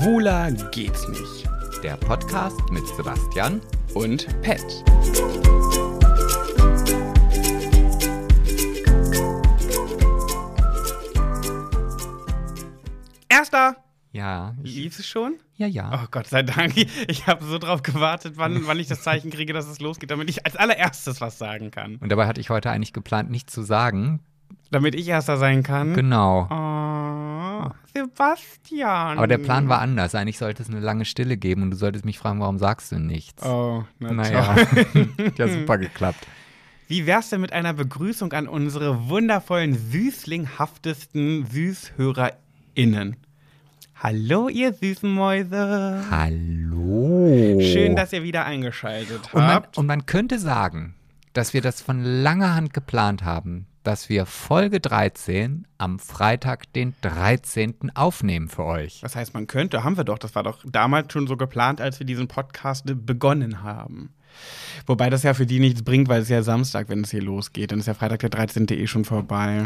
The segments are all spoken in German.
Schwuler geht's nicht. Der Podcast mit Sebastian. Und Pet. Erster! Ja. Lief es schon? Ja, ja. Oh Gott sei Dank. Ich habe so drauf gewartet, wann, wann ich das Zeichen kriege, dass es losgeht, damit ich als allererstes was sagen kann. Und dabei hatte ich heute eigentlich geplant, nicht zu sagen. Damit ich Erster sein kann. Genau. Oh, Sebastian. Aber der Plan war anders. Eigentlich sollte es eine lange Stille geben und du solltest mich fragen, warum sagst du nichts? Oh, na naja. ja, super geklappt. Wie wär's denn mit einer Begrüßung an unsere wundervollen, süßlinghaftesten SüßhörerInnen? Hallo, ihr süßen Mäuse. Hallo. Schön, dass ihr wieder eingeschaltet und man, habt. und man könnte sagen, dass wir das von langer Hand geplant haben, dass wir Folge 13 am Freitag, den 13. aufnehmen für euch. Was heißt, man könnte, haben wir doch. Das war doch damals schon so geplant, als wir diesen Podcast begonnen haben. Wobei das ja für die nichts bringt, weil es ja Samstag, wenn es hier losgeht. Dann ist ja Freitag der 13. eh schon vorbei.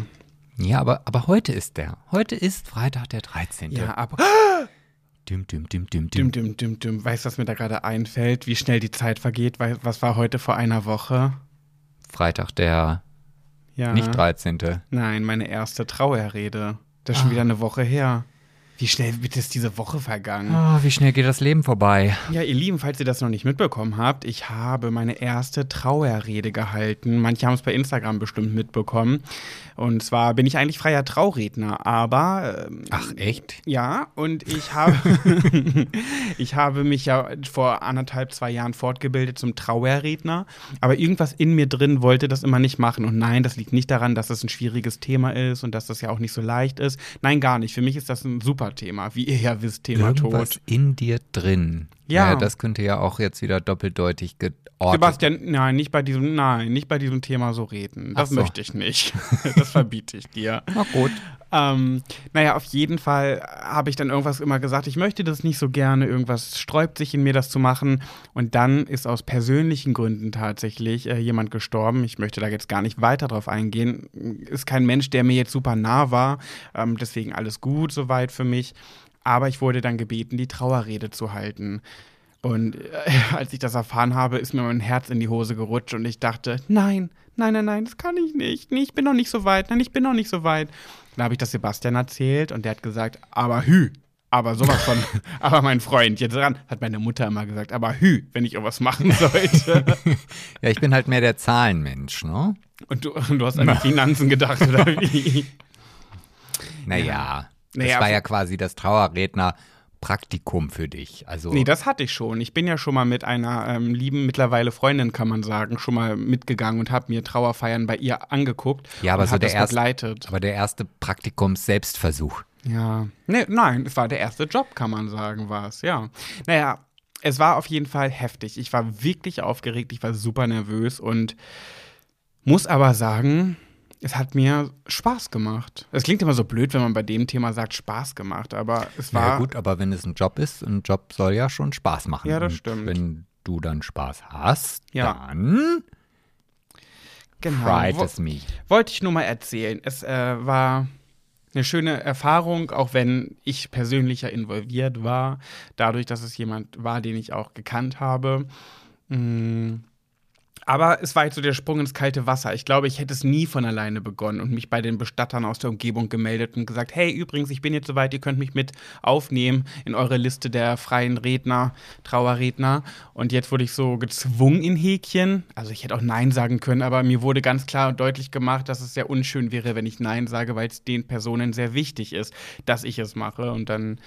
Ja, aber, aber heute ist der. Heute ist Freitag, der 13. Ja, aber. Düm, düm, düm, düm, Dim, düm. dim, dim, dim. Weißt du, was mir da gerade einfällt? Wie schnell die Zeit vergeht? Was war heute vor einer Woche? Freitag, der Ja. nicht 13. Nein, meine erste Trauerrede. Das ist schon Ah. wieder eine Woche her. Wie schnell wird es diese Woche vergangen? Oh, wie schnell geht das Leben vorbei? Ja, ihr Lieben, falls ihr das noch nicht mitbekommen habt, ich habe meine erste Trauerrede gehalten. Manche haben es bei Instagram bestimmt mitbekommen. Und zwar bin ich eigentlich freier Trauredner, aber ähm, Ach, echt? ja, und ich habe, ich habe mich ja vor anderthalb, zwei Jahren fortgebildet zum Trauerredner, aber irgendwas in mir drin wollte das immer nicht machen. Und nein, das liegt nicht daran, dass es ein schwieriges Thema ist und dass das ja auch nicht so leicht ist. Nein, gar nicht. Für mich ist das ein super Thema, wie ihr ja wisst, Thema Irgendwas Tod. in dir drin. Ja. Das könnte ja auch jetzt wieder doppeldeutig geortet. Sebastian, nein, nicht bei diesem, nein, nicht bei diesem Thema so reden. Das so. möchte ich nicht. das verbiete ich dir. Na gut. Ähm, naja, auf jeden Fall habe ich dann irgendwas immer gesagt, ich möchte das nicht so gerne, irgendwas sträubt sich in mir, das zu machen. Und dann ist aus persönlichen Gründen tatsächlich äh, jemand gestorben. Ich möchte da jetzt gar nicht weiter drauf eingehen. Ist kein Mensch, der mir jetzt super nah war. Ähm, deswegen alles gut soweit für mich. Aber ich wurde dann gebeten, die Trauerrede zu halten. Und äh, als ich das erfahren habe, ist mir mein Herz in die Hose gerutscht und ich dachte, nein, nein, nein, nein, das kann ich nicht. Nee, ich bin noch nicht so weit. Nein, ich bin noch nicht so weit. Dann habe ich das Sebastian erzählt und der hat gesagt, aber hü, aber sowas von, aber mein Freund, jetzt ran, hat meine Mutter immer gesagt, aber hü, wenn ich irgendwas machen sollte. Ja, ich bin halt mehr der Zahlenmensch, ne? Und du, und du hast an die Finanzen gedacht, oder wie? Naja. Das Naja, war ja quasi das Trauerredner-Praktikum für dich. Also, Nee, das hatte ich schon. Ich bin ja schon mal mit einer ähm, lieben, mittlerweile Freundin, kann man sagen, schon mal mitgegangen und habe mir Trauerfeiern bei ihr angeguckt. Ja, aber und so der das erste- begleitet. aber der erste Praktikums-Selbstversuch. Ja. Nee, nein, es war der erste Job, kann man sagen, war es, ja. Naja, es war auf jeden Fall heftig. Ich war wirklich aufgeregt, ich war super nervös und muss aber sagen, es hat mir Spaß gemacht. Es klingt immer so blöd, wenn man bei dem Thema sagt, Spaß gemacht, aber es war. Ja, gut, aber wenn es ein Job ist, ein Job soll ja schon Spaß machen. Ja, das Und stimmt. Wenn du dann Spaß hast, Ja. dann genau. freut Wo- es mich. Wollte ich nur mal erzählen. Es äh, war eine schöne Erfahrung, auch wenn ich persönlich ja involviert war, dadurch, dass es jemand war, den ich auch gekannt habe. Mm. Aber es war jetzt so der Sprung ins kalte Wasser. Ich glaube, ich hätte es nie von alleine begonnen und mich bei den Bestattern aus der Umgebung gemeldet und gesagt, hey, übrigens, ich bin jetzt soweit, ihr könnt mich mit aufnehmen in eure Liste der freien Redner, Trauerredner. Und jetzt wurde ich so gezwungen in Häkchen. Also ich hätte auch Nein sagen können, aber mir wurde ganz klar und deutlich gemacht, dass es sehr unschön wäre, wenn ich Nein sage, weil es den Personen sehr wichtig ist, dass ich es mache. Und dann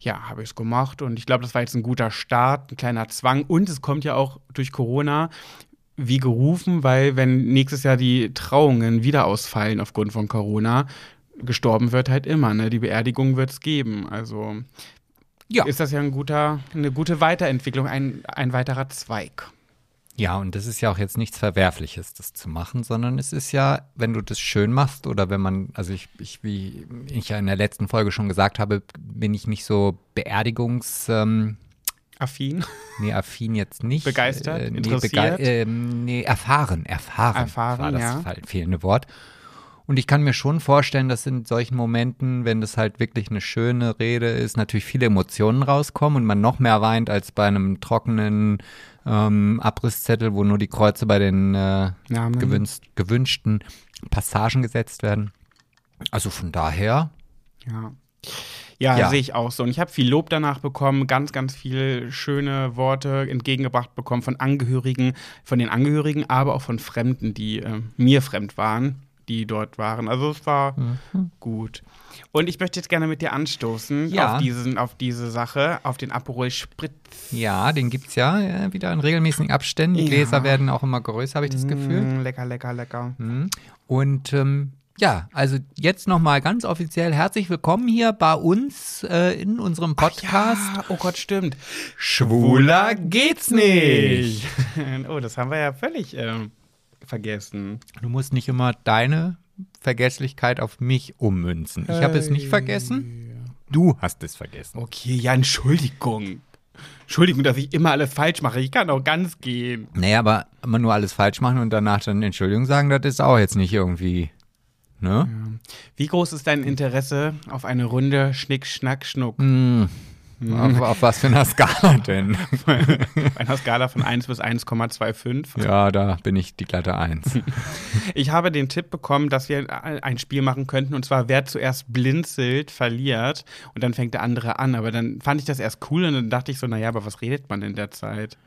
ja, habe ich es gemacht und ich glaube, das war jetzt ein guter Start, ein kleiner Zwang und es kommt ja auch durch Corona wie gerufen, weil wenn nächstes Jahr die Trauungen wieder ausfallen aufgrund von Corona, gestorben wird halt immer, ne? Die Beerdigung wird es geben. Also Ja. ist das ja ein guter, eine gute Weiterentwicklung, ein, ein weiterer Zweig. Ja, und das ist ja auch jetzt nichts Verwerfliches, das zu machen, sondern es ist ja, wenn du das schön machst oder wenn man, also ich, ich wie ich ja in der letzten Folge schon gesagt habe, bin ich nicht so Beerdigungs, ähm, Affin. nee, affin jetzt nicht. Begeistert? nee, Interessiert? ähm, nee, erfahren, erfahren, Erfahren, war das ja. fe- fehlende Wort. Und ich kann mir schon vorstellen, dass in solchen Momenten, wenn das halt wirklich eine schöne Rede ist, natürlich viele Emotionen rauskommen und man noch mehr weint als bei einem trockenen ähm, Abrisszettel, wo nur die Kreuze bei den äh, gewünscht, gewünschten Passagen gesetzt werden. Also von daher, Ja. Ja, Ja. sehe ich auch so. Und ich habe viel Lob danach bekommen, ganz, ganz viele schöne Worte entgegengebracht bekommen von Angehörigen, von den Angehörigen, aber auch von Fremden, die äh, mir fremd waren, die dort waren. Also es war Mhm. gut. Und ich möchte jetzt gerne mit dir anstoßen Ja. auf, diesen, auf diese Sache, auf den Aperol Spritz. ja, den gibt's ja äh, wieder in regelmäßigen Abständen. Die Ja. Gläser werden auch immer größer, habe ich das Gefühl. Mm, lecker, lecker, lecker. Mhm. Und ähm, ja, also jetzt nochmal ganz offiziell herzlich willkommen hier bei uns äh, in unserem Podcast. Ja, oh Gott, stimmt. Schwuler geht's nicht. oh, das haben wir ja völlig ähm, vergessen. Du musst nicht immer deine Vergesslichkeit auf mich ummünzen. Ich habe es nicht vergessen. Du hast es vergessen. Okay, ja, Entschuldigung. Entschuldigung, dass ich immer alles falsch mache. Ich kann auch ganz gehen. Naja, aber immer nur alles falsch machen und danach dann Entschuldigung sagen, das ist auch jetzt nicht irgendwie. Ne? Wie groß ist dein Interesse auf eine Runde Schnick, Schnack, Schnuck? Hm. Auf, auf was für einer Skala denn? Auf einer Skala von 1 bis 1,25. Ja, da bin ich die glatte Eins. Ich habe den Tipp bekommen, dass wir ein Spiel machen könnten, und zwar wer zuerst blinzelt, verliert. Und dann fängt der andere an. Aber dann fand ich das erst cool und dann dachte ich so, naja, aber was redet man in der Zeit?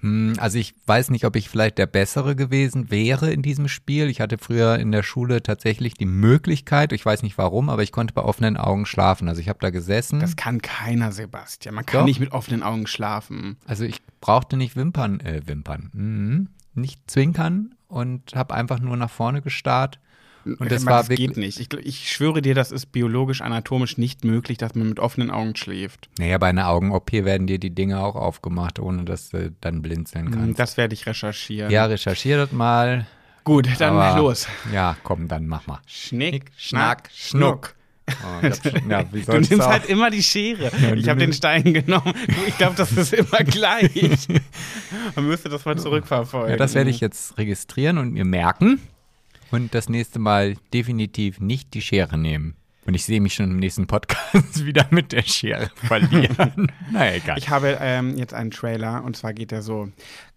Hm, Also ich weiß nicht, ob ich vielleicht der Bessere gewesen wäre in diesem Spiel. Ich hatte früher in der Schule tatsächlich die Möglichkeit, ich weiß nicht warum, aber ich konnte bei offenen Augen schlafen. Also ich habe da gesessen. Das kann keiner, Sebastian. Man kann Doch. nicht mit offenen Augen schlafen. Also ich brauchte nicht Wimpern, äh, Wimpern, mhm. nicht zwinkern und habe einfach nur nach vorne gestarrt. Und das Man, war das wirklich. geht nicht. Ich, ich schwöre dir, das ist biologisch, anatomisch nicht möglich, dass man mit offenen Augen schläft. Naja, bei einer Augen-OP werden dir die Dinge auch aufgemacht, ohne dass du dann blinzeln kannst. Das werde ich recherchieren. Ja, recherchier das mal. Gut, dann aber- los. Ja, komm, dann mach mal. Schnick, Schnack, Schnuck. Oh, ich hab, ja, Du nimmst halt immer die Schere. Ja, ich habe den Stein genommen. Ich glaube, das ist immer gleich. Man müsste das mal zurückverfolgen. Ja, das werde ich jetzt registrieren und mir merken. Und das nächste Mal definitiv nicht die Schere nehmen. Und ich sehe mich schon im nächsten Podcast wieder mit der Schere verlieren. Na egal. Ich habe ähm, jetzt einen Trailer und zwar geht der so: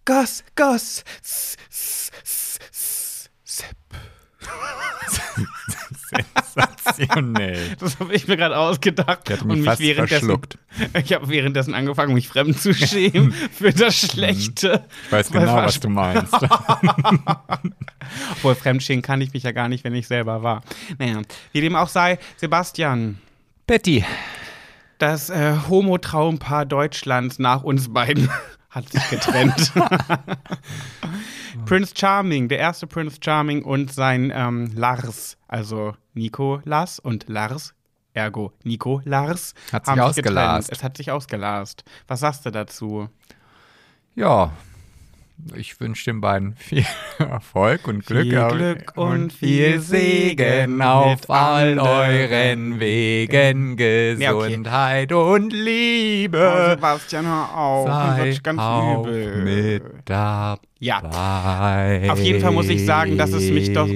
Goss, Goss, s, s, s, s, Sepp. Sensationell. Das habe ich mir gerade ausgedacht hat und mich mich währenddessen. Ich habe währenddessen angefangen, mich fremd zu schämen für das Schlechte. Ich weiß Weil genau, was du meinst. Obwohl fremdschämen kann ich mich ja gar nicht, wenn ich selber war. Naja, wie dem auch sei, Sebastian, Betty. das äh, Homo-Traumpaar Deutschlands nach uns beiden hat sich getrennt. Prince Charming, der erste Prince Charming und sein ähm, Lars, also Nico Lars und Lars, ergo Nico Lars, Hat sich haben ausgelast. getrennt. Es hat sich ausgelast. Was sagst du dazu? Ja, ich wünsche den beiden viel Erfolg und Glück, Viel Glück und viel Segen auf all euren Wegen, Ja, okay. Gesundheit und Oh, Liebe. Sebastian, hör auf. Sei wird ganz auch übel. mit dabei. Ja. Auf jeden Fall muss ich sagen, dass es mich doch-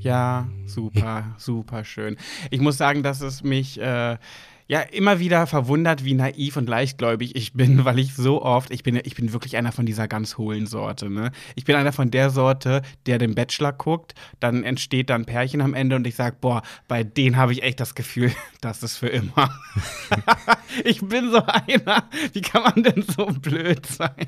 Ja, super, super schön. Ich muss sagen, dass es mich äh, ja immer wieder verwundert, wie naiv und leichtgläubig ich bin, weil ich so oft, ich bin, ich bin wirklich einer von dieser ganz hohlen Sorte. Ne? Ich bin einer von der Sorte, der den Bachelor guckt, dann entsteht dann ein Pärchen am Ende und ich sage, boah, bei denen habe ich echt das Gefühl, das ist für immer. ich bin so einer. Wie kann man denn so blöd sein?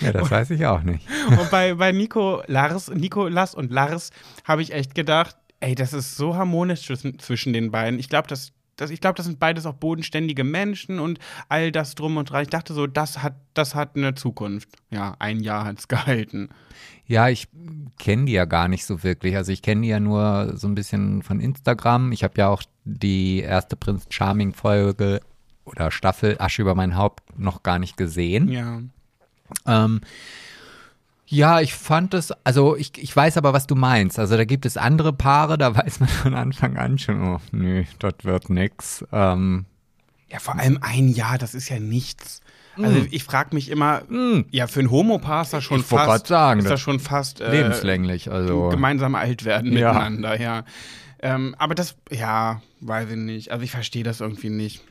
Ja, das weiß ich auch nicht. Und bei, bei Nico Lars, Nikolas und Lars habe ich echt gedacht, ey, das ist so harmonisch zwischen den beiden. Ich glaube, das, das, ich glaube, das sind beides auch bodenständige Menschen und all das drum und dran. Ich dachte so, das hat, das hat eine Zukunft. Ja, ein Jahr hat es gehalten. Ja, ich kenne die ja gar nicht so wirklich. Also ich kenne die ja nur so ein bisschen von Instagram. Ich habe ja auch die erste Prinz Charming Folge oder Staffel Asche über mein Haupt noch gar nicht gesehen. Ja. Ähm, ja, ich fand es, also ich, ich weiß aber, was du meinst. Also da gibt es andere Paare, da weiß man von Anfang an schon, oh, nö, das wird nix. Ähm, Ja, vor allem ein Jahr, das ist ja nichts. Also ich frage mich immer, ja, für ein Homopaar ist das schon Ich fast, sagen, ist das das- schon fast äh, Lebenslänglich, also. gemeinsam alt werden Ja. miteinander, ja. Ähm, aber das, ja, weiß ich nicht. Also ich verstehe das irgendwie nicht.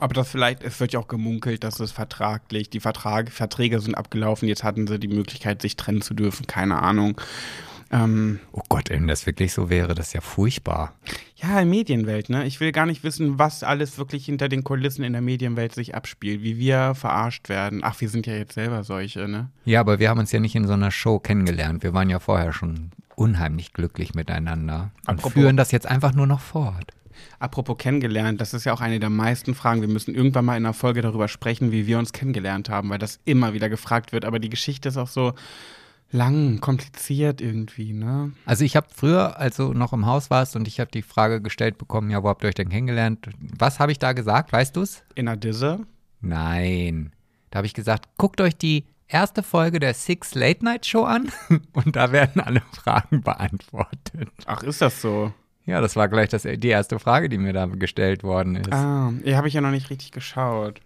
Aber das vielleicht, es wird ja auch gemunkelt, dass es vertraglich, die Vertrag, Verträge sind abgelaufen, jetzt hatten sie die Möglichkeit, sich trennen zu dürfen, keine Ahnung. Ähm, Oh Gott, wenn das wirklich so wäre, das ist ja furchtbar. ja, Medienwelt, ne? Ich will gar nicht wissen, was alles wirklich hinter den Kulissen in der Medienwelt sich abspielt, wie wir verarscht werden. Ach, wir sind ja jetzt selber solche, ne? Ja, aber wir haben uns ja nicht in so einer Show kennengelernt. Wir waren ja vorher schon unheimlich glücklich miteinander und Apropos- führen das jetzt einfach nur noch fort. Apropos kennengelernt, das ist ja auch eine der meisten Fragen. Wir müssen irgendwann mal in einer Folge darüber sprechen, wie wir uns kennengelernt haben, weil das immer wieder gefragt wird. Aber die Geschichte ist auch so lang, kompliziert irgendwie, ne? Also ich habe früher, als du noch im Haus warst und ich habe die Frage gestellt bekommen, ja, wo habt ihr euch denn kennengelernt? Was habe ich da gesagt? Weißt du's? In einer Disse. Nein. Da habe ich gesagt, guckt euch die erste Folge der Six Late Night Show an und da werden alle Fragen beantwortet. Ach, ist das so? Ja, das war gleich das, die erste Frage, die mir da gestellt worden ist. Ah, die habe ich ja noch nicht richtig geschaut.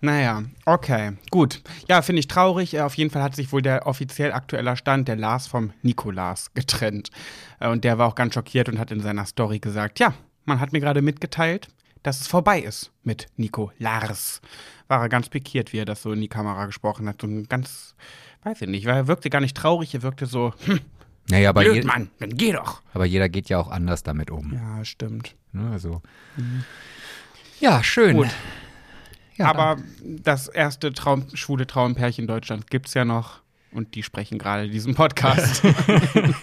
Naja, okay, gut. Ja, finde ich traurig. Äh, Auf jeden Fall hat sich wohl der offiziell aktueller Stand, der Lars vom Nikolas, getrennt. Äh, Und der war auch ganz schockiert und hat in seiner Story gesagt, ja, man hat mir gerade mitgeteilt, dass es vorbei ist mit Nico Lars. War er ganz pikiert, wie er das so in die Kamera gesprochen hat. So ein ganz, weiß ich nicht, weil er wirkte gar nicht traurig, er wirkte so, hm, Naja, aber, blöd, Mann, dann geh doch. aber jeder geht ja auch anders damit um. Ja, stimmt. Ne, also. Ja, schön. Gut. Ja, Aber das erste Traum, schwule Traumpärchen Deutschlands gibt es ja noch und die sprechen gerade diesen Podcast.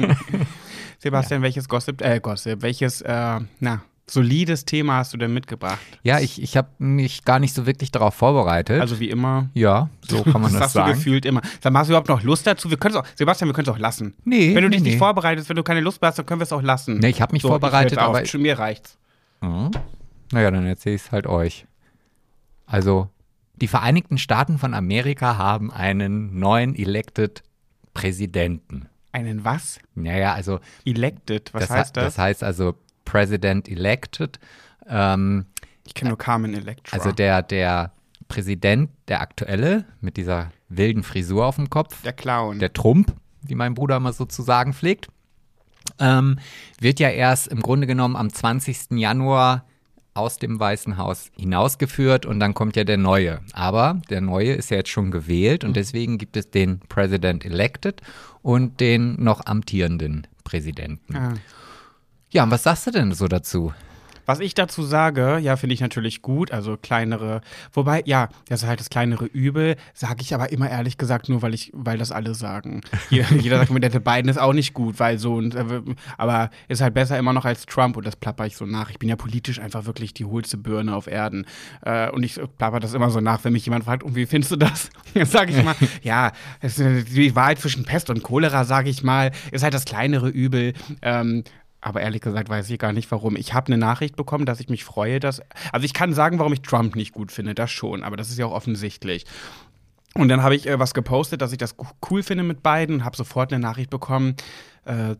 Sebastian, welches Gossip, äh, Gossip, welches, äh, na, solides Thema hast du denn mitgebracht? Ja, ich, ich habe mich gar nicht so wirklich darauf vorbereitet. Also wie immer. ja, so kann man das du sagen. gefühlt immer. Sag mal, hast du überhaupt noch Lust dazu? Wir können es auch, Sebastian, wir können es auch lassen. Nee, Wenn du nee, dich nicht nee. vorbereitest, wenn du keine Lust mehr hast, dann können wir es auch lassen. Nee, ich habe mich So, vorbereitet, ich aber. Schon mir reicht's. Mhm. Naja, dann erzähle ich es halt euch. Also, die Vereinigten Staaten von Amerika haben einen neuen elected Präsidenten. Einen was? Naja, also Elected, was das, heißt he- das? das heißt also President elected. Ähm, ich kenne nur Carmen Electra. also der, der Präsident, der aktuelle, mit dieser wilden Frisur auf dem Kopf, der Clown. der Trump, wie mein Bruder immer so zu sagen pflegt, ähm, wird ja erst im Grunde genommen am 20. Januar aus dem Weißen Haus hinausgeführt und dann kommt ja der neue. Aber der neue ist ja jetzt schon gewählt und deswegen gibt es den President elected und den noch amtierenden Präsidenten. ah. Ja, und was sagst du denn so dazu? Was ich dazu sage, ja, finde ich natürlich gut, also kleinere, wobei, ja, das ist halt das kleinere Übel, sage ich aber immer ehrlich gesagt nur, weil ich, weil das alle sagen. Jeder, jeder sagt mir, der Biden ist auch nicht gut, weil so, und, äh, aber ist halt besser immer noch als Trump und das plapper ich so nach. Ich bin ja politisch einfach wirklich die hohlste Birne auf Erden äh, und ich plapper das immer so nach, wenn mich jemand fragt, und wie findest du das? Dann sage ich mal, ja, die Wahrheit zwischen Pest und Cholera, sage ich mal, ist halt das kleinere Übel. Ähm, aber ehrlich gesagt weiß ich gar nicht, warum. Ich habe eine Nachricht bekommen, dass ich mich freue, dass. Also ich kann sagen, warum ich Trump nicht gut finde, das schon, aber das ist ja auch offensichtlich. Und dann habe ich äh, was gepostet, dass ich das cool finde mit beiden, habe sofort eine Nachricht bekommen. Äh,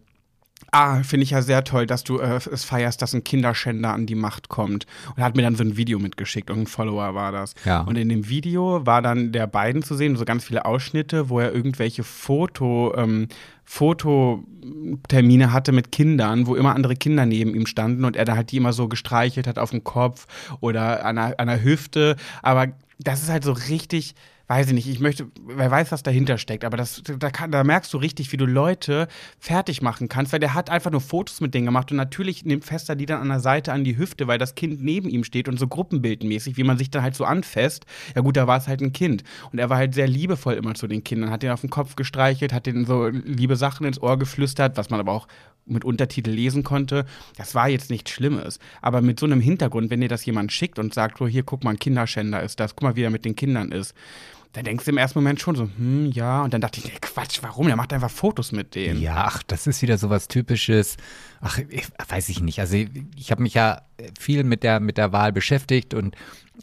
Ah, finde ich ja sehr toll, dass du äh, es feierst, dass ein Kinderschänder an die Macht kommt. Und hat mir dann so ein Video mitgeschickt, und ein Follower war das. Ja. Und in dem Video war dann der beiden zu sehen, so ganz viele Ausschnitte, wo er irgendwelche Foto, ähm, Fototermine hatte mit Kindern, wo immer andere Kinder neben ihm standen und er da halt die immer so gestreichelt hat auf dem Kopf oder an der, an der Hüfte. Aber das ist halt so richtig, weiß ich nicht, ich möchte, wer weiß, was dahinter steckt, aber das, da, kann, da merkst du richtig, wie du Leute fertig machen kannst, weil der hat einfach nur Fotos mit denen gemacht und natürlich nimmt Fester die dann an der Seite an die Hüfte, weil das Kind neben ihm steht und so gruppenbildmäßig, wie man sich dann halt so anfasst. Ja gut, da war es halt ein Kind und er war halt sehr liebevoll immer zu den Kindern, hat den auf den Kopf gestreichelt, hat denen so liebe Sachen ins Ohr geflüstert, was man aber auch mit Untertitel lesen konnte. Das war jetzt nichts Schlimmes. Aber mit so einem Hintergrund, wenn dir das jemand schickt und sagt, oh, hier, guck mal, ein Kinderschänder ist das, guck mal, wie er mit den Kindern ist, dann denkst du im ersten Moment schon so, hm, ja. Und dann dachte ich, nee, Quatsch, warum? Der macht einfach Fotos mit denen. Ja, ach, das ist wieder sowas Typisches. Ach, ich, weiß ich nicht. Also ich, ich habe mich ja viel mit der, mit der Wahl beschäftigt und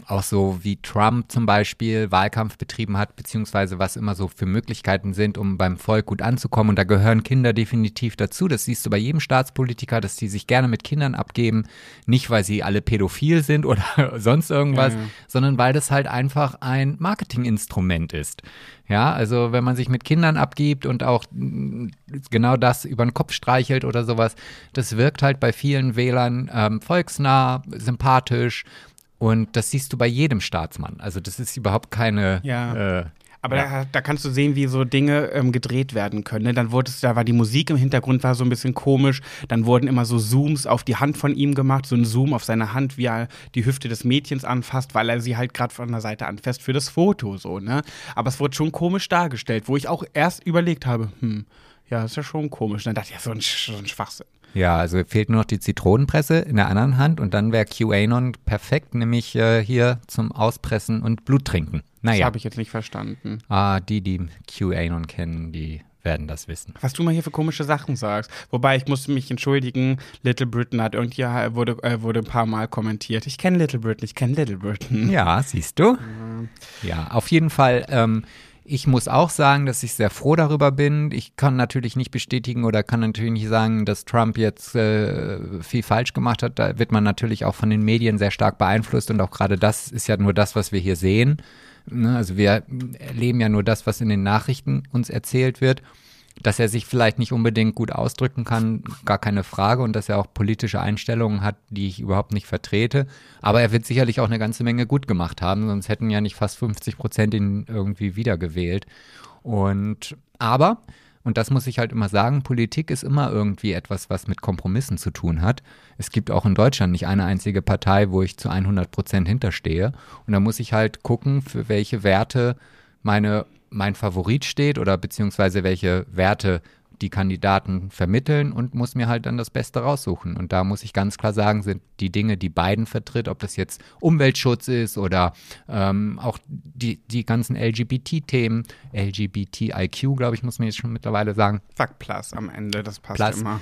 auch so wie Trump zum Beispiel Wahlkampf betrieben hat, beziehungsweise was immer so für Möglichkeiten sind, um beim Volk gut anzukommen. Und da gehören Kinder definitiv dazu. Das siehst du bei jedem Staatspolitiker, dass die sich gerne mit Kindern abgeben. Nicht, weil sie alle pädophil sind oder sonst irgendwas, ja, ja. sondern weil das halt einfach ein Marketinginstrument ist. Ja, also wenn man sich mit Kindern abgibt und auch mm, genau das über den Kopf streichelt oder sowas, das wirkt halt bei vielen Wählern ähm, volksnah, sympathisch und das siehst du bei jedem Staatsmann. Also das ist überhaupt keine. Ja. Äh, aber ja. da, da, kannst du sehen, wie so Dinge ähm, gedreht werden können. Ne? Dann wurde es, da war die Musik im Hintergrund war so ein bisschen komisch. Dann wurden immer so Zooms auf die Hand von ihm gemacht, so ein Zoom auf seine Hand, wie er die Hüfte des Mädchens anfasst, weil er sie halt gerade von der Seite anfasst für das Foto so. Ne? Aber es wurde schon komisch dargestellt, wo ich auch erst überlegt habe, hm, ja, ist ja schon komisch. Dann dachte ich, ja, so ein, so ein Schwachsinn. Ja, also fehlt nur noch die Zitronenpresse in der anderen Hand und dann wäre QAnon perfekt, nämlich äh, hier zum Auspressen und Blut trinken. Naja. Das habe ich jetzt nicht verstanden. Ah, die, die QAnon kennen, die werden das wissen. Was du mal hier für komische Sachen sagst. Wobei ich musste mich entschuldigen, Little Britain hat irgendwie äh, wurde, äh, wurde ein paar Mal kommentiert. Ich kenne Little Britain, ich kenne Little Britain. Ja, siehst du? Mhm. Ja, auf jeden Fall. Ähm, ich muss auch sagen, dass ich sehr froh darüber bin. Ich kann natürlich nicht bestätigen oder kann natürlich nicht sagen, dass Trump jetzt äh, viel falsch gemacht hat. Da wird man natürlich auch von den Medien sehr stark beeinflusst und auch gerade das ist ja nur das, was wir hier sehen. Ne? Also wir erleben ja nur das, was in den Nachrichten uns erzählt wird. Dass er sich vielleicht nicht unbedingt gut ausdrücken kann, gar keine Frage. Und dass er auch politische Einstellungen hat, die ich überhaupt nicht vertrete. Aber er wird sicherlich auch eine ganze Menge gut gemacht haben, sonst hätten ja nicht fast 50 Prozent ihn irgendwie wiedergewählt. Und aber, und das muss ich halt immer sagen, Politik ist immer irgendwie etwas, was mit Kompromissen zu tun hat. Es gibt auch in Deutschland nicht eine einzige Partei, wo ich zu 100 Prozent hinterstehe. Und da muss ich halt gucken, für welche Werte meine mein Favorit steht oder beziehungsweise welche Werte die Kandidaten vermitteln und muss mir halt dann das Beste raussuchen. Und da muss ich ganz klar sagen, sind die Dinge, die beiden vertritt, ob das jetzt Umweltschutz ist oder ähm, auch die, die ganzen LGBT-Themen, LGBTIQ, glaube ich, muss man jetzt schon mittlerweile sagen. Sag Plus am Ende, das passt Plus, immer.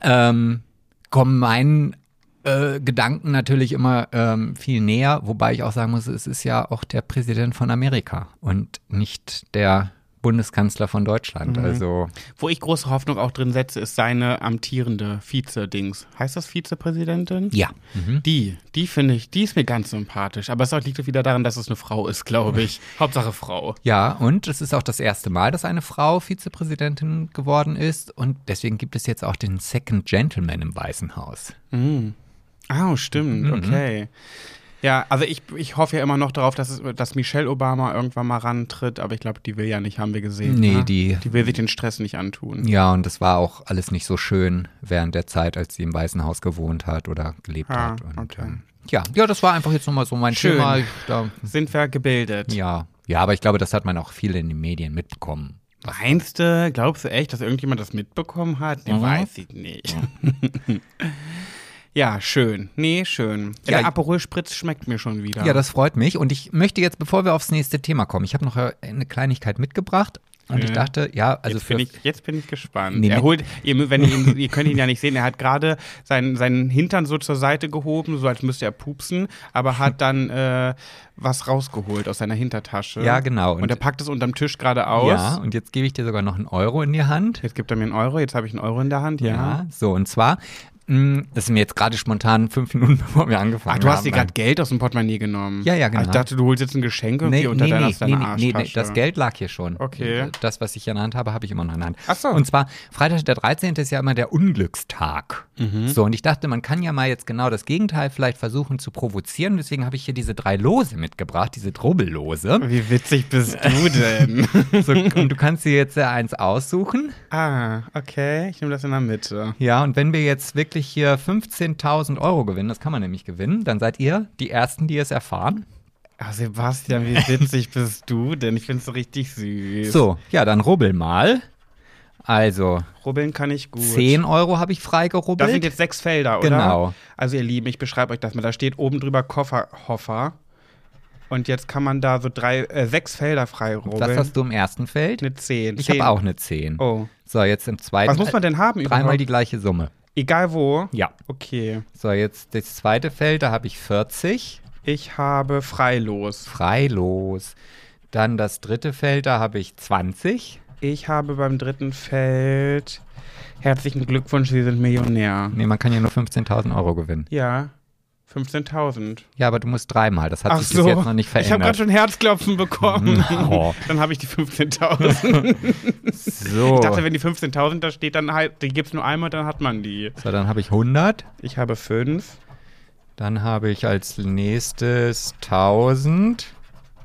Ähm, kommen meinen äh, Gedanken natürlich immer ähm, viel näher, wobei ich auch sagen muss, es ist ja auch der Präsident von Amerika und nicht der Bundeskanzler von Deutschland. Mhm. Also Wo ich große Hoffnung auch drin setze, ist seine amtierende Vize-Dings. Heißt das Vizepräsidentin? Ja. Mhm. Die, die finde ich, die ist mir ganz sympathisch. Aber es liegt wieder daran, dass es eine Frau ist, glaube ich. Hauptsache Frau. Ja, und es ist auch das erste Mal, dass eine Frau Vizepräsidentin geworden ist. Und deswegen gibt es jetzt auch den Second Gentleman im Weißen Haus. Mhm. Ah, oh, stimmt, mhm. okay. Ja, also ich, ich hoffe ja immer noch darauf, dass, es, dass Michelle Obama irgendwann mal rantritt, aber ich glaube, die will ja nicht, haben wir gesehen. Nee, ne? die. Die will sich den Stress nicht antun. Ja, und das war auch alles nicht so schön während der Zeit, als sie im Weißen Haus gewohnt hat oder gelebt ah, hat. Und, okay. ähm, ja, ja, das war einfach jetzt nochmal so mein Schön. Thema. Da, Sind wir gebildet? Ja, ja, aber ich glaube, das hat man auch viel in den Medien mitbekommen. Meinst du, glaubst du echt, dass irgendjemand das mitbekommen hat? Den mhm. weiß ich nicht. Ja, schön. Nee, schön. Der ja, Aperol Spritz schmeckt mir schon wieder. Ja, das freut mich. Und ich möchte jetzt, bevor wir aufs nächste Thema kommen, ich habe noch eine Kleinigkeit mitgebracht. Und ich dachte, ja, also jetzt bin ich, jetzt bin ich gespannt. Nee, er holt, ihr, wenn ihr, ihn, ihr könnt ihn ja nicht sehen, er hat gerade seinen, seinen Hintern so zur Seite gehoben, so als müsste er pupsen, aber hat dann äh, was rausgeholt aus seiner Hintertasche. Ja, genau. Und, und er packt es unterm Tisch gerade aus. Ja, und jetzt gebe ich dir sogar noch einen Euro in die Hand. Jetzt gibt er mir einen Euro, jetzt habe ich einen Euro in der Hand, ja. Ja, so, und zwar das ist mir jetzt gerade spontan fünf Minuten, bevor wir angefangen haben. Ach, du hast dir gerade Geld aus dem Portemonnaie genommen. Ja, ja, genau. ich dachte, du holst jetzt ein Geschenk irgendwie nee, unter nee, deiner, nee, deiner nee, Arschtasche. Nee, nee, das Geld lag hier schon. Okay. Das, was ich in der Hand habe, habe ich immer noch in der Hand. Ach so. Und zwar, Freitag der 13. ist ja immer der Unglückstag. Mhm. So, und ich dachte, man kann ja mal jetzt genau das Gegenteil vielleicht versuchen zu provozieren. Deswegen habe ich hier diese drei Lose mitgebracht, diese Drubbellose. Wie witzig bist du denn? so, und du kannst dir jetzt ja eins aussuchen. Ah, okay. Ich nehme das in der Mitte. Ja, und wenn wir jetzt wirklich hier 15 15.000 Euro gewinnen, das kann man nämlich gewinnen, dann seid ihr die Ersten, die es erfahren. Ach, Sebastian, wie witzig bist du denn? Ich finde es so richtig süß. So, ja, dann rubbel mal. Also. Rubbeln kann ich gut. 10 Euro habe ich freigerubbelt. Das sind jetzt sechs Felder, oder? Genau. Also, ihr Lieben, ich beschreibe euch das mal. Da steht oben drüber Kofferhoffer. Und jetzt kann man da so drei, äh, sechs Felder frei rubbeln. Was hast du im ersten Feld? Eine 10. Ich habe auch eine 10. Oh. So, jetzt im zweiten. Was muss man denn haben Dreimal die gleiche Summe. Egal wo? Ja. Okay. So, jetzt das zweite Feld, da habe ich 40. Ich habe freilos. Freilos. Dann das dritte Feld, da habe ich 20. Ich habe beim dritten Feld herzlichen Glückwunsch, Sie sind Millionär. Nee, man kann ja nur 15.000 Euro gewinnen. Ja, 15.000. Ja, aber du musst dreimal. Das hat Ach sich so. bis jetzt noch nicht Ich habe verändert. gerade schon Herzklopfen bekommen. Oh. Dann habe ich die 15.000. so. Ich dachte, wenn die 15.000 da steht, dann halt, die gibt es nur einmal, dann hat man die. so, dann habe ich 100. Ich habe fünf. Dann habe ich als nächstes 1000.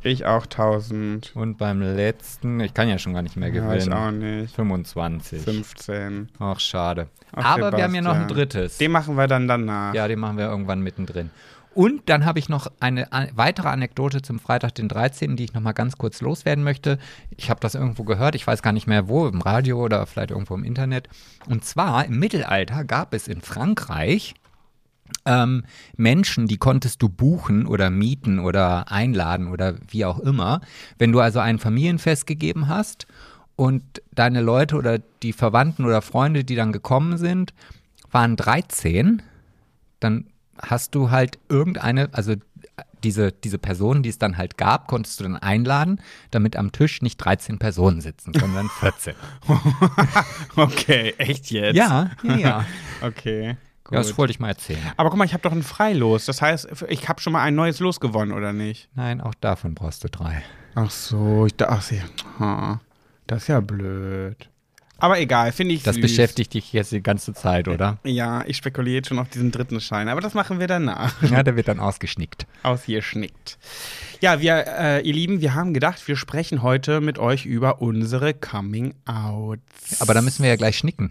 Ich auch 1000. Und beim letzten, ich kann ja schon gar nicht mehr Ja, ich gewinnen. auch nicht. 25. 15. Ach, schade. Ach, Aber wir haben ja noch ein Sebastian. drittes. Den machen wir dann danach. Ja, den machen wir irgendwann mittendrin. Und dann habe ich noch eine weitere Anekdote zum Freitag, den 13., die ich noch mal ganz kurz loswerden möchte. Ich habe das irgendwo gehört, ich weiß gar nicht mehr wo, im Radio oder vielleicht irgendwo im Internet. Und zwar im Mittelalter gab es in Frankreich ähm, Menschen, die konntest du buchen oder mieten oder einladen oder wie auch immer. Wenn du also ein Familienfest gegeben hast und deine Leute oder die Verwandten oder Freunde, die dann gekommen sind, waren 13, dann hast du halt irgendeine, also diese, diese Person, die es dann halt gab, konntest du dann einladen, damit am Tisch nicht 13 Personen sitzen, sondern 14. Okay, echt jetzt? ja, ja, ja. Okay. Ja, das wollte ich mal erzählen. Aber guck mal, ich habe doch ein Freilos. Das heißt, ich habe schon mal ein neues Los gewonnen, oder nicht? Nein, auch davon brauchst du drei. Ach so, ich dachte, ach, das ist ja blöd. Aber egal, finde ich Das süß. beschäftigt dich jetzt die ganze Zeit, oder? Ja, ich spekuliere jetzt schon auf diesen dritten Schein, aber das machen wir danach. Ja, der wird dann ausgeschnickt. Ausgeschnickt. Ja, wir, äh, ihr Lieben, wir haben gedacht, wir sprechen heute mit euch über unsere Coming-Outs. Aber da müssen wir ja gleich schnicken.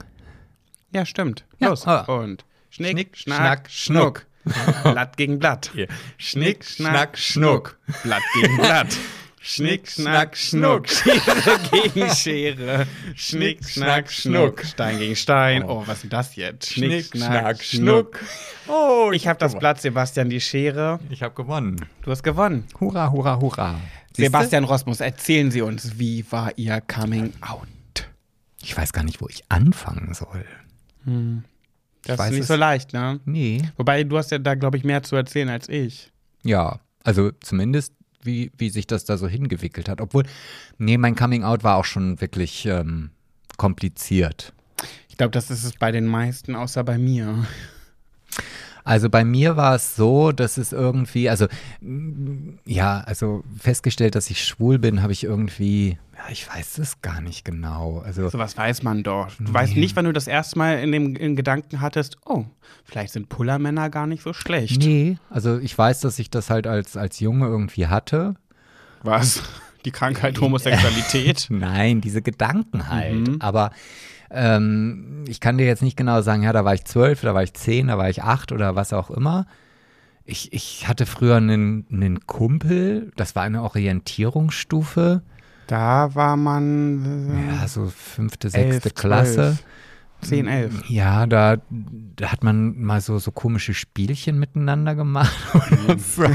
Ja, stimmt. Ja, Los. aber- Und Schnick, Schnick, Schnack, Schnack, Schnuck. Blatt gegen Blatt. Schnick, Schnack, Schnuck. Blatt gegen Blatt. Schnick, Schnack, Schnuck. Schere gegen Schere. Schnick, Schnack, Schnuck. Stein gegen Stein. Oh, was ist denn das jetzt? Schnick, Schnack, Schnuck. Oh, Ich habe das Blatt, Sebastian die Schere. Ich habe gewonnen. Du hast gewonnen. Hurra, hurra, hurra. Siehste? Sebastian Rosmus, erzählen Sie uns, wie war Ihr Coming Out? Ich weiß gar nicht, wo ich anfangen soll. Das weiß ist nicht so leicht, ne? Nee. Wobei, du hast ja da, glaube ich, mehr zu erzählen als ich. Ja, also zumindest, wie, wie sich das da so hingewickelt hat. Obwohl, nee, mein Coming Out war auch schon wirklich ähm, kompliziert. Ich glaube, das ist es bei den meisten, außer bei mir. Also bei mir war es so, dass es irgendwie, also ja, also festgestellt, dass ich schwul bin, habe ich irgendwie, ich weiß es gar nicht genau. Also Sowas weiß man doch. Du weißt nicht, wann du das erste Mal in dem in Gedanken hattest, oh, vielleicht sind Pullermänner gar nicht so schlecht. nee, also ich weiß, dass ich das halt als als Junge irgendwie hatte. Was? Die Krankheit Homosexualität? Nein, diese Gedanken halt. Mhm. Aber ähm, ich kann dir jetzt nicht genau sagen, ja, da war ich zwölf, da war ich zehn, da war ich acht oder was auch immer. Ich, ich hatte früher einen, einen Kumpel, das war eine Orientierungsstufe, Da war man ja, so fünfte, äh, elf, sechste Klasse. zwölf, 10, 11. Ja, da, da hat man mal so, so komische Spielchen miteinander gemacht. so.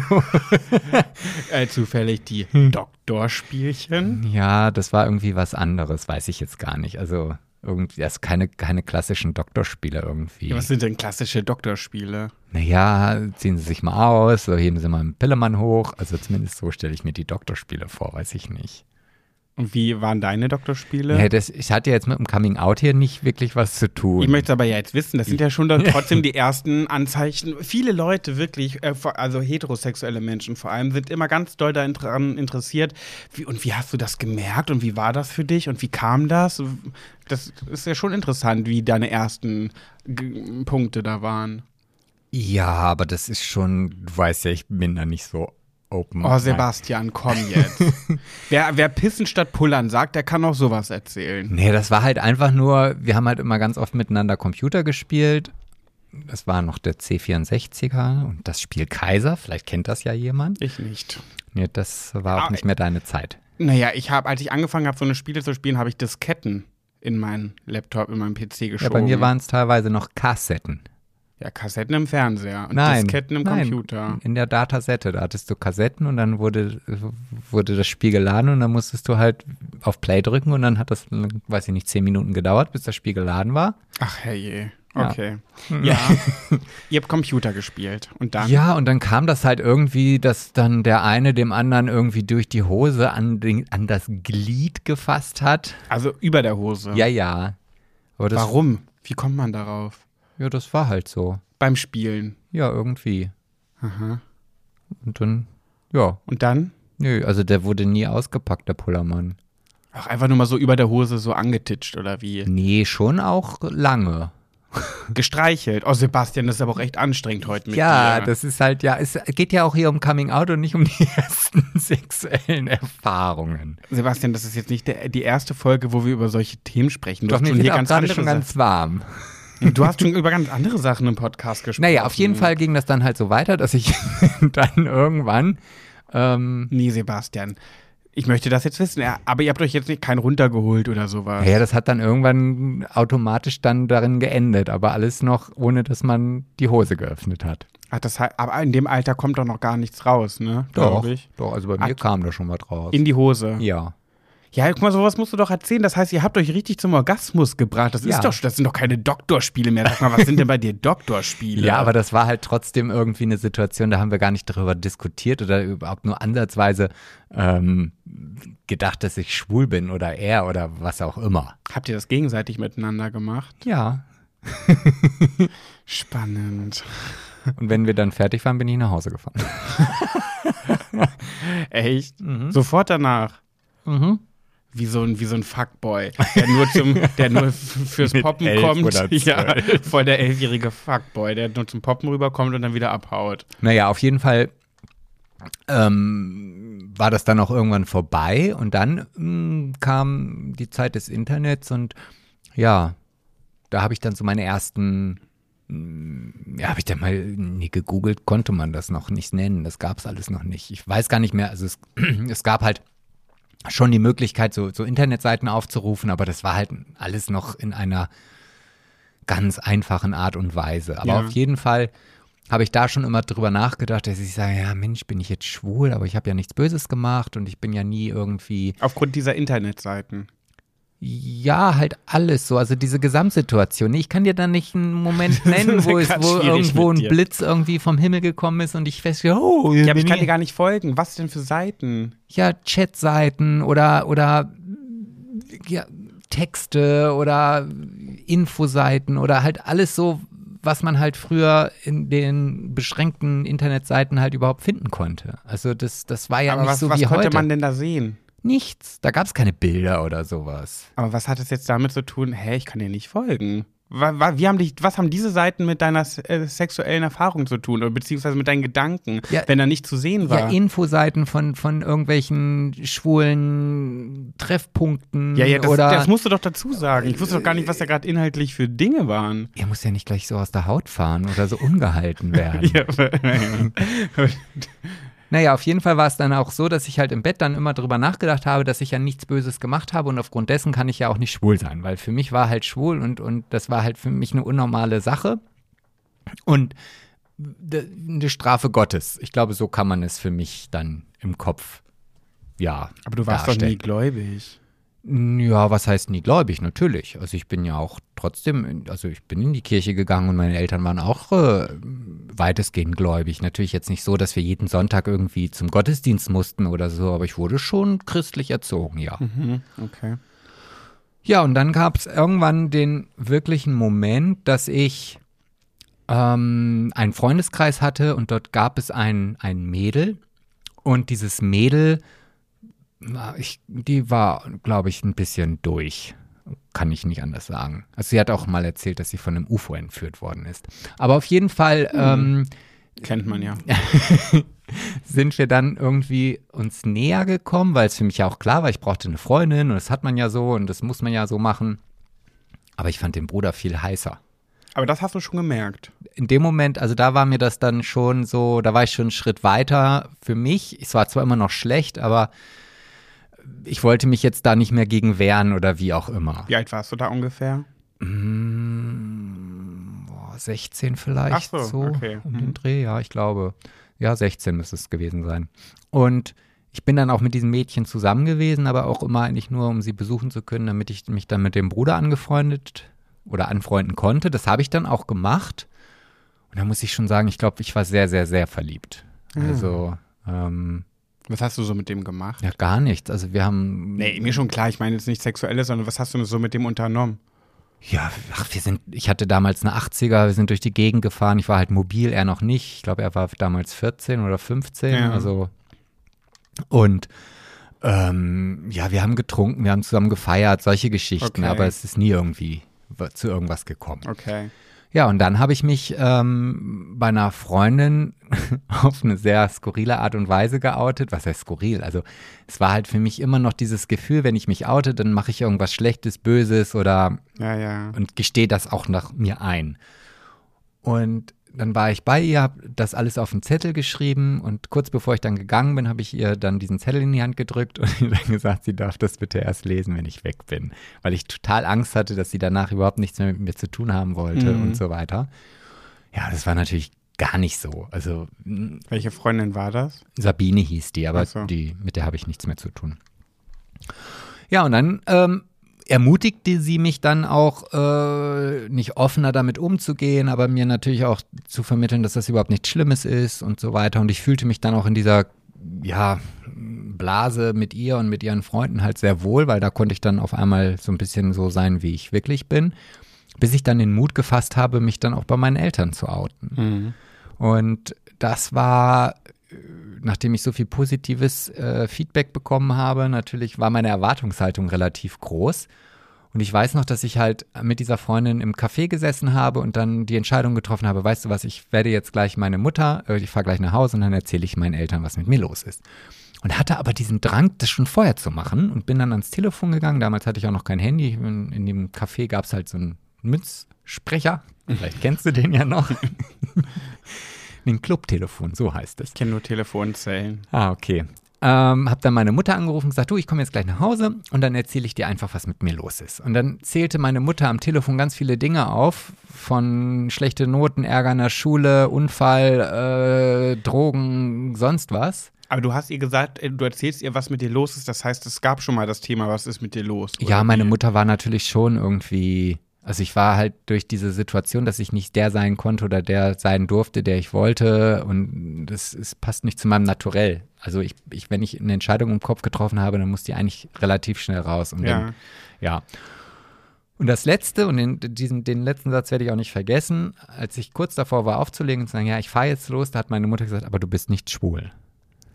Äh, zufällig die Doktorspielchen. Ja, das war irgendwie was anderes, weiß ich jetzt gar nicht. Also irgendwie, das keine, keine klassischen Doktorspiele irgendwie. Ja, was sind denn klassische Doktorspiele? Naja, ziehen Sie sich mal aus, so heben Sie mal einen Pillemann hoch. Also zumindest so stelle ich mir die Doktorspiele vor, weiß ich nicht. Und wie waren deine Doktorspiele? Ja, das, ich hatte jetzt mit dem Coming Out hier nicht wirklich was zu tun. Ich möchte aber ja jetzt wissen, das sind ja schon dann trotzdem die ersten Anzeichen. Viele Leute wirklich, äh, also heterosexuelle Menschen vor allem, sind immer ganz doll daran interessiert. Wie, und wie hast du das gemerkt und wie war das für dich und wie kam das? Das ist ja schon interessant, wie deine ersten Punkte da waren. ja, aber das ist schon, du weißt ja, ich bin da nicht so open. Oh, Sebastian, komm jetzt. wer, wer Pissen statt Pullern sagt, der kann auch sowas erzählen. Nee, das war halt einfach nur, wir haben halt immer ganz oft miteinander Computer gespielt. Das war noch der C64er und das Spiel Kaiser, vielleicht kennt das ja jemand. Ich nicht. Nee, das war auch Ah, nicht mehr deine Zeit. Naja, ich habe, als ich angefangen habe, so eine Spiele zu spielen, habe ich Disketten in meinen Laptop, in meinen PC geschoben. Ja, bei mir waren es teilweise noch Kassetten. Ja, Kassetten im Fernseher und Nein, Disketten im nein, Computer. In der Datasette, da hattest du Kassetten und dann wurde, wurde das Spiel geladen und dann musstest du halt auf Play drücken und dann hat das, weiß ich nicht, zehn Minuten gedauert, bis das Spiel geladen war. Ach herrje. Ja. Okay. Ja. Ihr habt Computer gespielt. Und dann? Ja, und dann kam das halt irgendwie, dass dann der eine dem anderen irgendwie durch die Hose an, den, an das Glied gefasst hat. Also über der Hose. Ja, ja. Das, Warum? Wie kommt man darauf? Ja, das war halt so. Beim Spielen. Ja, irgendwie. Aha. Und dann, ja, Und dann? nö, also der wurde nie ausgepackt, der Pullermann. Ach, einfach nur mal so über der Hose so angetitscht oder wie? Nee, schon auch lange. Gestreichelt. Oh, Sebastian, das ist aber auch echt anstrengend heute mit ja, dir. das ist halt, ja, es geht ja auch hier um Coming Out und nicht um die ersten sexuellen Erfahrungen. Sebastian, das ist jetzt nicht der, die erste Folge, wo wir über solche Themen sprechen. Du Doch, hast mir schon wird hier auch gerade schon ganz warm. Du hast schon über ganz andere Sachen im Podcast gesprochen. Naja, auf jeden Fall ging das dann halt so weiter, dass ich dann irgendwann, ähm, Nee, Sebastian. Ich möchte das jetzt wissen. Aber ihr habt euch jetzt nicht keinen runtergeholt oder sowas. ja, das hat dann irgendwann automatisch dann darin geendet, aber alles noch, ohne dass man die Hose geöffnet hat. Ach, das, heißt- aber in dem Alter kommt doch noch gar nichts raus, ne? Ich. doch, also bei mir Ach. kam da schon was raus. In die Hose. ja. Ja, guck mal, sowas musst du doch erzählen. Das heißt, ihr habt euch richtig zum Orgasmus gebracht. Das Ja. ist doch, das sind doch keine Doktorspiele mehr. Sag mal, was sind denn bei dir Doktorspiele? Ja, aber das war halt trotzdem irgendwie eine Situation, da haben wir gar nicht darüber diskutiert oder überhaupt nur ansatzweise ähm, gedacht, dass ich schwul bin oder er oder was auch immer. Habt ihr das gegenseitig miteinander gemacht? Ja. Spannend. Und wenn wir dann fertig waren, bin ich nach Hause gefahren. Echt? Sofort danach. Mhm. Wie so ein, wie so ein Fuckboy, der nur, zum, der nur fürs Poppen kommt. Ja, voll der elfjährige Fuckboy, der nur zum Poppen rüberkommt und dann wieder abhaut. Naja, auf jeden Fall ähm, war das dann auch irgendwann vorbei und dann mh, kam die Zeit des Internets und ja, da habe ich dann so meine ersten, mh, ja, habe ich dann mal nie gegoogelt, konnte man das noch nicht nennen, das gab es alles noch nicht. Ich weiß gar nicht mehr, also es, es gab halt schon die Möglichkeit, so, so Internetseiten aufzurufen, aber das war halt alles noch in einer ganz einfachen Art und Weise. Aber Ja. auf jeden Fall habe ich da schon immer drüber nachgedacht, dass ich sage, ja Mensch, bin ich jetzt schwul, aber ich habe ja nichts Böses gemacht und ich bin ja nie irgendwie, Aufgrund dieser Internetseiten. Ja, halt alles so, also diese Gesamtsituation. Ich kann dir dann nicht einen Moment nennen, wo, es, wo irgendwo ein dir. Blitz irgendwie vom Himmel gekommen ist und ich feststelle, oh, Ja, aber ich kann dir gar nicht folgen. Was denn für Seiten? ja, Chatseiten oder, oder ja, Texte oder Infoseiten oder halt alles so, was man halt früher in den beschränkten Internetseiten halt überhaupt finden konnte. Also das, das war ja aber nicht was, so was wie konnte heute. man denn da sehen? Nichts. Da gab es keine Bilder oder sowas. Aber was hat es jetzt damit zu tun? Hä, ich kann dir nicht folgen. Wie haben dich, was haben diese Seiten mit deiner äh, sexuellen Erfahrung zu tun oder beziehungsweise mit deinen Gedanken, Ja, wenn er nicht zu sehen war? Ja, Infoseiten von, von irgendwelchen schwulen Treffpunkten Ja, ja, das, oder. das musst du doch dazu sagen. Ich wusste doch gar nicht, was da gerade inhaltlich für Dinge waren. er muss ja nicht gleich so aus der Haut fahren oder so ungehalten werden. Ja, Naja, auf jeden Fall war es dann auch so, dass ich halt im Bett dann immer drüber nachgedacht habe, dass ich ja nichts Böses gemacht habe und aufgrund dessen kann ich ja auch nicht schwul sein, weil für mich war halt schwul und, und das war halt für mich eine unnormale Sache und eine Strafe Gottes. Ich glaube, so kann man es für mich dann im Kopf, ja. Aber du warst doch nie darstellen. gläubig. Ja, was heißt nie gläubig? Natürlich. Also ich bin ja auch trotzdem, in- also ich bin in die Kirche gegangen und meine Eltern waren auch äh, weitestgehend gläubig. Natürlich jetzt nicht so, dass wir jeden Sonntag irgendwie zum Gottesdienst mussten oder so, aber ich wurde schon christlich erzogen, ja. Mhm, okay. Ja, und dann gab es irgendwann den wirklichen Moment, dass ich ähm, einen Freundeskreis hatte und dort gab es ein, ein Mädel und dieses Mädel, ich, die war, glaube ich, ein bisschen durch. Kann ich nicht anders sagen. Also sie hat auch mal erzählt, dass sie von einem UFO entführt worden ist. Aber auf jeden Fall ähm, Kennt man ja. sind wir dann irgendwie uns näher gekommen, weil es für mich ja auch klar war, ich brauchte eine Freundin und das hat man ja so und das muss man ja so machen. Aber ich fand den Bruder viel heißer. Aber das hast du schon gemerkt. In dem Moment, also da war mir das dann schon so, da war ich schon einen Schritt weiter für mich. Es war zwar immer noch schlecht, aber ich wollte mich jetzt da nicht mehr gegen wehren oder wie auch immer. Wie alt warst du da ungefähr? Mm, boah, 16 vielleicht Ach so, so okay. um Mhm. den Dreh, ja, ich glaube. Ja, 16 müsste es gewesen sein. Und ich bin dann auch mit diesem Mädchen zusammen gewesen, aber auch immer eigentlich nur, um sie besuchen zu können, damit ich mich dann mit dem Bruder angefreundet oder anfreunden konnte. Das habe ich dann auch gemacht. Und da muss ich schon sagen, ich glaube, ich war sehr, sehr, sehr verliebt. Also, ähm, Was hast du so mit dem gemacht? ja, gar nichts. Also wir haben. Nee, mir schon klar, ich meine jetzt nicht sexuelles, sondern was hast du so mit dem unternommen? Ja, ach, wir sind, ich hatte damals eine 80er, wir sind durch die Gegend gefahren. Ich war halt mobil, er noch nicht. Ich glaube, er war damals 14 oder 15. Ja. Also, und ähm, ja, wir haben getrunken, wir haben zusammen gefeiert, solche Geschichten, Okay. aber es ist nie irgendwie zu irgendwas gekommen. Okay. Ja, und dann habe ich mich ähm, bei einer Freundin auf eine sehr skurrile Art und Weise geoutet. Was heißt skurril? Also es war halt für mich immer noch dieses Gefühl, wenn ich mich oute, dann mache ich irgendwas Schlechtes, Böses oder Ja, ja. und gestehe das auch nach mir ein. Und dann war ich bei ihr, habe das alles auf einen Zettel geschrieben und kurz bevor ich dann gegangen bin, habe ich ihr dann diesen Zettel in die Hand gedrückt und ihr dann gesagt, sie darf das bitte erst lesen, wenn ich weg bin. Weil ich total Angst hatte, dass sie danach überhaupt nichts mehr mit mir zu tun haben wollte Mhm. und so weiter. Ja, das war natürlich gar nicht so. Also mh, Welche Freundin war das? Sabine hieß die, aber so. die, mit der habe ich nichts mehr zu tun. Ja, und dann ähm, ermutigte sie mich dann auch, äh, nicht offener damit umzugehen, aber mir natürlich auch zu vermitteln, dass das überhaupt nichts Schlimmes ist und so weiter. Und ich fühlte mich dann auch in dieser, ja, Blase mit ihr und mit ihren Freunden halt sehr wohl, weil da konnte ich dann auf einmal so ein bisschen so sein, wie ich wirklich bin. Bis ich dann den Mut gefasst habe, mich dann auch bei meinen Eltern zu outen. Mhm. Und das war, nachdem ich so viel positives äh, Feedback bekommen habe, natürlich war meine Erwartungshaltung relativ groß. Und ich weiß noch, dass ich halt mit dieser Freundin im Café gesessen habe und dann die Entscheidung getroffen habe, weißt du was, ich werde jetzt gleich meine Mutter, äh, ich fahre gleich nach Hause und dann erzähle ich meinen Eltern, was mit mir los ist. Und hatte aber diesen Drang, das schon vorher zu machen und bin dann ans Telefon gegangen. Damals hatte ich auch noch kein Handy. In, in dem Café gab es halt so einen Münzsprecher. Vielleicht kennst du den ja noch. Den Clubtelefon, so heißt es. Ich kenne nur Telefonzellen. Ah, okay. Ähm, hab dann meine Mutter angerufen und gesagt, du, ich komme jetzt gleich nach Hause und dann erzähle ich dir einfach, was mit mir los ist. Und dann zählte meine Mutter am Telefon ganz viele Dinge auf, von schlechte Noten, Ärger in der Schule, Unfall, äh, Drogen, sonst was. Aber du hast ihr gesagt, äh, du erzählst ihr, was mit dir los ist. Das heißt, es gab schon mal das Thema, was ist mit dir los? Ja, meine wie? Mutter war natürlich schon irgendwie, also ich war halt durch diese Situation, dass ich nicht der sein konnte oder der sein durfte, der ich wollte und das ist, passt nicht zu meinem Naturell. Also ich, ich, wenn ich eine Entscheidung im Kopf getroffen habe, dann muss die eigentlich relativ schnell raus. Und Ja. dann, ja. Und das letzte, und den, diesen, den letzten Satz werde ich auch nicht vergessen, als ich kurz davor war aufzulegen und zu sagen, ja, ich fahre jetzt los, da hat meine Mutter gesagt, aber du bist nicht schwul.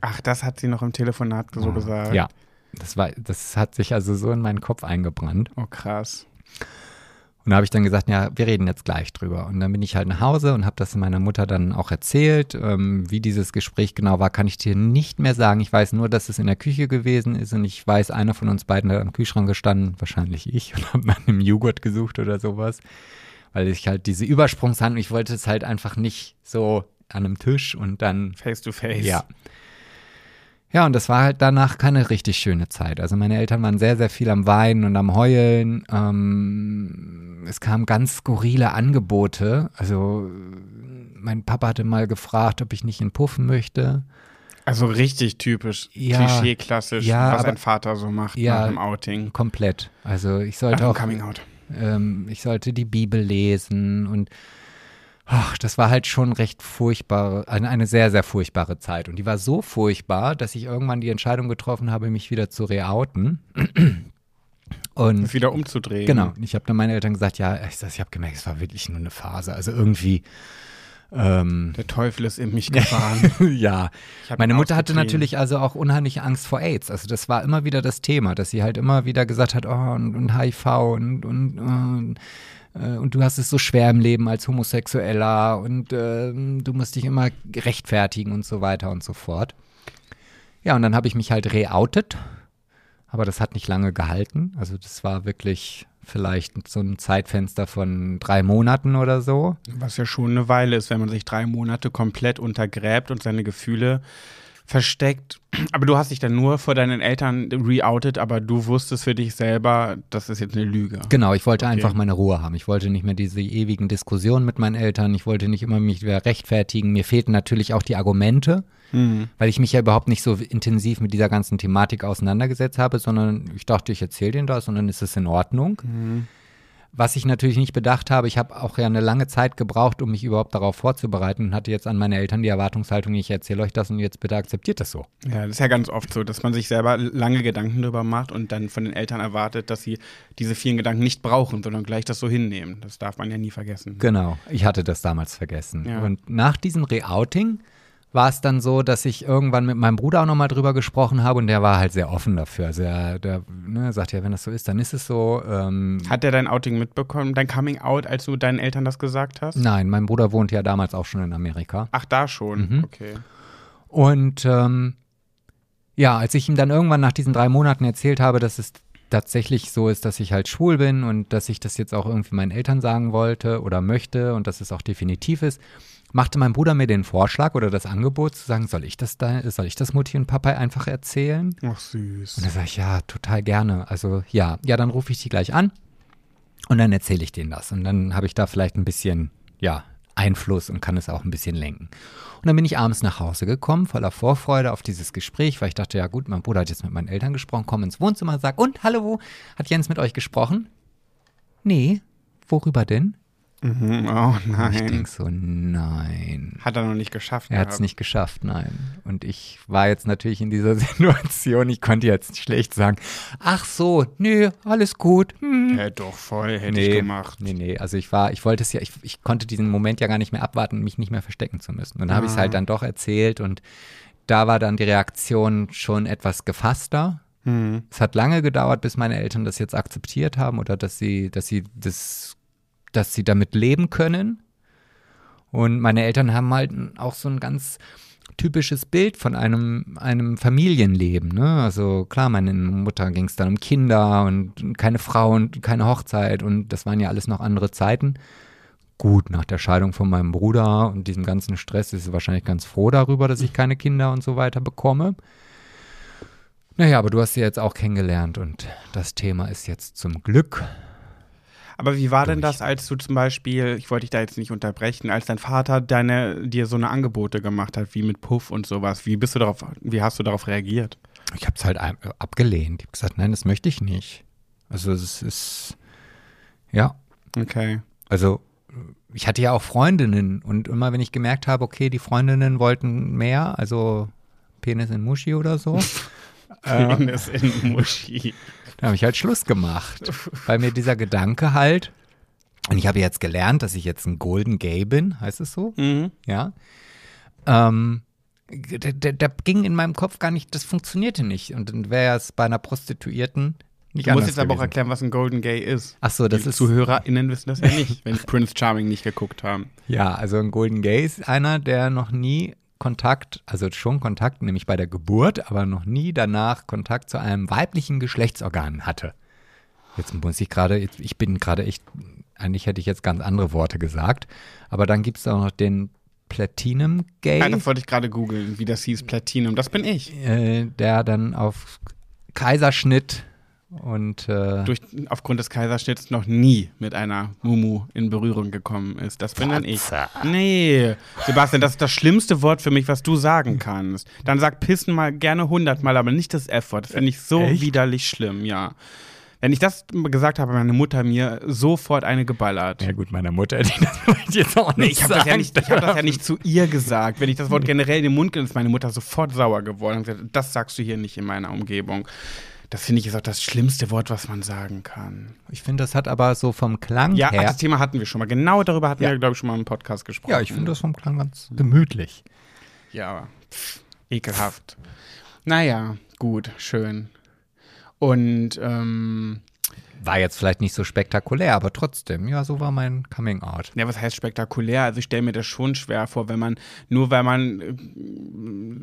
Ach, das hat sie noch im Telefonat so gesagt. Ja. Das war, das hat sich also so in meinen Kopf eingebrannt. Oh, krass. Und da habe ich dann gesagt, ja, wir reden jetzt gleich drüber. Und dann bin ich halt nach Hause und habe das meiner Mutter dann auch erzählt. Ähm, wie dieses Gespräch genau war, kann ich dir nicht mehr sagen. Ich weiß nur, dass es in der Küche gewesen ist und ich weiß, einer von uns beiden hat am Kühlschrank gestanden, wahrscheinlich ich, und habe nach einem Joghurt gesucht oder sowas. Weil ich halt diese Übersprungshandlung, ich wollte es halt einfach nicht so an einem Tisch und dann Face to face. ja. Ja, und das war halt danach keine richtig schöne Zeit. Also meine Eltern waren sehr, sehr viel am Weinen und am Heulen. Ähm, es kamen ganz skurrile Angebote. Also mein Papa hatte mal gefragt, ob ich nicht in Puffen möchte. Also richtig typisch, Ja. klischee-klassisch, Ja, was aber- ein Vater so macht Ja. nach dem Outing. Komplett. Also ich sollte dem auch, Coming Out. ähm, ich sollte die Bibel lesen und ach, das war halt schon recht furchtbar, eine, sehr, sehr furchtbare Zeit. Und die war so furchtbar, dass ich irgendwann die Entscheidung getroffen habe, mich wieder zu reouten. Und Das wieder umzudrehen. Genau. Ich habe dann meinen Eltern gesagt, ja, ich, ich habe gemerkt, es war wirklich nur eine Phase. Also irgendwie, ähm, Der Teufel ist in mich gefahren. ja. Meine Mutter hatte natürlich also auch unheimlich Angst vor AIDS. Also das war immer wieder das Thema, dass sie halt immer wieder gesagt hat, oh, und, und HIV und, und, und äh, und du hast es so schwer im Leben als Homosexueller und ähm, du musst dich immer rechtfertigen und so weiter und so fort. Ja, und dann habe ich mich halt reoutet, aber das hat nicht lange gehalten. Also das war wirklich vielleicht so ein Zeitfenster von drei Monaten oder so. Was ja schon eine Weile ist, wenn man sich drei Monate komplett untergräbt und seine Gefühle versteckt. Aber du hast dich dann nur vor deinen Eltern reoutet, aber du wusstest für dich selber, das ist jetzt eine Lüge. Genau, ich wollte Okay. einfach meine Ruhe haben. Ich wollte nicht mehr diese ewigen Diskussionen mit meinen Eltern. Ich wollte nicht immer mich wieder rechtfertigen. Mir fehlten natürlich auch die Argumente, Mhm. weil ich mich ja überhaupt nicht so intensiv mit dieser ganzen Thematik auseinandergesetzt habe, sondern ich dachte, ich erzähle denen das und dann ist es in Ordnung. Mhm. Was ich natürlich nicht bedacht habe, ich habe auch ja eine lange Zeit gebraucht, um mich überhaupt darauf vorzubereiten und hatte jetzt an meine Eltern die Erwartungshaltung, ich erzähle euch das und jetzt bitte akzeptiert das so. Ja, das ist ja ganz oft so, dass man sich selber lange Gedanken darüber macht und dann von den Eltern erwartet, dass sie diese vielen Gedanken nicht brauchen, sondern gleich das so hinnehmen. Das darf man ja nie vergessen. Genau, ich hatte das damals vergessen. Ja. Und nach diesem Reouting war es dann so, dass ich irgendwann mit meinem Bruder auch nochmal drüber gesprochen habe und der war halt sehr offen dafür. Also er der, ne, sagt ja, wenn das so ist, dann ist es so. Ähm, Hat der dein Outing mitbekommen, dein Coming Out, als du deinen Eltern das gesagt hast? nein, mein Bruder wohnt ja damals auch schon in Amerika. Ach, da schon. Mhm. Okay. Und ähm, ja, als ich ihm dann irgendwann nach diesen drei Monaten erzählt habe, dass es tatsächlich so ist, dass ich halt schwul bin und dass ich das jetzt auch irgendwie meinen Eltern sagen wollte oder möchte und dass es auch definitiv ist, machte mein Bruder mir den Vorschlag oder das Angebot zu sagen, soll ich das da, soll ich das Mutti und Papa einfach erzählen? Ach, süß. Und da sage ich, ja, total gerne. Also ja, ja, dann rufe ich die gleich an und dann erzähle ich denen das. Und dann habe ich da vielleicht ein bisschen, ja, Einfluss und kann es auch ein bisschen lenken. Und dann bin ich abends nach Hause gekommen, voller Vorfreude auf dieses Gespräch, weil ich dachte, ja gut, mein Bruder hat jetzt mit meinen Eltern gesprochen, komm ins Wohnzimmer, sag, und hallo, hat Jens mit euch gesprochen? Nee, worüber denn? Mhm. Oh Und ich nein. denke so, nein. Hat er noch nicht geschafft. Er hat es nicht geschafft, nein. Und ich war jetzt natürlich in dieser Situation, ich konnte jetzt schlecht sagen, ach so, nö, alles gut. Hm. Ja, doch, voll, hätte ich gemacht. Nee, nee, also ich war, ich wollte es ja, ich, ich konnte diesen Moment ja gar nicht mehr abwarten, mich nicht mehr verstecken zu müssen. Und dann habe ich es Ah. halt dann doch erzählt und da war dann die Reaktion schon etwas gefasster. Hm. Es hat lange gedauert, bis meine Eltern das jetzt akzeptiert haben oder dass sie, dass sie das, dass sie damit leben können. Und meine Eltern haben halt auch so ein ganz typisches Bild von einem, einem Familienleben. Ne? Also klar, meine Mutter ging es dann um Kinder und keine Frau und keine Hochzeit und das waren ja alles noch andere Zeiten. Gut, nach der Scheidung von meinem Bruder und diesem ganzen Stress ist sie wahrscheinlich ganz froh darüber, dass ich keine Kinder und so weiter bekomme. Naja, aber du hast sie jetzt auch kennengelernt und das Thema ist jetzt zum Glück. Aber wie war denn Durch. das, als du zum Beispiel, ich wollte dich da jetzt nicht unterbrechen, als dein Vater deine, dir so eine Angebote gemacht hat, wie mit Puff und sowas, wie bist du darauf, wie hast du darauf reagiert? Ich habe es halt ein- abgelehnt. Ich habe gesagt, nein, das möchte ich nicht. Also es ist, ja, Okay. also ich hatte ja auch Freundinnen und immer wenn ich gemerkt habe, okay, die Freundinnen wollten mehr, also Penis in Muschi oder so, äh, Penis in Muschi. dann habe ich halt Schluss gemacht. Weil mir dieser Gedanke halt, und ich habe jetzt gelernt, dass ich jetzt ein Golden Gay bin, heißt es so? Mhm. ja. Ähm, da, da, da ging in meinem Kopf gar nicht, das funktionierte nicht. Und dann wäre es bei einer Prostituierten nicht Du musst jetzt aber auch gewesen. erklären, was ein Golden Gay ist. Ach so, das die ist ZuhörerInnen wissen das ja nicht, wenn Prince Charming nicht geguckt haben. ja, also ein Golden Gay ist einer, der noch nie Kontakt, also schon Kontakt, nämlich bei der Geburt, aber noch nie danach Kontakt zu einem weiblichen Geschlechtsorgan hatte. Jetzt muss ich gerade, ich bin gerade echt, eigentlich hätte ich jetzt ganz andere Worte gesagt, aber dann gibt es auch noch den Platinum Gay. Ja, das wollte ich gerade googeln, wie das hieß, Platinum. Das bin ich. äh, der dann auf Kaiserschnitt und äh, Durch, aufgrund des Kaiserschnitts noch nie mit einer Mumu in Berührung gekommen ist. Das bin dann ich. Nee, Sebastian, das ist das schlimmste Wort für mich, was du sagen kannst. Dann sag pissen mal gerne hundertmal, aber nicht das F-Wort. Das finde ich so Echt? widerlich schlimm, ja. Wenn ich das gesagt habe, meine Mutter mir sofort eine geballert. ja gut, meiner Mutter hätte ich das vielleicht jetzt auch Nee, nicht ich habe das, ja nicht, ich hab das ja nicht zu ihr gesagt. Wenn ich das Wort generell in den Mund genommen ist meine Mutter sofort sauer geworden und gesagt, das sagst du hier nicht in meiner Umgebung. Das finde ich ist auch das schlimmste Wort, was man sagen kann. Ich finde, das hat aber so vom Klang Ja, her. das Thema hatten wir schon mal. Genau darüber hatten Ja. wir, glaube ich, schon mal im Podcast gesprochen. ja, ich finde das vom Klang ganz gemütlich. Ja, aber pff, ekelhaft. Naja, gut, schön. Und ähm, War jetzt vielleicht nicht so spektakulär, aber trotzdem, ja, so war mein Coming Out. ja, was heißt spektakulär? Also ich stelle mir das schon schwer vor, wenn man, nur weil man äh,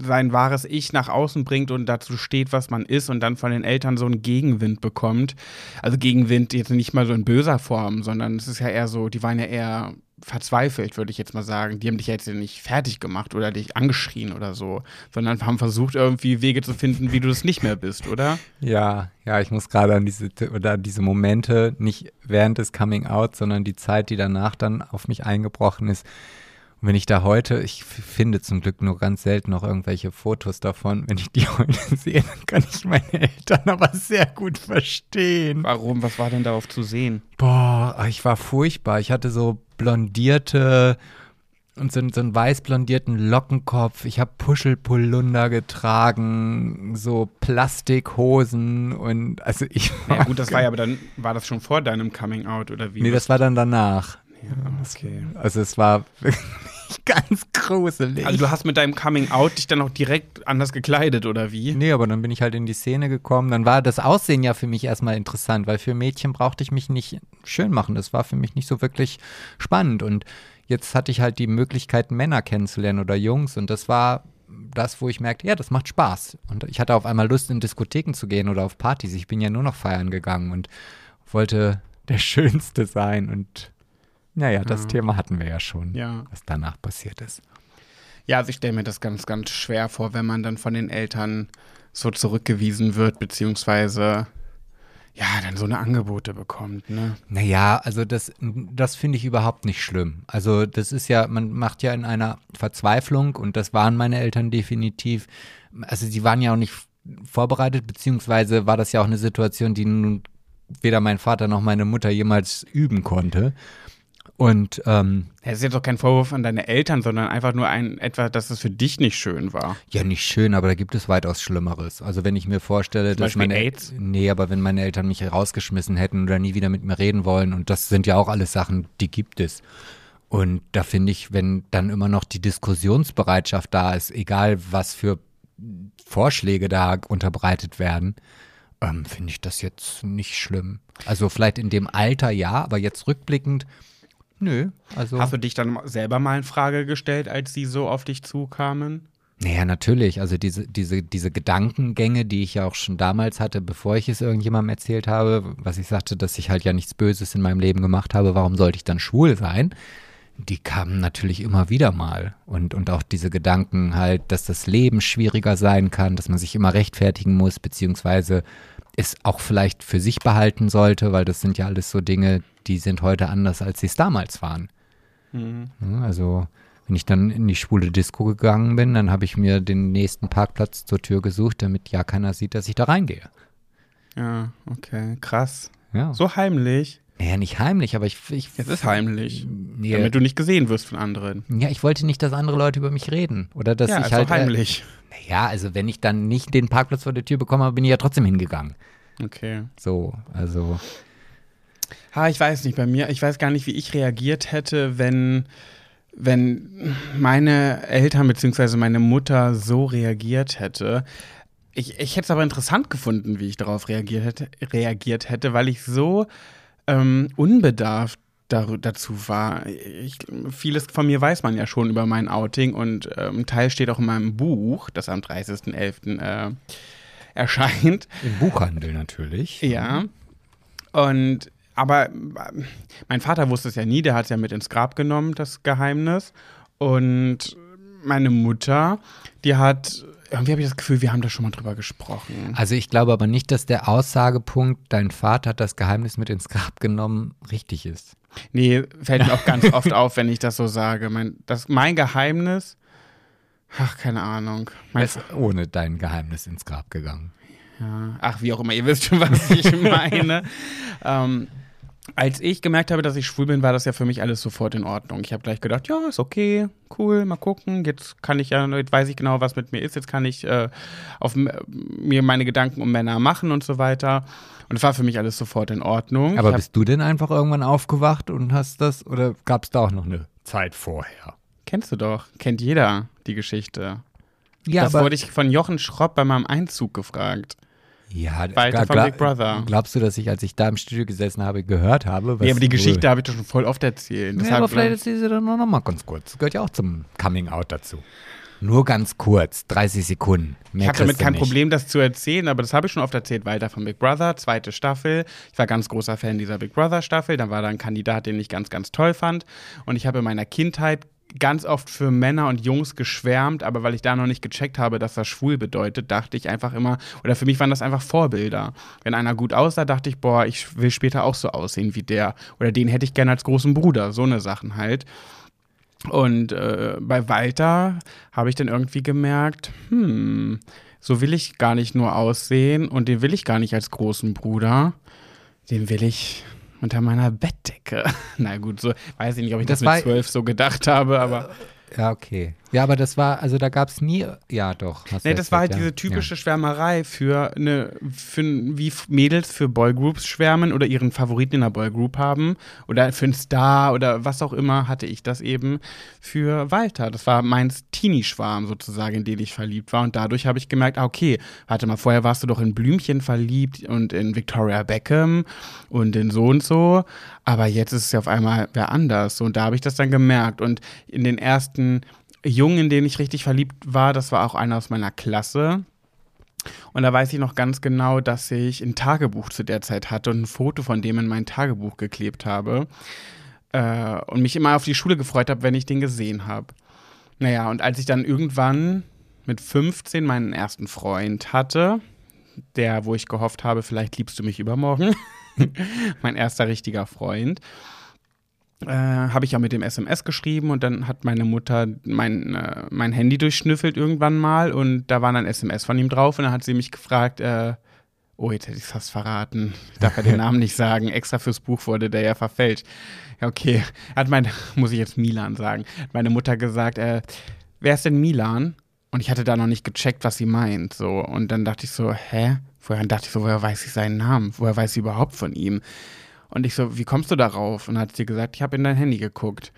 sein wahres Ich nach außen bringt und dazu steht, was man ist und dann von den Eltern so einen Gegenwind bekommt. Also Gegenwind jetzt nicht mal so in böser Form, sondern es ist ja eher so, die waren ja eher verzweifelt, würde ich jetzt mal sagen. Die haben dich jetzt nicht fertig gemacht oder dich angeschrien oder so, sondern haben versucht, irgendwie Wege zu finden, wie du das nicht mehr bist, oder? Ja, ja, ich muss gerade an diese oder an diese Momente, nicht während des Coming Out, sondern die Zeit, die danach dann auf mich eingebrochen ist, Und wenn ich da heute, ich finde zum Glück nur ganz selten noch irgendwelche Fotos davon, wenn ich die heute sehe, dann kann ich meine Eltern aber sehr gut verstehen. Warum? Was war denn darauf zu sehen? Boah, ich war furchtbar. Ich hatte so blondierte und so, so einen weiß blondierten Lockenkopf. Ich habe Puschelpolunder getragen, so Plastikhosen und also ich. Ja gut, das war ja aber dann, war das schon vor deinem Coming Out oder wie? Nee, das war dann danach. Ja, okay. Also es war wirklich ganz gruselig. Also du hast mit deinem Coming Out dich dann auch direkt anders gekleidet oder wie? Nee, aber dann bin ich halt in die Szene gekommen. Dann war das Aussehen ja für mich erstmal interessant, weil für Mädchen brauchte ich mich nicht schön machen. Das war für mich nicht so wirklich spannend. Und jetzt hatte ich halt die Möglichkeit, Männer kennenzulernen oder Jungs. Und das war das, wo ich merkte, ja, das macht Spaß. Und ich hatte auf einmal Lust, in Diskotheken zu gehen oder auf Partys. Ich bin ja nur noch feiern gegangen und wollte der Schönste sein. Und naja, das Ja. Thema hatten wir ja schon, Ja. was danach passiert ist. Ja, also ich stelle mir das ganz, ganz schwer vor, wenn man dann von den Eltern so zurückgewiesen wird, beziehungsweise ja, dann so eine Angebote bekommt, ne? Naja, also das, das finde ich überhaupt nicht schlimm. Also das ist ja, man macht ja in einer Verzweiflung und das waren meine Eltern definitiv. Also sie waren ja auch nicht vorbereitet, beziehungsweise war das ja auch eine Situation, die nun weder mein Vater noch meine Mutter jemals üben konnte. Und ähm, Das ist jetzt doch kein Vorwurf an deine Eltern, sondern einfach nur ein etwa, dass es für dich nicht schön war. ja, nicht schön, aber da gibt es weitaus Schlimmeres. Also wenn ich mir vorstelle, dass Beispiel meine AIDS? Nee, aber wenn meine Eltern mich rausgeschmissen hätten oder nie wieder mit mir reden wollen, und das sind ja auch alles Sachen, die gibt es. Und da finde ich, wenn dann immer noch die Diskussionsbereitschaft da ist, egal was für Vorschläge da unterbreitet werden, ähm, finde ich das jetzt nicht schlimm. Also vielleicht in dem Alter ja, aber jetzt rückblickend, nö. Also Hast du dich dann selber mal in Frage gestellt, als sie so auf dich zukamen? Naja, natürlich. Also diese, diese, diese Gedankengänge, die ich ja auch schon damals hatte, bevor ich es irgendjemandem erzählt habe, was ich sagte, dass ich halt ja nichts Böses in meinem Leben gemacht habe, warum sollte ich dann schwul sein? Die kamen natürlich immer wieder mal. Und, und auch diese Gedanken halt, dass das Leben schwieriger sein kann, dass man sich immer rechtfertigen muss, beziehungsweise es auch vielleicht für sich behalten sollte, weil das sind ja alles so Dinge, die sind heute anders, als sie es damals waren. Ja, Also, wenn ich dann in die schwule Disco gegangen bin, dann habe ich mir den nächsten Parkplatz zur Tür gesucht, damit ja keiner sieht, dass ich da reingehe. Ja, okay, krass. Ja. So heimlich. Naja, nicht heimlich, aber ich. ich Es ist heimlich. Nee, Damit du nicht gesehen wirst von anderen. ja, ich wollte nicht, dass andere Leute über mich reden. Oder dass ja, ich ist halt. auch heimlich. Äh, naja, also wenn ich dann nicht den Parkplatz vor der Tür bekommen habe, bin ich ja trotzdem hingegangen. Okay. So, also. Ha, ich weiß nicht, bei mir, ich weiß gar nicht, wie ich reagiert hätte, wenn, wenn meine Eltern bzw. meine Mutter so reagiert hätte. Ich, ich hätte es aber interessant gefunden, wie ich darauf reagiert hätte, reagiert hätte weil ich so ähm, unbedarft dar dazu war. Ich, vieles von mir weiß man ja schon über mein Outing und ähm, ein Teil steht auch in meinem Buch, das am 30.11. Äh, erscheint. Im Buchhandel natürlich. Ja. Und aber äh, mein Vater wusste es ja nie, der hat es ja mit ins Grab genommen, das Geheimnis. Und meine Mutter, die hat, irgendwie habe ich das Gefühl, wir haben da schon mal drüber gesprochen. Also ich glaube aber nicht, dass der Aussagepunkt, dein Vater hat das Geheimnis mit ins Grab genommen, richtig ist. Nee, fällt mir auch ganz oft auf, wenn ich das so sage. Mein, das, mein Geheimnis, ach, keine Ahnung. Mein, Er ist ohne dein Geheimnis ins Grab gegangen. Ja, ach, wie auch immer, ihr wisst schon, was ich meine. ähm, als ich gemerkt habe, dass ich schwul bin, war das ja für mich alles sofort in Ordnung. Ich habe gleich gedacht, ja, ist okay, cool, mal gucken. Jetzt kann ich ja, jetzt weiß ich genau, was mit mir ist. Jetzt kann ich äh, auf mir meine Gedanken um Männer machen und so weiter. Und es war für mich alles sofort in Ordnung. Aber hab, bist du denn einfach irgendwann aufgewacht und hast das, oder gab es da auch noch eine Zeit vorher? kennst du doch, kennt jeder die Geschichte. Ja, das wurde ich von Jochen Schropp bei meinem Einzug gefragt. Ja, Walter von Big Brother. Glaubst du, dass ich, als ich da im Studio gesessen habe, gehört habe? Was ja, aber die Geschichte habe ich doch schon voll oft erzählt. Ja, aber vielleicht ich- erzähl sie dann noch mal ganz kurz. Das gehört ja auch zum Coming Out dazu. Nur ganz kurz, 30 Sekunden. Mehr Ich hatte damit kein nicht. Problem, das zu erzählen, aber das habe ich schon oft erzählt. Walter von Big Brother, zweite Staffel. Ich war ganz großer Fan dieser Big Brother Staffel. Da war da ein Kandidat, den ich ganz, ganz toll fand. Und ich habe in meiner Kindheit ganz oft für Männer und Jungs geschwärmt, aber weil ich da noch nicht gecheckt habe, dass das schwul bedeutet, dachte ich einfach immer, oder für mich waren das einfach Vorbilder. Wenn einer gut aussah, dachte ich, boah, ich will später auch so aussehen wie der. Oder den hätte ich gerne als großen Bruder. So eine Sachen halt. Und äh, bei Walter habe ich dann irgendwie gemerkt, hm, so will ich gar nicht nur aussehen und den will ich gar nicht als großen Bruder. Den will ich unter meiner Bettdecke. Na gut, so weiß ich nicht, ob ich das, Das mit zwölf so gedacht habe, aber Ja, okay. Ja, aber das war, also da gab es nie, ja doch. Hast du nee, das war halt ja. diese typische Schwärmerei für eine, für, wie Mädels für Boygroups schwärmen oder ihren Favoriten in einer Boygroup haben oder für einen Star oder was auch immer hatte ich das eben für Walter. Das war mein Teenie-Schwarm sozusagen, in den ich verliebt war und dadurch habe ich gemerkt, ah, okay, warte mal, vorher warst du doch in Blümchen verliebt und in Victoria Beckham und in so und so, aber jetzt ist es ja auf einmal wer anders und da habe ich das dann gemerkt und in den ersten Jungen, in denen ich richtig verliebt war, das war auch einer aus meiner Klasse. Und da weiß ich noch ganz genau, dass ich ein Tagebuch zu der Zeit hatte und ein Foto von dem in mein Tagebuch geklebt habe. Äh, und mich immer auf die Schule gefreut habe, wenn ich den gesehen habe. Naja, und als ich dann irgendwann mit 15 meinen ersten Freund hatte, der, wo ich gehofft habe, vielleicht liebst du mich übermorgen, mein erster richtiger Freund, äh, habe ich ja mit dem SMS geschrieben und dann hat meine Mutter mein, äh, mein Handy durchschnüffelt irgendwann mal und da war dann SMS von ihm drauf und dann hat sie mich gefragt, äh, oh, jetzt hätte ich es fast verraten. Ich darf ja den Namen nicht sagen. Extra fürs Buch wurde der ja verfälscht. Ja, okay. Hat meine, muss ich jetzt Milan sagen, hat meine Mutter gesagt, äh, wer ist denn Milan? Und ich hatte da noch nicht gecheckt, was sie meint. So. Und dann dachte ich so, hä? Vorher dachte ich so, woher weiß ich seinen Namen? Woher weiß sie überhaupt von ihm? Und ich so, wie kommst du darauf? Und hat sie gesagt, ich habe in dein Handy geguckt.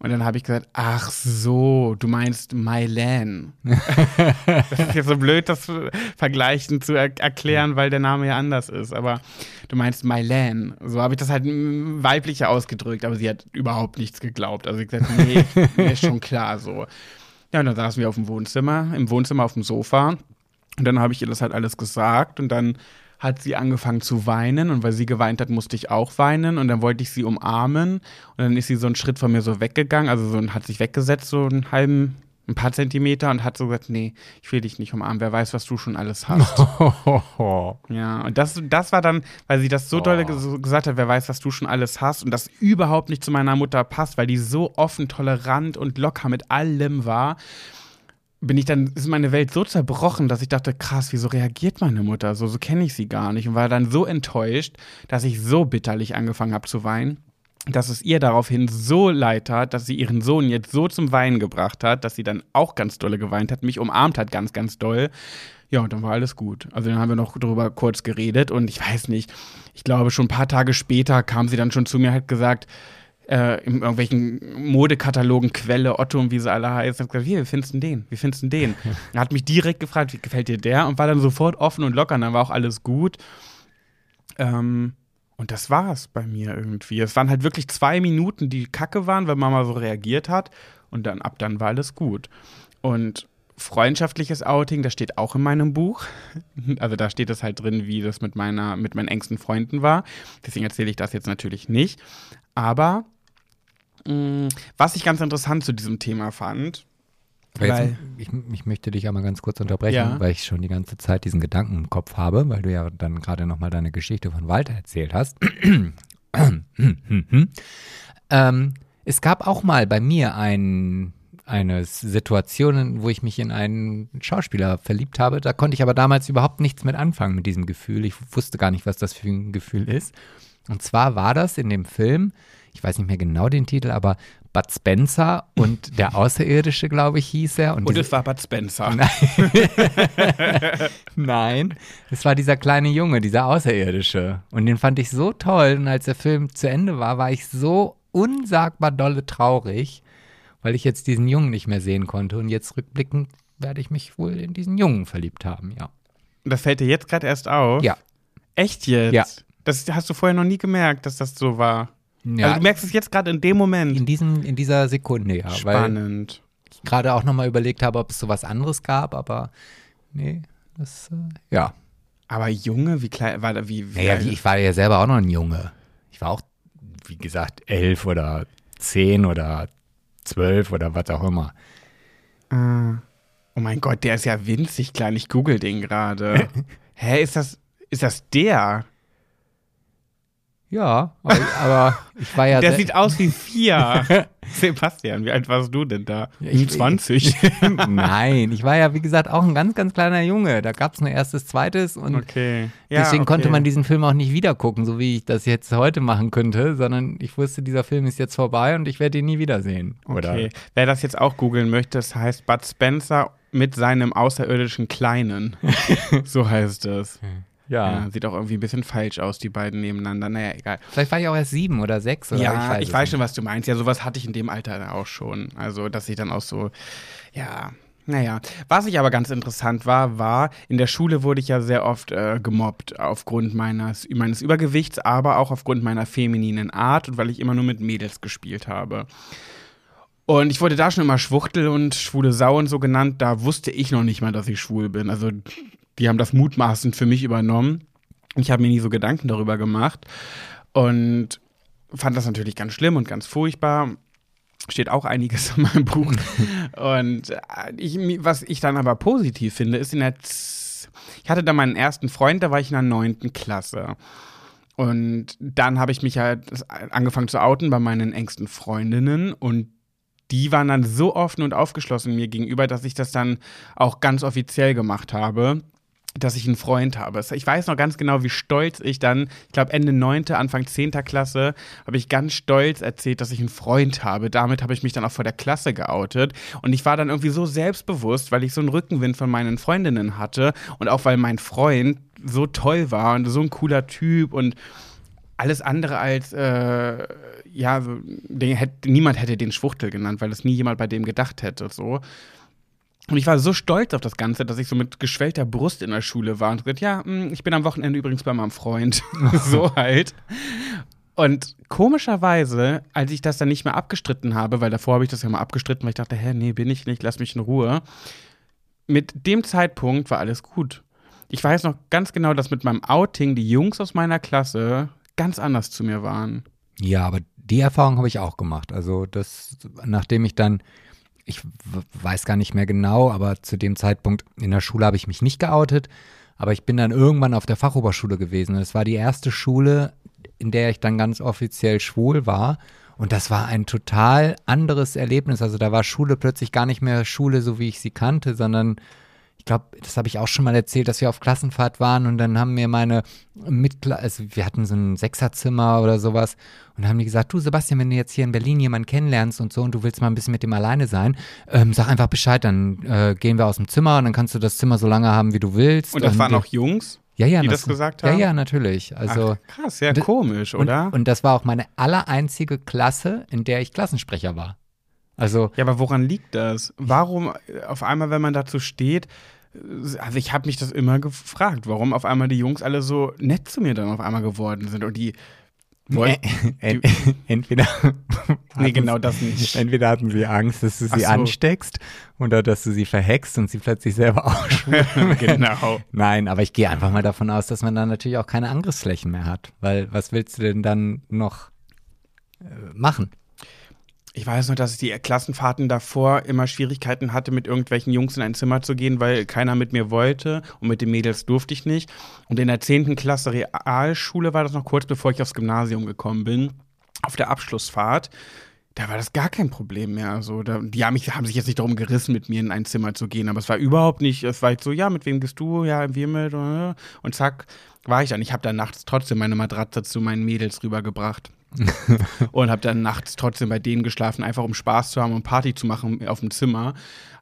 Und dann habe ich gesagt, ach so, du meinst Mylan. das ist jetzt so blöd, das vergleichen zu er erklären, weil der Name ja anders ist. Aber du meinst Mylan. So habe ich das halt weiblicher ausgedrückt, aber sie hat überhaupt nichts geglaubt. Also ich gesagt, nee, mir ist schon klar so. Ja, und dann saßen wir auf dem Wohnzimmer, im Wohnzimmer auf dem Sofa. Und dann habe ich ihr das halt alles gesagt und dann hat sie angefangen zu weinen und weil sie geweint hat, musste ich auch weinen und dann wollte ich sie umarmen und dann ist sie so einen Schritt von mir so weggegangen, also so hat sich weggesetzt, so einen halben, ein paar Zentimeter und hat so gesagt, nee, ich will dich nicht umarmen, wer weiß, was du schon alles hast. Ja, und das, das war dann, weil sie das so doll ges gesagt hat, wer weiß, was du schon alles hast und das überhaupt nicht zu meiner Mutter passt, weil die so offen, tolerant und locker mit allem war, bin ich dann, ist meine Welt so zerbrochen, dass ich dachte, krass, wieso reagiert meine Mutter so? So kenne ich sie gar nicht und war dann so enttäuscht, dass ich so bitterlich angefangen habe zu weinen. Dass es ihr daraufhin so leid tat, dass sie ihren Sohn jetzt so zum Weinen gebracht hat, dass sie dann auch ganz dolle geweint hat, mich umarmt hat, ganz, ganz doll. Ja, und dann war alles gut. Also dann haben wir noch drüber kurz geredet und ich weiß nicht, ich glaube schon ein paar Tage später kam sie dann schon zu mir, hat gesagt, äh, in irgendwelchen Modekatalogen, Quelle, Otto und wie sie alle heißen, hat gesagt, hier, wie findest du den? Wie findest du den? er hat mich direkt gefragt, wie gefällt dir der? Und war dann sofort offen und locker und dann war auch alles gut. Ähm, und das war's bei mir irgendwie. Es waren halt wirklich zwei Minuten, die kacke waren, weil Mama so reagiert hat. Und dann ab dann war alles gut. Und freundschaftliches Outing, das steht auch in meinem Buch. Also da steht es halt drin, wie das mit meiner, mit meinen engsten Freunden war. Deswegen erzähle ich das jetzt natürlich nicht. Aber was ich ganz interessant zu diesem Thema fand, Weil Weil- ich, ich möchte dich einmal ganz kurz unterbrechen, Ja. weil ich schon die ganze Zeit diesen Gedanken im Kopf habe, weil du ja dann gerade nochmal deine Geschichte von Walter erzählt hast. ähm, es gab auch mal bei mir ein, eine Situation, wo ich mich in einen Schauspieler verliebt habe. Da konnte ich aber damals überhaupt nichts mit anfangen mit diesem Gefühl. Ich wusste gar nicht, was das für ein Gefühl ist. Und zwar war das in dem Film, ich weiß nicht mehr genau den Titel, aber Bud Spencer und der Außerirdische, glaube ich, hieß er. Und, und es war Bud Spencer. Nein, es war dieser kleine Junge, dieser Außerirdische. Und den fand ich so toll. Und als der Film zu Ende war, war ich so unsagbar dolle traurig, weil ich jetzt diesen Jungen nicht mehr sehen konnte. Und jetzt rückblickend werde ich mich wohl in diesen Jungen verliebt haben, ja. Das fällt dir jetzt gerade erst auf? Ja. Echt jetzt? Ja. Das hast du vorher noch nie gemerkt, dass das so war. Ja Also du merkst es jetzt gerade in dem Moment. in, diesem, in dieser Sekunde, ja. Weil Spannend. ich gerade auch nochmal überlegt habe, ob es sowas anderes gab, aber nee, das, äh, ja. Aber Junge, wie klein war da, wie, wie Naja, wie, ich war ja selber auch noch ein Junge. Ich war auch, wie gesagt, elf oder zehn oder zwölf oder was auch immer. Ah. Oh mein Gott, der ist ja winzig klein. Ich google den gerade. Hä, ist das, ist das der? Ja, aber, aber ich war ja. Der sieht aus wie vier. Sebastian, wie alt warst du denn da? Ich- 20. Nein, ich war ja, wie gesagt, auch ein ganz, ganz kleiner Junge. Da gab es nur erstes, zweites und Okay. Ja, deswegen okay. konnte man diesen Film auch nicht wiedergucken, so wie ich das jetzt heute machen könnte, sondern ich wusste, dieser Film ist jetzt vorbei und ich werde ihn nie wiedersehen. Oder? Okay. Wer das jetzt auch googeln möchte, das heißt Bud Spencer mit seinem außerirdischen Kleinen. so heißt es. Ja. Ja, sieht auch irgendwie ein bisschen falsch aus, die beiden nebeneinander. Naja, egal. Vielleicht war ich auch erst sieben oder sechs oder ja, ich weiß, nicht. schon, was du meinst. Ja, sowas hatte ich in dem Alter auch schon. Also, dass ich dann auch so, ja, naja. Was ich aber ganz interessant war, war, in der Schule wurde ich ja sehr oft äh, gemobbt aufgrund meines, meines Übergewichts, aber auch aufgrund meiner femininen Art und weil ich immer nur mit Mädels gespielt habe. Und ich wurde da schon immer Schwuchtel und schwule Sau und so genannt. Da wusste ich noch nicht mal, dass ich schwul bin. Also, die haben das mutmaßend für mich übernommen. Ich habe mir nie so Gedanken darüber gemacht. Und fand das natürlich ganz schlimm und ganz furchtbar. Steht auch einiges in meinem Buch. und äh, ich, was ich dann aber positiv finde, ist in der. Z ich hatte da meinen ersten Freund, da war ich in der neunten Klasse. Und dann habe ich mich halt angefangen zu outen bei meinen engsten Freundinnen und die waren dann so offen und aufgeschlossen mir gegenüber, dass ich das dann auch ganz offiziell gemacht habe, dass ich einen Freund habe. Ich weiß noch ganz genau, wie stolz ich dann, ich glaube Ende 9., Anfang 10. Klasse, habe ich ganz stolz erzählt, dass ich einen Freund habe. Damit habe ich mich dann auch vor der Klasse geoutet. Und ich war dann irgendwie so selbstbewusst, weil ich so einen Rückenwind von meinen Freundinnen hatte und auch weil mein Freund so toll war und so ein cooler Typ und alles andere als, äh, ja, den, niemand hätte den Schwuchtel genannt, weil es nie jemand bei dem gedacht hätte, so. Und ich war so stolz auf das Ganze, dass ich so mit geschwellter Brust in der Schule war und gesagt, ja, mh, ich bin am Wochenende übrigens bei meinem Freund. so halt. Und komischerweise, als ich das dann nicht mehr abgestritten habe, weil davor habe ich das ja mal abgestritten, weil ich dachte, hä, nee, bin ich nicht, lass mich in Ruhe. Mit dem Zeitpunkt war alles gut. Ich weiß noch ganz genau, dass mit meinem Outing die Jungs aus meiner Klasse ganz anders zu mir waren. Ja, aber die Erfahrung habe ich auch gemacht. Also das, nachdem ich dann, ich weiß gar nicht mehr genau, aber zu dem Zeitpunkt in der Schule habe ich mich nicht geoutet, aber ich bin dann irgendwann auf der Fachoberschule gewesen. Es war die erste Schule, in der ich dann ganz offiziell schwul war. Und das war ein total anderes Erlebnis. Also da war Schule plötzlich gar nicht mehr Schule, so wie ich sie kannte, sondern ich glaube, das habe ich auch schon mal erzählt, dass wir auf Klassenfahrt waren und dann haben mir meine Mitkla also wir hatten so ein Sechserzimmer oder sowas und haben die gesagt, du Sebastian, wenn du jetzt hier in Berlin jemanden kennenlernst und so und du willst mal ein bisschen mit dem alleine sein, ähm, sag einfach Bescheid, dann äh, gehen wir aus dem Zimmer und dann kannst du das Zimmer so lange haben, wie du willst. Und das waren äh, auch Jungs, ja, ja, die das, das gesagt Ja, haben? ja, natürlich. Also Ach, krass, ja, d- komisch, oder? Und, und das war auch meine allereinzige Klasse, in der ich Klassensprecher war. Also Ja, aber woran liegt das? Warum äh, auf einmal, wenn man dazu steht, äh, also ich habe mich das immer gefragt, warum auf einmal die Jungs alle so nett zu mir dann auf einmal geworden sind und die wollten, en- entweder nee, genau das nicht. Entweder hatten sie Angst, dass du sie so. ansteckst oder dass du sie verhext und sie plötzlich selber werden. genau. Nein, aber ich gehe einfach mal davon aus, dass man dann natürlich auch keine Angriffsflächen mehr hat. Weil was willst du denn dann noch äh, machen? Ich weiß nur, dass ich die Klassenfahrten davor immer Schwierigkeiten hatte, mit irgendwelchen Jungs in ein Zimmer zu gehen, weil keiner mit mir wollte und mit den Mädels durfte ich nicht. Und in der 10. Klasse Realschule war das noch kurz bevor ich aufs Gymnasium gekommen bin, auf der Abschlussfahrt. Da war das gar kein Problem mehr. Also, da, die haben, mich, haben sich jetzt nicht darum gerissen, mit mir in ein Zimmer zu gehen, aber es war überhaupt nicht, es war so, ja, mit wem gehst du? Ja, wir mit. äh, Und zack, war ich dann. Ich habe dann nachts trotzdem meine Matratze zu meinen Mädels rübergebracht und habe dann nachts trotzdem bei denen geschlafen, einfach um Spaß zu haben und Party zu machen auf dem Zimmer.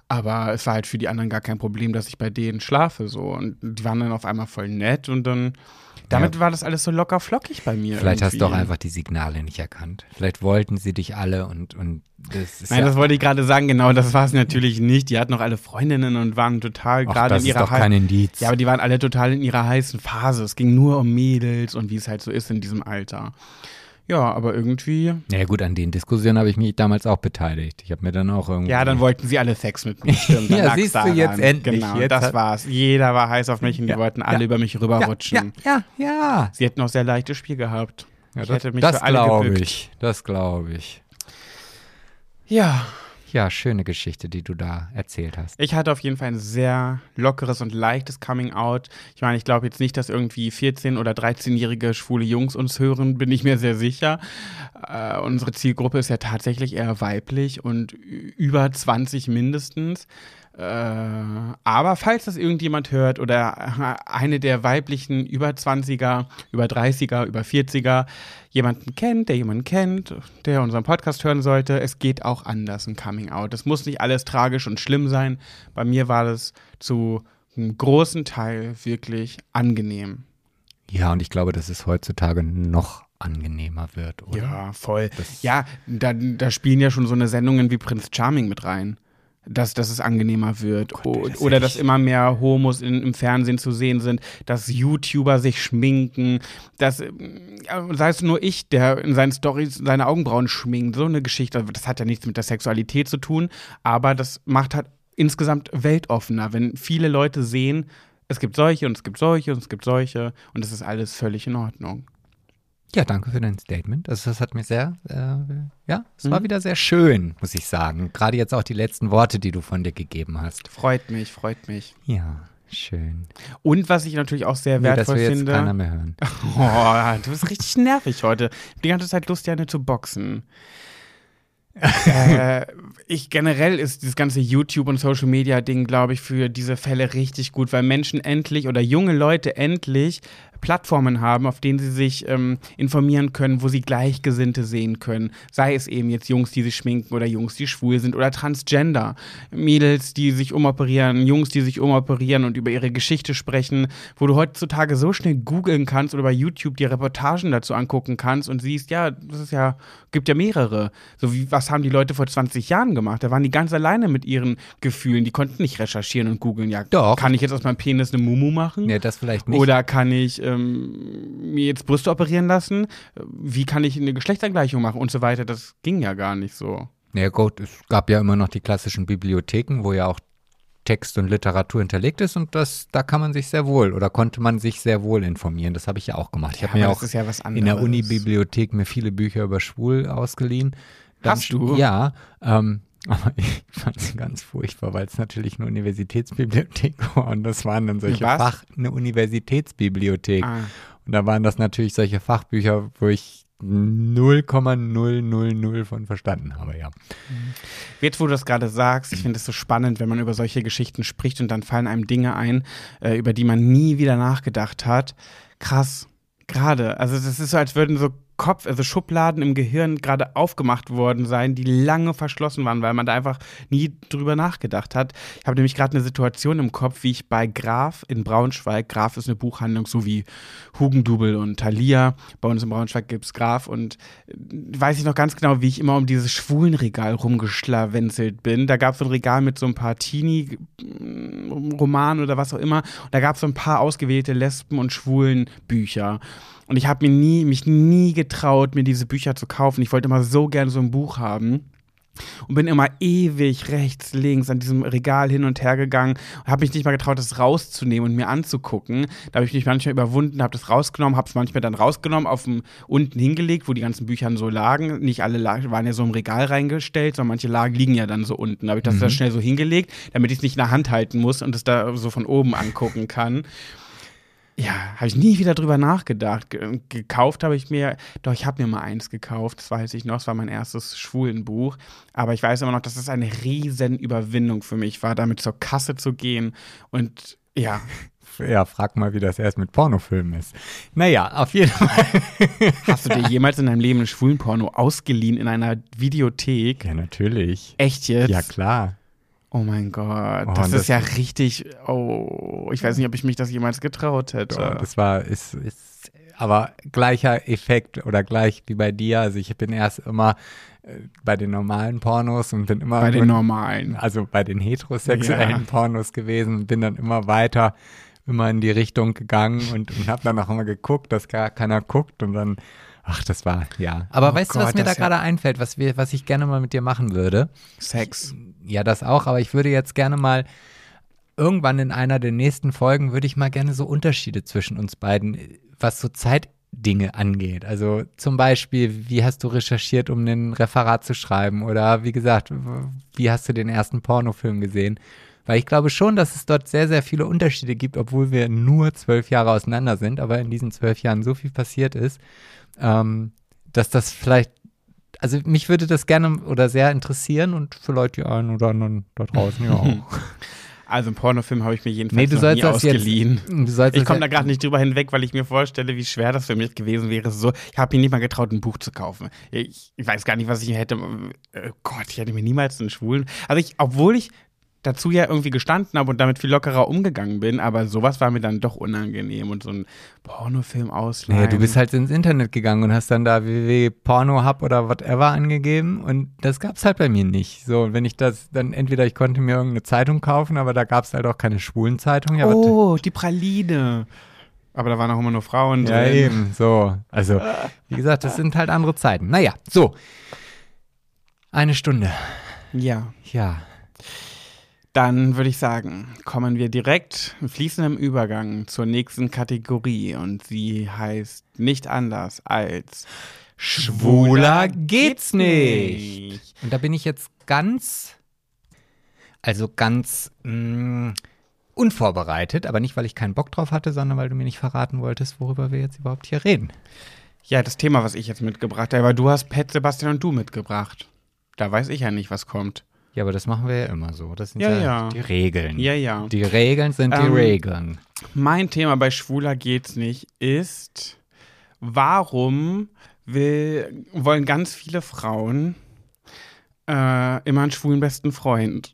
Aber es war halt für die anderen gar kein Problem, dass ich bei denen schlafe so und die waren dann auf einmal voll nett und dann damit war das alles so locker flockig bei mir. Vielleicht hast du auch irgendwie. einfach die Signale nicht erkannt. Vielleicht wollten sie dich alle und, und das ist Nein, ja, das wollte ich gerade sagen, genau, das war es natürlich nicht. Die hatten noch alle Freundinnen und waren total gerade das in ist ihrer doch kein Indiz. Ja, aber die waren alle total in ihrer heißen Phase. Es ging nur um Mädels und wie es halt so ist in diesem Alter. Ja, aber irgendwie. Ja gut, an den Diskussionen habe ich mich damals auch beteiligt. Ich habe mir dann auch irgendwie. Ja, dann wollten sie alle Sex mit mir. Stimmt, Ja, siehst du jetzt endlich. Genau, Jetzt das war's. Jeder war heiß auf mich und die Ja, wollten alle ja, über mich rüberrutschen. ja, ja, ja. Sie hätten auch sehr leichtes Spiel gehabt. ja ich das hätte mich das für alle glaube ich. Das glaube ich. Ja, Ja, schöne Geschichte, die du da erzählt hast. Ich hatte auf jeden Fall ein sehr lockeres und leichtes Coming Out. Ich meine, ich glaube jetzt nicht, dass irgendwie 14- oder 13-jährige schwule Jungs uns hören, bin ich mir sehr sicher. Äh, unsere Zielgruppe ist ja tatsächlich eher weiblich und über 20 mindestens. Äh, aber falls das irgendjemand hört oder eine der weiblichen über 20er, über 30er, über 40er jemanden kennt, der jemanden kennt, der unseren Podcast hören sollte, es geht auch anders ein Coming Out. Es muss nicht alles tragisch und schlimm sein. Bei mir war das zu einem großen Teil wirklich angenehm. Ja, und ich glaube, dass es heutzutage noch angenehmer wird, oder? Ja, voll. Das ja, da, da spielen ja schon so eine Sendungen wie Prinz Charming mit rein dass, dass es angenehmer wird. Gott, das oder dass immer mehr Homos in, im Fernsehen zu sehen sind, dass YouTuber sich schminken, dass, sei es nur ich, der in seinen Stories seine Augenbrauen schminkt, so eine Geschichte. Das hat ja nichts mit der Sexualität zu tun, aber das macht halt insgesamt weltoffener, wenn viele Leute sehen, es gibt solche und es gibt solche und es gibt solche und es ist alles völlig in Ordnung. Ja, danke für dein Statement. Also das hat mir sehr, äh, ja, es mhm. war wieder sehr schön, muss ich sagen. Gerade jetzt auch die letzten Worte, die du von dir gegeben hast. Freut mich, freut mich. Ja, schön. Und was ich natürlich auch sehr wertvoll Nur, dass wir finde. Jetzt keiner mehr hören. Oh, du bist richtig nervig heute. Die ganze Zeit Lust, Janne zu boxen. äh, ich generell ist das ganze YouTube und Social Media Ding, glaube ich, für diese Fälle richtig gut, weil Menschen endlich oder junge Leute endlich Plattformen haben, auf denen sie sich ähm, informieren können, wo sie Gleichgesinnte sehen können. Sei es eben jetzt Jungs, die sich schminken oder Jungs, die schwul sind oder Transgender. Mädels, die sich umoperieren, Jungs, die sich umoperieren und über ihre Geschichte sprechen, wo du heutzutage so schnell googeln kannst oder bei YouTube dir Reportagen dazu angucken kannst und siehst, ja, das ist ja, gibt ja mehrere. So wie, was haben die Leute vor 20 Jahren gemacht? Da waren die ganz alleine mit ihren Gefühlen. Die konnten nicht recherchieren und googeln. Ja, Doch. kann ich jetzt aus meinem Penis eine Mumu machen? Nee, das vielleicht nicht. Oder kann ich ähm, mir jetzt Brüste operieren lassen? Wie kann ich eine Geschlechtsangleichung machen und so weiter? Das ging ja gar nicht so. Ja gut, es gab ja immer noch die klassischen Bibliotheken, wo ja auch Text und Literatur hinterlegt ist und das, da kann man sich sehr wohl oder konnte man sich sehr wohl informieren. Das habe ich ja auch gemacht. Ich ja, habe mir auch ja in der Uni-Bibliothek mir viele Bücher über Schwul ausgeliehen. Dann, Hast du? Ja, ähm, aber ich fand sie ganz furchtbar, weil es natürlich eine Universitätsbibliothek war und das waren dann solche Was? Fach, eine Universitätsbibliothek. Ah. Und da waren das natürlich solche Fachbücher, wo ich 0,000 von verstanden habe, ja. Jetzt, wo du das gerade sagst, ich finde es so spannend, wenn man über solche Geschichten spricht und dann fallen einem Dinge ein, äh, über die man nie wieder nachgedacht hat. Krass, gerade. Also das ist so, als würden so Kopf, also Schubladen im Gehirn gerade aufgemacht worden sein, die lange verschlossen waren, weil man da einfach nie drüber nachgedacht hat. Ich habe nämlich gerade eine Situation im Kopf, wie ich bei Graf in Braunschweig, Graf ist eine Buchhandlung, so wie Hugendubel und Thalia, bei uns in Braunschweig gibt es Graf und äh, weiß ich noch ganz genau, wie ich immer um dieses Schwulenregal rumgeschlawenzelt bin. Da gab es so ein Regal mit so ein paar Teenie-Romanen oder was auch immer und da gab es so ein paar ausgewählte Lesben- und Schwulen-Bücher. Und ich habe mir nie, mich nie getraut, mir diese Bücher zu kaufen. Ich wollte immer so gern so ein Buch haben und bin immer ewig rechts, links an diesem Regal hin und her gegangen und habe mich nicht mal getraut, das rauszunehmen und mir anzugucken. Da habe ich mich manchmal überwunden, habe das rausgenommen, habe es manchmal dann rausgenommen, auf dem unten hingelegt, wo die ganzen Bücher so lagen. Nicht alle waren ja so im Regal reingestellt, sondern manche lagen, liegen ja dann so unten. Da habe ich das Mhm. da schnell so hingelegt, damit ich es nicht in der Hand halten muss und es da so von oben angucken kann. Ja, habe ich nie wieder drüber nachgedacht. Ge gekauft habe ich mir, doch ich habe mir mal eins gekauft, das weiß ich noch, es war mein erstes Schwulenbuch. Aber ich weiß immer noch, dass es eine riesen Überwindung für mich war, damit zur Kasse zu gehen. Und ja, Ja, frag mal, wie das erst mit Pornofilmen ist. Naja, auf jeden Fall. hast du dir jemals in deinem Leben ein Schwulenporno ausgeliehen in einer Videothek? Ja, natürlich. Echt jetzt? Ja, klar. Oh mein Gott, Oh, das, das- ist ja richtig. Oh, ich weiß nicht, ob ich mich das jemals getraut hätte. Ja, das war, ist, ist aber gleicher Effekt oder gleich wie bei dir. Also ich bin erst immer äh, bei den normalen Pornos und bin immer Bei den normalen. also bei den heterosexuellen Ja. Pornos gewesen und bin dann immer weiter immer in die Richtung gegangen und, und habe dann auch immer geguckt, dass gar keiner guckt und dann ach, das war ja. Aber Oh weißt du, was Gott, mir da ja- gerade einfällt, was wir was ich gerne mal mit dir machen würde? Sex. Ja, das auch, aber ich würde jetzt gerne mal irgendwann in einer der nächsten Folgen würde ich mal gerne so Unterschiede zwischen uns beiden, was so Zeit Dinge angeht. Also zum Beispiel, wie hast du recherchiert, um ein Referat zu schreiben? Oder wie gesagt, wie hast du den ersten Pornofilm gesehen? Weil ich glaube schon, dass es dort sehr, sehr viele Unterschiede gibt, obwohl wir nur zwölf Jahre auseinander sind, aber in diesen zwölf Jahren so viel passiert ist, ähm, dass das vielleicht, also mich würde das gerne oder sehr interessieren und vielleicht die einen oder anderen da draußen ja auch. Also einen Pornofilm habe ich mir jedenfalls Nee, du noch nie jetzt- ausgeliehen. Sollst Ich komme da gerade nicht drüber hinweg, weil ich mir vorstelle, wie schwer das für mich gewesen wäre. So, ich habe mir nicht mal getraut, ein Buch zu kaufen. Ich, ich weiß gar nicht, was ich hätte. Äh, Gott, ich hätte mir niemals einen Schwulen. Also ich, obwohl ich dazu ja irgendwie gestanden habe und damit viel lockerer umgegangen bin, aber sowas war mir dann doch unangenehm und so ein Pornofilm ausleihen. Nee, du bist halt ins Internet gegangen und hast dann da www.pornohub oder whatever angegeben und das gab's halt bei mir nicht. So, und wenn ich das dann entweder ich konnte mir irgendeine Zeitung kaufen, aber da gab's halt auch keine schwulen Zeitung. Ja, Oh, die Praline. Aber da waren auch immer nur Frauen ja drin. eben, so. Also, wie gesagt, das sind halt andere Zeiten. Naja, so. Eine Stunde. Ja. Ja. Dann würde ich sagen, kommen wir direkt in fließendem Übergang zur nächsten Kategorie und sie heißt nicht anders als Schwuler geht's nicht. Und da bin ich jetzt ganz, also ganz mh, unvorbereitet, aber nicht, weil ich keinen Bock drauf hatte, sondern weil du mir nicht verraten wolltest, worüber wir jetzt überhaupt hier reden. Ja, das Thema, was ich jetzt mitgebracht habe, aber du hast Pet, Sebastian und du mitgebracht. Da weiß ich ja nicht, was kommt. Ja, aber das machen wir ja immer so. Das sind Ja, ja, ja. die Regeln. Ja, ja. Die Regeln sind die Ähm, Regeln. Mein Thema bei Schwuler geht's nicht ist, warum will, wollen ganz viele Frauen äh, immer einen schwulen besten Freund?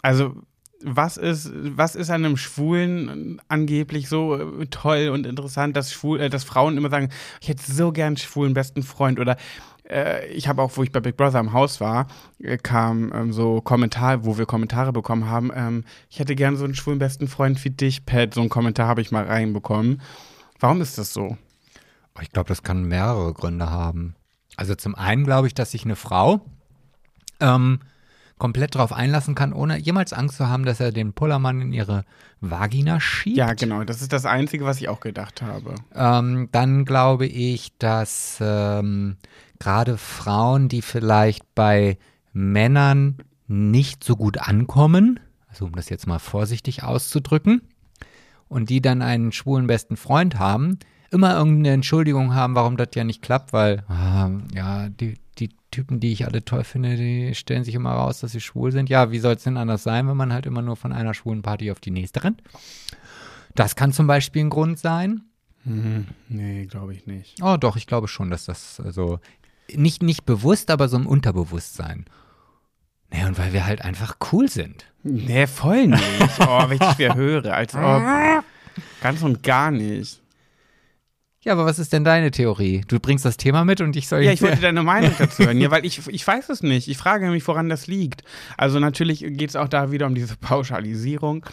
Also, was ist, was ist an einem Schwulen angeblich so äh, toll und interessant, dass, Schwul, äh, dass Frauen immer sagen, ich hätte so gern einen schwulen besten Freund oder äh, ich habe auch, wo ich bei Big Brother im Haus war, äh, kam ähm, so Kommentar, wo wir Kommentare bekommen haben, ähm, ich hätte gern so einen schwulen besten Freund wie dich, Pat. So einen Kommentar habe ich mal reinbekommen. Warum ist das so? Oh, Ich glaube, das kann mehrere Gründe haben. Also zum einen glaube ich, dass sich eine Frau ähm, komplett darauf einlassen kann, ohne jemals Angst zu haben, dass er den Pullermann in ihre Vagina schiebt. Ja, genau. Das ist das Einzige, was ich auch gedacht habe. Ähm, dann glaube ich, dass ähm, gerade Frauen, die vielleicht bei Männern nicht so gut ankommen, also um das jetzt mal vorsichtig auszudrücken, und die dann einen schwulen besten Freund haben, immer irgendeine Entschuldigung haben, warum das ja nicht klappt, weil, ah, ja, die, die Typen, die ich alle toll finde, die stellen sich immer raus, dass sie schwul sind. Ja, wie soll es denn anders sein, wenn man halt immer nur von einer schwulen Party auf die nächste rennt? Das kann zum Beispiel ein Grund sein. Hm, nee, glaube ich nicht. Oh, doch, ich glaube schon, dass das also nicht, nicht bewusst, aber so im Unterbewusstsein. Naja, und weil wir halt einfach cool sind. Nee, voll nicht. Oh, wenn ich das wieder höre. Als ob. Ganz und gar nicht. Ja, aber was ist denn deine Theorie? Du bringst das Thema mit und ich soll Ja, ich wollte deine Meinung dazu hören. Ja, weil ich, ich weiß es nicht. Ich frage mich, woran das liegt. Also natürlich geht es auch da wieder um diese Pauschalisierung.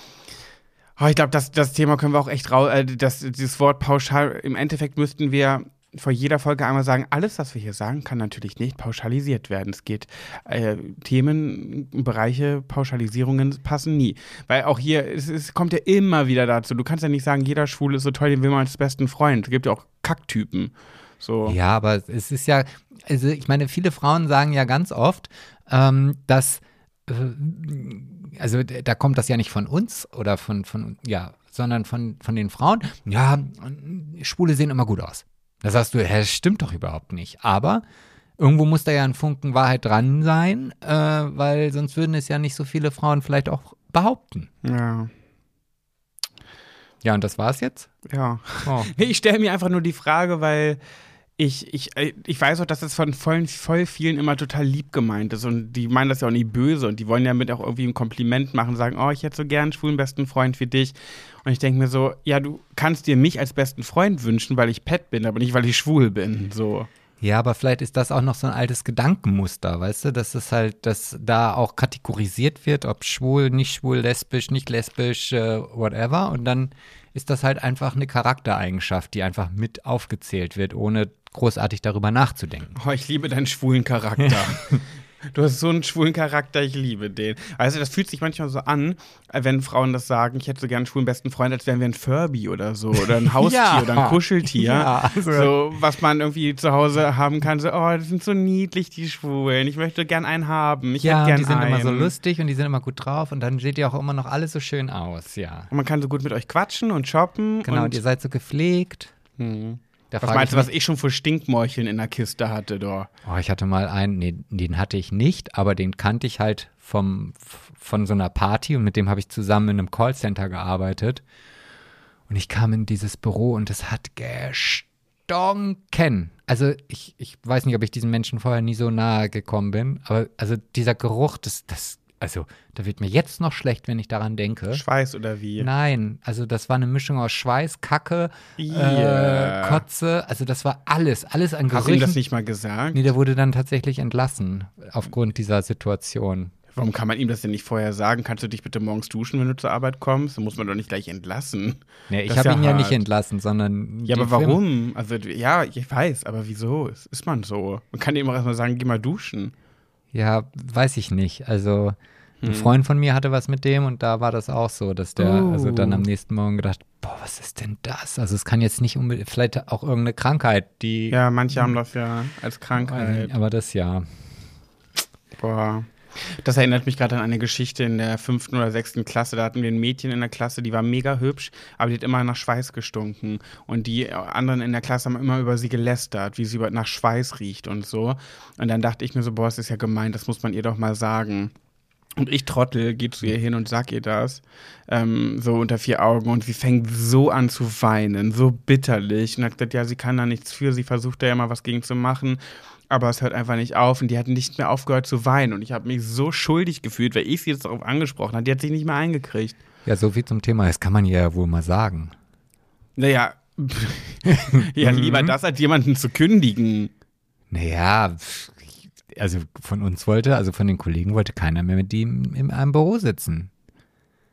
Oh, ich glaube, das, das Thema können wir auch echt raus. Äh, das, dieses Wort pauschal, im Endeffekt müssten wir vor jeder Folge einmal sagen, alles, was wir hier sagen, kann natürlich nicht pauschalisiert werden. Es geht, äh, Themen, Bereiche, Pauschalisierungen passen nie. Weil auch hier, es, es kommt ja immer wieder dazu. Du kannst ja nicht sagen, jeder Schwule ist so toll, den will man als besten Freund. Es gibt ja auch Kacktypen. So. Ja, aber es ist ja, also ich meine, viele Frauen sagen ja ganz oft, ähm, dass, äh, also da kommt das ja nicht von uns oder von, von ja, sondern von, von den Frauen. Ja, Schwule sehen immer gut aus. Da sagst du, hä, das stimmt doch überhaupt nicht. Aber irgendwo muss da ja ein Funken Wahrheit dran sein, äh, weil sonst würden es ja nicht so viele Frauen vielleicht auch behaupten. ja. Ja, und das war's jetzt? Ja. Oh. Nee, ich stelle mir einfach nur die Frage, weil ich, ich, äh, ich weiß auch, dass das von voll, voll vielen immer total lieb gemeint ist und die meinen das ja auch nie böse und die wollen ja mit auch irgendwie ein Kompliment machen, sagen, oh, ich hätte so gern einen schwulen besten Freund wie dich. Und ich denke mir so, ja, du kannst dir mich als besten Freund wünschen, weil ich Pet bin, aber nicht, weil ich schwul bin. So. Ja, aber vielleicht ist das auch noch so ein altes Gedankenmuster, weißt du, dass es halt, dass da auch kategorisiert wird, ob schwul, nicht schwul, lesbisch, nicht lesbisch, äh, whatever. Und dann ist das halt einfach eine Charaktereigenschaft, die einfach mit aufgezählt wird, ohne großartig darüber nachzudenken. Oh, ich liebe deinen schwulen Charakter. Du hast so einen schwulen Charakter, ich liebe den. Also das fühlt sich manchmal so an, wenn Frauen das sagen, ich hätte so gerne einen schwulen besten Freund, als wären wir ein Furby oder so oder ein Haustier Ja. oder ein Kuscheltier. Ja, also- so, was man irgendwie zu Hause haben kann. So, oh, die sind so niedlich, die Schwulen. Ich möchte gern einen haben. Ich Ja, gern die sind einen. immer so lustig und die sind immer gut drauf und dann seht ihr auch immer noch alles so schön aus, ja. Und man kann so gut mit euch quatschen und shoppen. Genau, und und ihr seid so gepflegt. Hm. Da Was meinst du, was ich schon für Stinkmorcheln in der Kiste hatte, doch? Oh, ich hatte mal einen, nee, den hatte ich nicht, aber den kannte ich halt vom, von so einer Party und mit dem habe ich zusammen in einem Callcenter gearbeitet. Und ich kam in dieses Büro und es hat gestonken. Also ich, ich weiß nicht, ob ich diesen Menschen vorher nie so nahe gekommen bin, aber also dieser Geruch, das, das, also da wird mir jetzt noch schlecht, wenn ich daran denke. Schweiß oder wie? Nein, also das war eine Mischung aus Schweiß, Kacke, Yeah. äh, Kotze, also das war alles, alles an Hast du ihm Gerüchen. das nicht mal gesagt? Nee, der wurde dann tatsächlich entlassen aufgrund dieser Situation. Warum kann man ihm das denn nicht vorher sagen? Kannst du dich bitte morgens duschen, wenn du zur Arbeit kommst? Dann muss man doch nicht gleich entlassen. Nee, ich habe ihn ja hart. nicht entlassen, sondern. Ja, aber warum? Also, ja, ich weiß, aber wieso? Es Ist man so? Man kann ihm auch erstmal sagen, geh mal duschen. Ja, weiß ich nicht. Also, ein Hm. Freund von mir hatte was mit dem und da war das auch so, dass der Oh. also dann am nächsten Morgen gedacht, boah, was ist denn das? Also, es kann jetzt nicht unbedingt, vielleicht auch irgendeine Krankheit, die. Ja, manche haben das ja als Krankheit. aber das ja. Boah. Das erinnert mich gerade an eine Geschichte in der fünften oder sechsten Klasse. Da hatten wir ein Mädchen in der Klasse, die war mega hübsch, aber die hat immer nach Schweiß gestunken. Und die anderen in der Klasse haben immer über sie gelästert, wie sie nach Schweiß riecht und so. Und dann dachte ich mir so, boah, das ist ja gemein, das muss man ihr doch mal sagen. Und ich Trottel gehe zu ihr hin und sag ihr das, ähm, so unter vier Augen. Und sie fängt so an zu weinen, so bitterlich. Und hat gesagt, ja, sie kann da nichts für, sie versucht da ja mal was gegen zu machen. Aber es hört einfach nicht auf. Und die hat nicht mehr aufgehört zu weinen. Und ich habe mich so schuldig gefühlt, weil ich sie jetzt darauf angesprochen habe. Die hat sich nicht mehr eingekriegt. Ja, so viel zum Thema. Das kann man ja wohl mal sagen. Naja, ja, lieber das, als jemanden zu kündigen. Naja, pff, also von uns wollte, also von den Kollegen wollte keiner mehr mit ihm in einem Büro sitzen.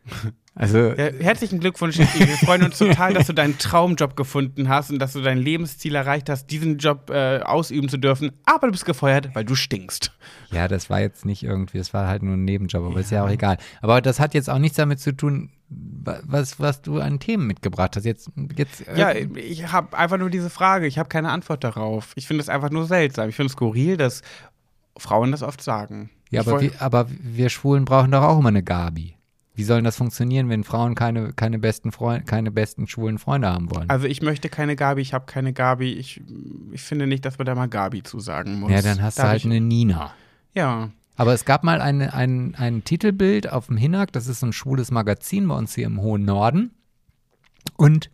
Also, Ja, herzlichen Glückwunsch, Steffi. Wir freuen uns total, dass du deinen Traumjob gefunden hast und dass du dein Lebensziel erreicht hast, diesen Job äh, ausüben zu dürfen. Aber du bist gefeuert, weil du stinkst. ja, das war jetzt nicht irgendwie, es war halt nur ein Nebenjob, aber ist ja auch egal. Aber das hat jetzt auch nichts damit zu tun, wa- was, was du an Themen mitgebracht hast. Jetzt, jetzt äh, Ja, ich habe einfach nur diese Frage. Ich habe keine Antwort darauf. Ich finde es einfach nur seltsam. Ich finde es skurril, dass Frauen das oft sagen. ja aber, wir, aber wir Schwulen brauchen doch auch immer eine Gabi. Wie soll das funktionieren, wenn Frauen keine, keine besten Freunde, keine besten schwulen Freunde haben wollen? also ich möchte keine Gabi, ich habe keine Gabi. Ich, ich finde nicht, dass man da mal Gabi zu sagen muss. ja, dann hast Da du halt ich, eine Nina. Ja. Aber es gab mal eine, ein, ein Titelbild auf dem Hinak, das ist so ein schwules Magazin bei uns hier im hohen Norden. Und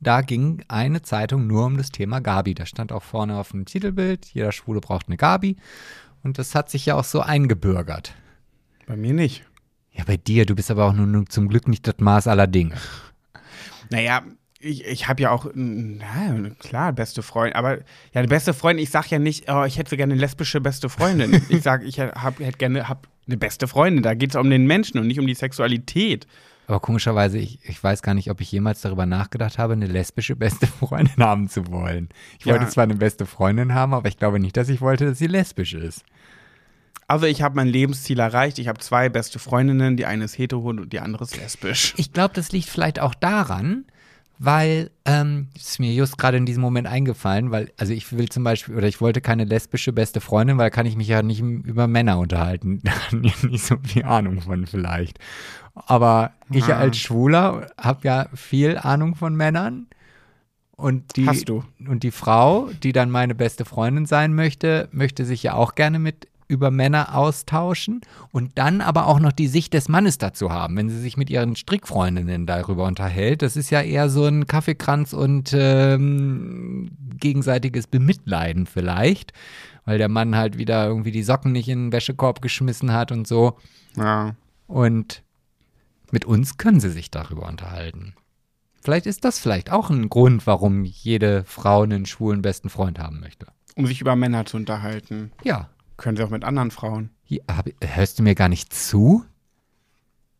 da ging eine Zeitung nur um das Thema Gabi. Da stand auch vorne auf dem Titelbild, jeder Schwule braucht eine Gabi. Und das hat sich ja auch so eingebürgert. Bei mir nicht. Ja, bei dir, du bist aber auch nun zum Glück nicht das Maß aller Dinge. Naja, ich, ich habe ja auch, na, klar, beste Freundin, aber ja, eine beste Freundin, ich sag ja nicht, oh, ich hätte gerne eine lesbische beste Freundin. ich sag, ich hab, hätte gerne hab eine beste Freundin. Da geht es um den Menschen und nicht um die Sexualität. Aber komischerweise, ich, ich weiß gar nicht, ob ich jemals darüber nachgedacht habe, eine lesbische beste Freundin haben zu wollen. Ich Ja. wollte zwar eine beste Freundin haben, aber ich glaube nicht, dass ich wollte, dass sie lesbisch ist. Also ich habe mein Lebensziel erreicht. Ich habe zwei beste Freundinnen. Die eine ist hetero und die andere ist lesbisch. Ich glaube, das liegt vielleicht auch daran, weil, ähm, ist mir just gerade in diesem Moment eingefallen, weil, also ich will zum Beispiel, oder ich wollte keine lesbische beste Freundin, weil kann ich mich ja nicht über Männer unterhalten. Nicht so viel Ahnung von vielleicht. Aber ich Ah. als Schwuler habe ja viel Ahnung von Männern. Und die, Hast du. Und die Frau, die dann meine beste Freundin sein möchte, möchte sich ja auch gerne mit über Männer austauschen und dann aber auch noch die Sicht des Mannes dazu haben, wenn sie sich mit ihren Strickfreundinnen darüber unterhält. Das ist ja eher so ein Kaffeekranz und ähm, gegenseitiges Bemitleiden vielleicht, weil der Mann halt wieder irgendwie die Socken nicht in den Wäschekorb geschmissen hat und so. Ja. Und mit uns können sie sich darüber unterhalten. Vielleicht ist das vielleicht auch ein Grund, warum jede Frau einen schwulen besten Freund haben möchte. Um sich über Männer zu unterhalten. Ja. Können sie auch mit anderen Frauen. Hier, hab, hörst du mir gar nicht zu?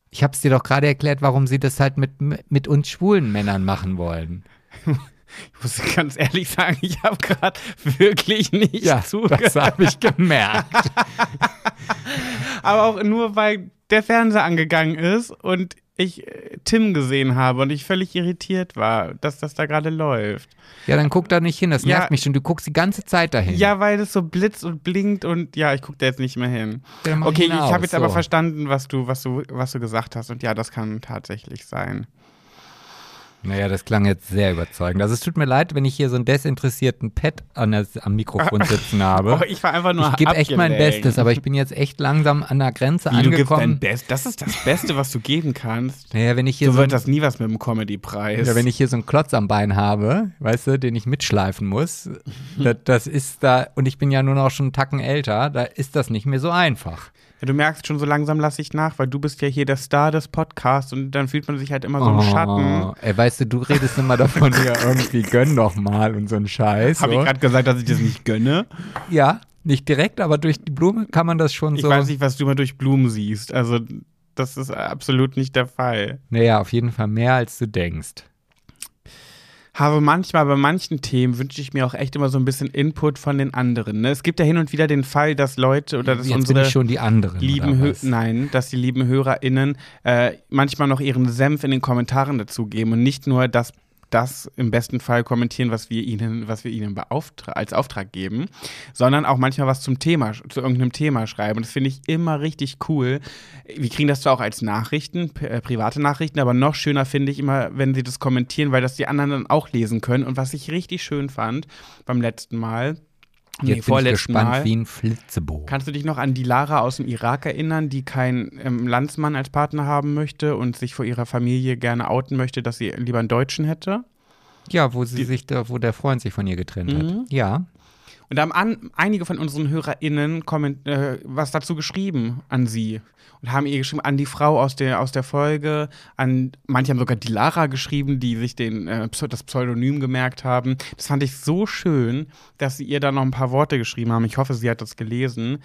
Ich hab's dir doch gerade erklärt, warum sie das halt mit, mit uns schwulen Männern machen wollen. Ich muss ganz ehrlich sagen, ich habe gerade wirklich nicht Ja, zugehört. das habe ich gemerkt. Aber auch nur, weil der Fernseher angegangen ist und ich äh, Tim gesehen habe und ich völlig irritiert war, dass das da gerade läuft. Ja, dann guck da nicht hin, das Ja. nervt mich schon. Du guckst die ganze Zeit dahin. Ja, weil es so blitzt und blinkt und ja, ich gucke da jetzt nicht mehr hin. Ja, Okay, ich hinaus, habe jetzt aber so. verstanden, was du, was du, was du gesagt hast und ja, das kann tatsächlich sein. Naja, das klang jetzt sehr überzeugend. Also es tut mir leid, wenn ich hier so einen desinteressierten Pet an der, am Mikrofon sitzen habe. Oh, ich war einfach nur ich gebe echt mein. Bestes, aber ich bin jetzt echt langsam an der Grenze Wie, du gibst dein angekommen. Das ist das Beste, was du geben kannst. Naja, wenn ich hier So so, wird das nie was mit dem Comedy-Preis. ja, wenn ich hier so einen Klotz am Bein habe, weißt du, den ich mitschleifen muss, das, das ist da, und ich bin ja nur noch schon einen Tacken älter, da ist das nicht mehr so einfach. Ja, du merkst schon, so langsam lasse ich nach, weil du bist ja hier der Star des Podcasts und dann fühlt man sich halt immer so im Schatten. Oh, ey, weißt du, du redest immer davon, ja, irgendwie gönn doch mal und so ein Scheiß. Habe so. ich gerade gesagt, dass ich das nicht gönne? Ja, nicht direkt, aber durch die Blume kann man das schon Ich so. weiß nicht, was du immer durch Blumen siehst. Also, das ist absolut nicht der Fall. Naja, auf jeden Fall mehr als du denkst. Habe manchmal bei manchen Themen wünsche ich mir auch echt immer so ein bisschen Input von den anderen. Ne? Es gibt ja hin und wieder den Fall, dass Leute oder dass Jetzt unsere schon die anderen. lieben Hö nein, dass die lieben HörerInnen äh, manchmal noch ihren Senf in den Kommentaren dazugeben und nicht nur das, das im besten Fall kommentieren, was wir ihnen, was wir ihnen beauftra als Auftrag geben, sondern auch manchmal was zum Thema, zu irgendeinem Thema schreiben. Und das finde ich immer richtig cool. Wir kriegen das zwar auch als Nachrichten, äh, private Nachrichten, aber noch schöner finde ich immer, wenn sie das kommentieren, weil das die anderen dann auch lesen können. Und was ich richtig schön fand beim letzten Mal, nee, Jetzt bin ich gespannt Mal, wie ein Flitzebogen. Kannst du dich noch an die Lara aus dem Irak erinnern, die keinen ähm, Landsmann als Partner haben möchte und sich vor ihrer Familie gerne outen möchte, dass sie lieber einen Deutschen hätte? Ja, wo sie sich da, wo der Freund sich von ihr getrennt Mhm. hat. Ja. Und da haben an, einige von unseren HörerInnen komment, äh, was dazu geschrieben an sie. Und haben ihr geschrieben, an die Frau aus der, aus der Folge, an manche haben sogar die Lara geschrieben, die sich den, äh, das Pseudonym gemerkt haben. Das fand ich so schön, dass sie ihr da noch ein paar Worte geschrieben haben. Ich hoffe, sie hat das gelesen.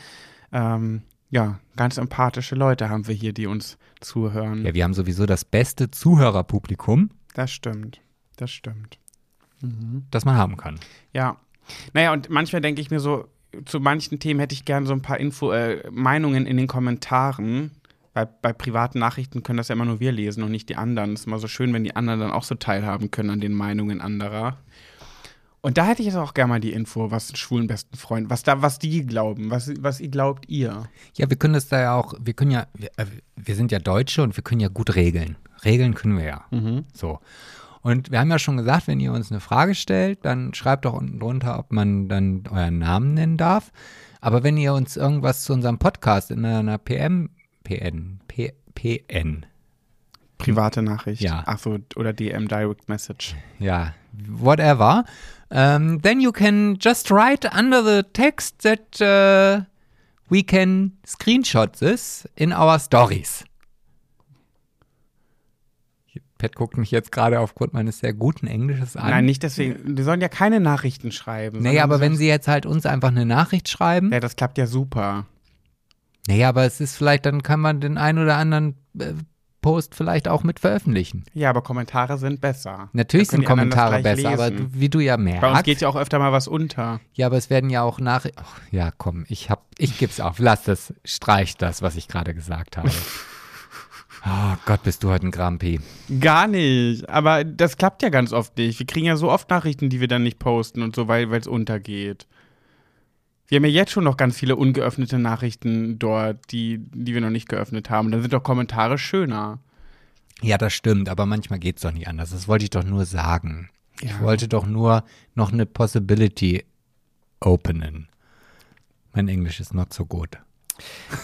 Ähm, ja, ganz empathische Leute haben wir hier, die uns zuhören. Ja, wir haben sowieso das beste Zuhörerpublikum, Das stimmt. Das stimmt. das man haben kann. Ja. Naja, und manchmal denke ich mir so, zu manchen Themen hätte ich gern so ein paar Info, äh, Meinungen in den Kommentaren. Bei, bei privaten Nachrichten können das ja immer nur wir lesen und nicht die anderen. Es ist immer so schön, wenn die anderen dann auch so teilhaben können an den Meinungen anderer. Und da hätte ich jetzt auch gerne mal die Info, was schwulen besten Freund, was da, was die glauben, was, was ihr glaubt ihr. Ja, wir können das da ja auch, wir können ja, wir, äh, wir sind ja Deutsche und wir können ja gut regeln. Regeln können wir ja. So. Und wir haben ja schon gesagt, wenn ihr uns eine Frage stellt, dann schreibt doch unten drunter, ob man dann euren Namen nennen darf. Aber wenn ihr uns irgendwas zu unserem Podcast in einer PM, PN, P, PN, Private Nachricht. Ja. Ach so, oder DM Direct Message. ja, whatever, um, then you can just write under the text that uh, we can screenshot this in our stories. Pat guckt mich jetzt gerade aufgrund meines sehr guten Englisches an. Nein, nicht deswegen. Die sollen ja keine Nachrichten schreiben. Naja, aber wenn sie jetzt halt uns einfach eine Nachricht schreiben, Ja, das klappt ja super. naja, aber es ist vielleicht, dann kann man den einen oder anderen äh, Post vielleicht auch mit veröffentlichen. Ja, aber Kommentare sind besser. Natürlich sind Kommentare besser, aber lesen. du, wie du ja Bei uns merkst, geht ja auch öfter mal was unter. Ja, aber es werden ja auch nach. Ach, ja, komm, ich hab, ich geb's auf. Lass das, streich das, was ich gerade gesagt habe. Oh Gott, bist du heute ein Grampi. Gar nicht. Aber das klappt ja ganz oft nicht. Wir kriegen ja so oft Nachrichten, die wir dann nicht posten und so, weil es untergeht. Wir haben ja jetzt schon noch ganz viele ungeöffnete Nachrichten dort, die, die wir noch nicht geöffnet haben. Dann sind doch Kommentare schöner. Ja, das stimmt, aber manchmal geht's doch nicht anders. Das wollte ich doch nur sagen. Ich Ja. wollte doch nur noch eine Possibility openen. Mein Englisch ist not so gut.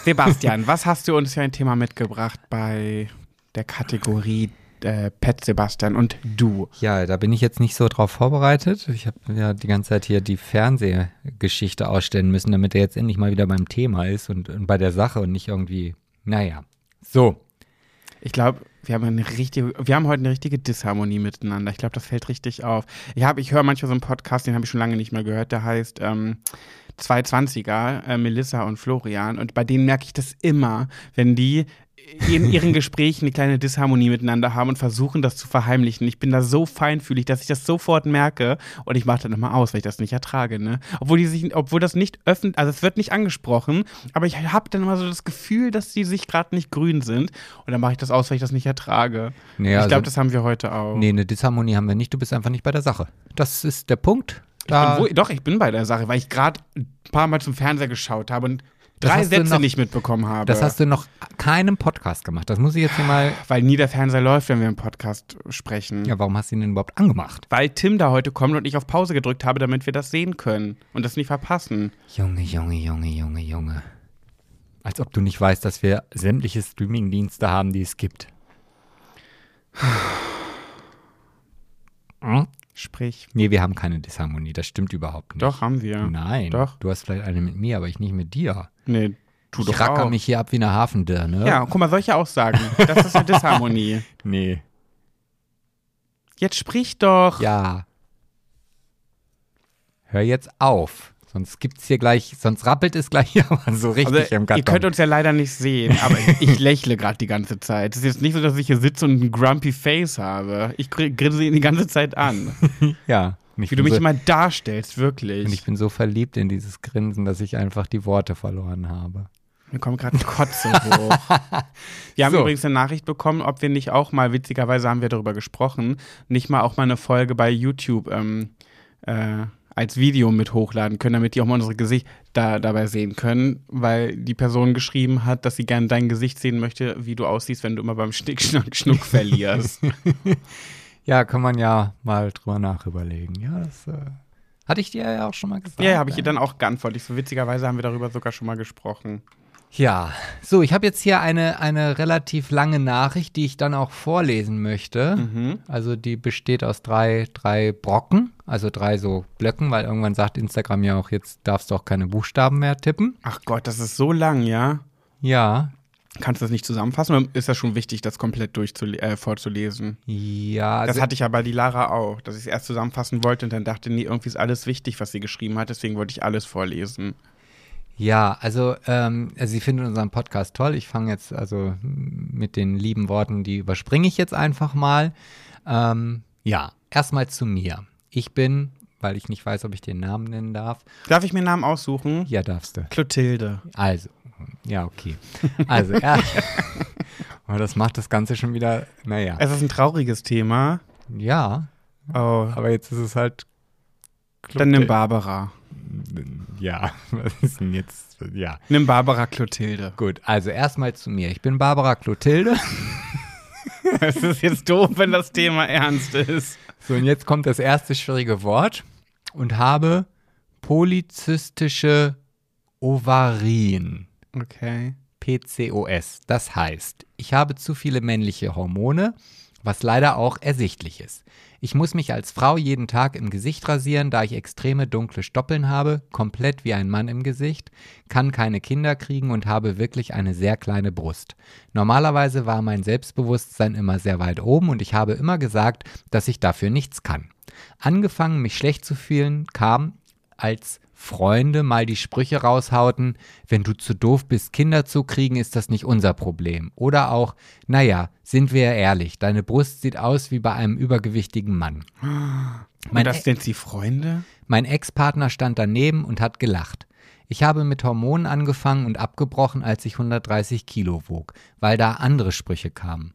Sebastian, was hast du uns für ein Thema mitgebracht bei der Kategorie äh, Pet Sebastian und du? Ja, da bin ich jetzt nicht so drauf vorbereitet. Ich habe ja die ganze Zeit hier die Fernsehgeschichte ausstellen müssen, damit er jetzt endlich mal wieder beim Thema ist und, und bei der Sache und nicht irgendwie. Naja. So. Ich glaube, wir haben eine richtige, wir haben heute eine richtige Disharmonie miteinander. Ich glaube, das fällt richtig auf. Ich habe, ich höre manchmal so einen Podcast, den habe ich schon lange nicht mehr gehört. Der heißt ähm, zwei 20er, äh, Melissa und Florian. Und bei denen merke ich das immer, wenn die in ihren Gesprächen eine kleine Disharmonie miteinander haben und versuchen, das zu verheimlichen. Ich bin da so feinfühlig, dass ich das sofort merke und ich mache dann immer aus, weil ich das nicht ertrage, ne? Obwohl die sich, obwohl das nicht öffentlich, also es wird nicht angesprochen, aber ich habe dann immer so das Gefühl, dass die sich gerade nicht grün sind und dann mache ich das aus, weil ich das nicht ertrage. Nee, ich also- glaube, das haben wir heute auch. Nee, eine Disharmonie haben wir nicht, du bist einfach nicht bei der Sache. Das ist der Punkt. Da, wohl, doch, ich bin bei der Sache, weil ich gerade ein paar Mal zum Fernseher geschaut habe und Das drei Sätze noch- nicht mitbekommen habe. das hast du noch keinem Podcast gemacht. Das muss ich jetzt hier mal. weil nie der Fernseher läuft, wenn wir im Podcast sprechen. Ja, warum hast du ihn denn überhaupt angemacht? Weil Tim da heute kommt und ich auf Pause gedrückt habe, damit wir das sehen können und das nicht verpassen. Junge, Junge, Junge, Junge, Junge. Als ob du nicht weißt, dass wir sämtliche Streamingdienste haben, die es gibt. Hm? Sprich. Nee, wir haben keine Disharmonie. Das stimmt überhaupt nicht. Doch, haben wir. Nein. Doch. Du hast vielleicht eine mit mir, aber ich nicht mit dir. Nee, tu ich doch racker auch. mich hier ab wie eine Hafendirne. Ja, guck mal, soll ich ja auch sagen. Das ist eine Disharmonie. Nee. Jetzt sprich doch. Ja. Hör jetzt auf. Sonst gibt's hier gleich, sonst rappelt es gleich hier aber so richtig Also, im ihr Karton. könnt uns ja leider nicht sehen, aber ich lächle gerade die ganze Zeit. Es ist jetzt nicht so, dass ich hier sitze und ein grumpy Face habe. Ich gr- grinse ihn die ganze Zeit an. ja. Und Wie du mich so, immer darstellst, und wirklich. ich bin so verliebt in dieses Grinsen, dass ich einfach die Worte verloren habe. Mir kommt gerade Kotze hoch. Wir haben So. übrigens eine Nachricht bekommen, ob wir nicht auch mal, witzigerweise haben wir darüber gesprochen, nicht mal auch mal eine Folge bei YouTube ähm, äh, als Video mit hochladen können, damit die auch mal unsere Gesichter da, dabei sehen können, weil die Person geschrieben hat, dass sie gerne dein Gesicht sehen möchte, wie du aussiehst, wenn du immer beim Schnick, Schnack, Schnuck verlierst. Ja, kann man ja mal drüber nachüberlegen. Ja, das äh, hatte ich dir ja auch schon mal gesagt. ja, habe ich ihr dann auch geantwortet. So witzigerweise haben wir darüber sogar schon mal gesprochen. Ja, so, ich habe jetzt hier eine, eine relativ lange Nachricht, die ich dann auch vorlesen möchte. Mhm. Also die besteht aus drei, drei Brocken, also drei so Blöcken, weil irgendwann sagt Instagram ja auch, jetzt darfst du auch keine Buchstaben mehr tippen. Ach Gott, das ist so lang, ja? Ja, Kannst du das nicht zusammenfassen oder ist das schon wichtig, das komplett durchzule äh, vorzulesen? ja, Das also, hatte ich ja bei die Lara auch, dass ich es erst zusammenfassen wollte und dann dachte, nee, irgendwie ist alles wichtig, was sie geschrieben hat, deswegen wollte ich alles vorlesen. Ja, also, ähm, also sie findet unseren Podcast toll. Ich fange jetzt also mit den lieben Worten, die überspringe ich jetzt einfach mal. Ähm, ja, erstmal zu mir. Ich bin, weil ich nicht weiß, ob ich den Namen nennen darf. Darf ich mir einen Namen aussuchen? Ja, darfst du. Clotilde. Also, ja, okay. Also, ja. Aber das macht das Ganze schon wieder, naja. Es ist ein trauriges Thema. Ja, Oh, aber jetzt ist es halt. dann nimm Barbara. Ja, was ist denn jetzt? Ja, Nimm Barbara Clotilde. gut. Also erstmal zu mir. Ich bin Barbara Clotilde. Es ist jetzt doof, wenn das Thema ernst ist. So, und jetzt kommt das erste schwierige Wort und habe polyzystische Ovarien. Okay. PCOS. Das heißt, ich habe zu viele männliche Hormone, was leider auch ersichtlich ist. Ich muss mich als Frau jeden Tag im Gesicht rasieren, da ich extreme dunkle Stoppeln habe, komplett wie ein Mann im Gesicht, kann keine Kinder kriegen und habe wirklich eine sehr kleine Brust. Normalerweise war mein Selbstbewusstsein immer sehr weit oben und ich habe immer gesagt, dass ich dafür nichts kann. Angefangen, mich schlecht zu fühlen, kam, als Freunde mal die Sprüche raushauten, wenn du zu doof bist, Kinder zu kriegen, ist das nicht unser Problem. Oder auch, naja, sind wir ehrlich, deine Brust sieht aus wie bei einem übergewichtigen Mann. Und Mein, das sind sie Freunde? mein Ex-Partner stand daneben und hat gelacht. Ich habe mit Hormonen angefangen und abgebrochen, als ich 130 Kilo wog, weil da andere Sprüche kamen.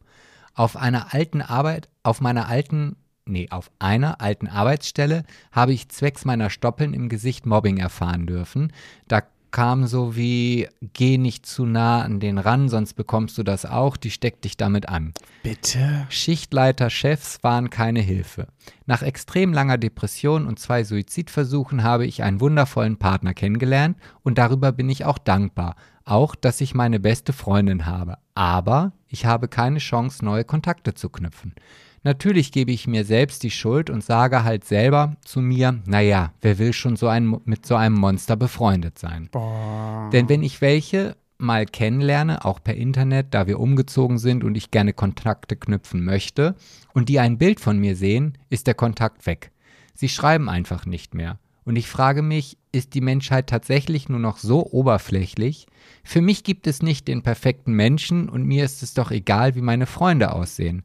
Auf einer alten Arbeit, auf meiner alten, nee, auf einer alten Arbeitsstelle habe ich zwecks meiner Stoppeln im Gesicht Mobbing erfahren dürfen. Da kam so wie, geh nicht zu nah an den ran, sonst bekommst du das auch, die steckt dich damit an. Bitte? Schichtleiter-Chefs waren keine Hilfe. Nach extrem langer Depression und zwei Suizidversuchen habe ich einen wundervollen Partner kennengelernt und darüber bin ich auch dankbar. Auch, dass ich meine beste Freundin habe. Aber ich habe keine Chance, neue Kontakte zu knüpfen. Natürlich gebe ich mir selbst die Schuld und sage halt selber zu mir, naja, wer will schon so ein, mit so einem Monster befreundet sein? Boah. Denn wenn ich welche mal kennenlerne, auch per Internet, da wir umgezogen sind und ich gerne Kontakte knüpfen möchte, und die ein Bild von mir sehen, ist der Kontakt weg. Sie schreiben einfach nicht mehr. Und ich frage mich, ist die Menschheit tatsächlich nur noch so oberflächlich? Für mich gibt es nicht den perfekten Menschen und mir ist es doch egal, wie meine Freunde aussehen.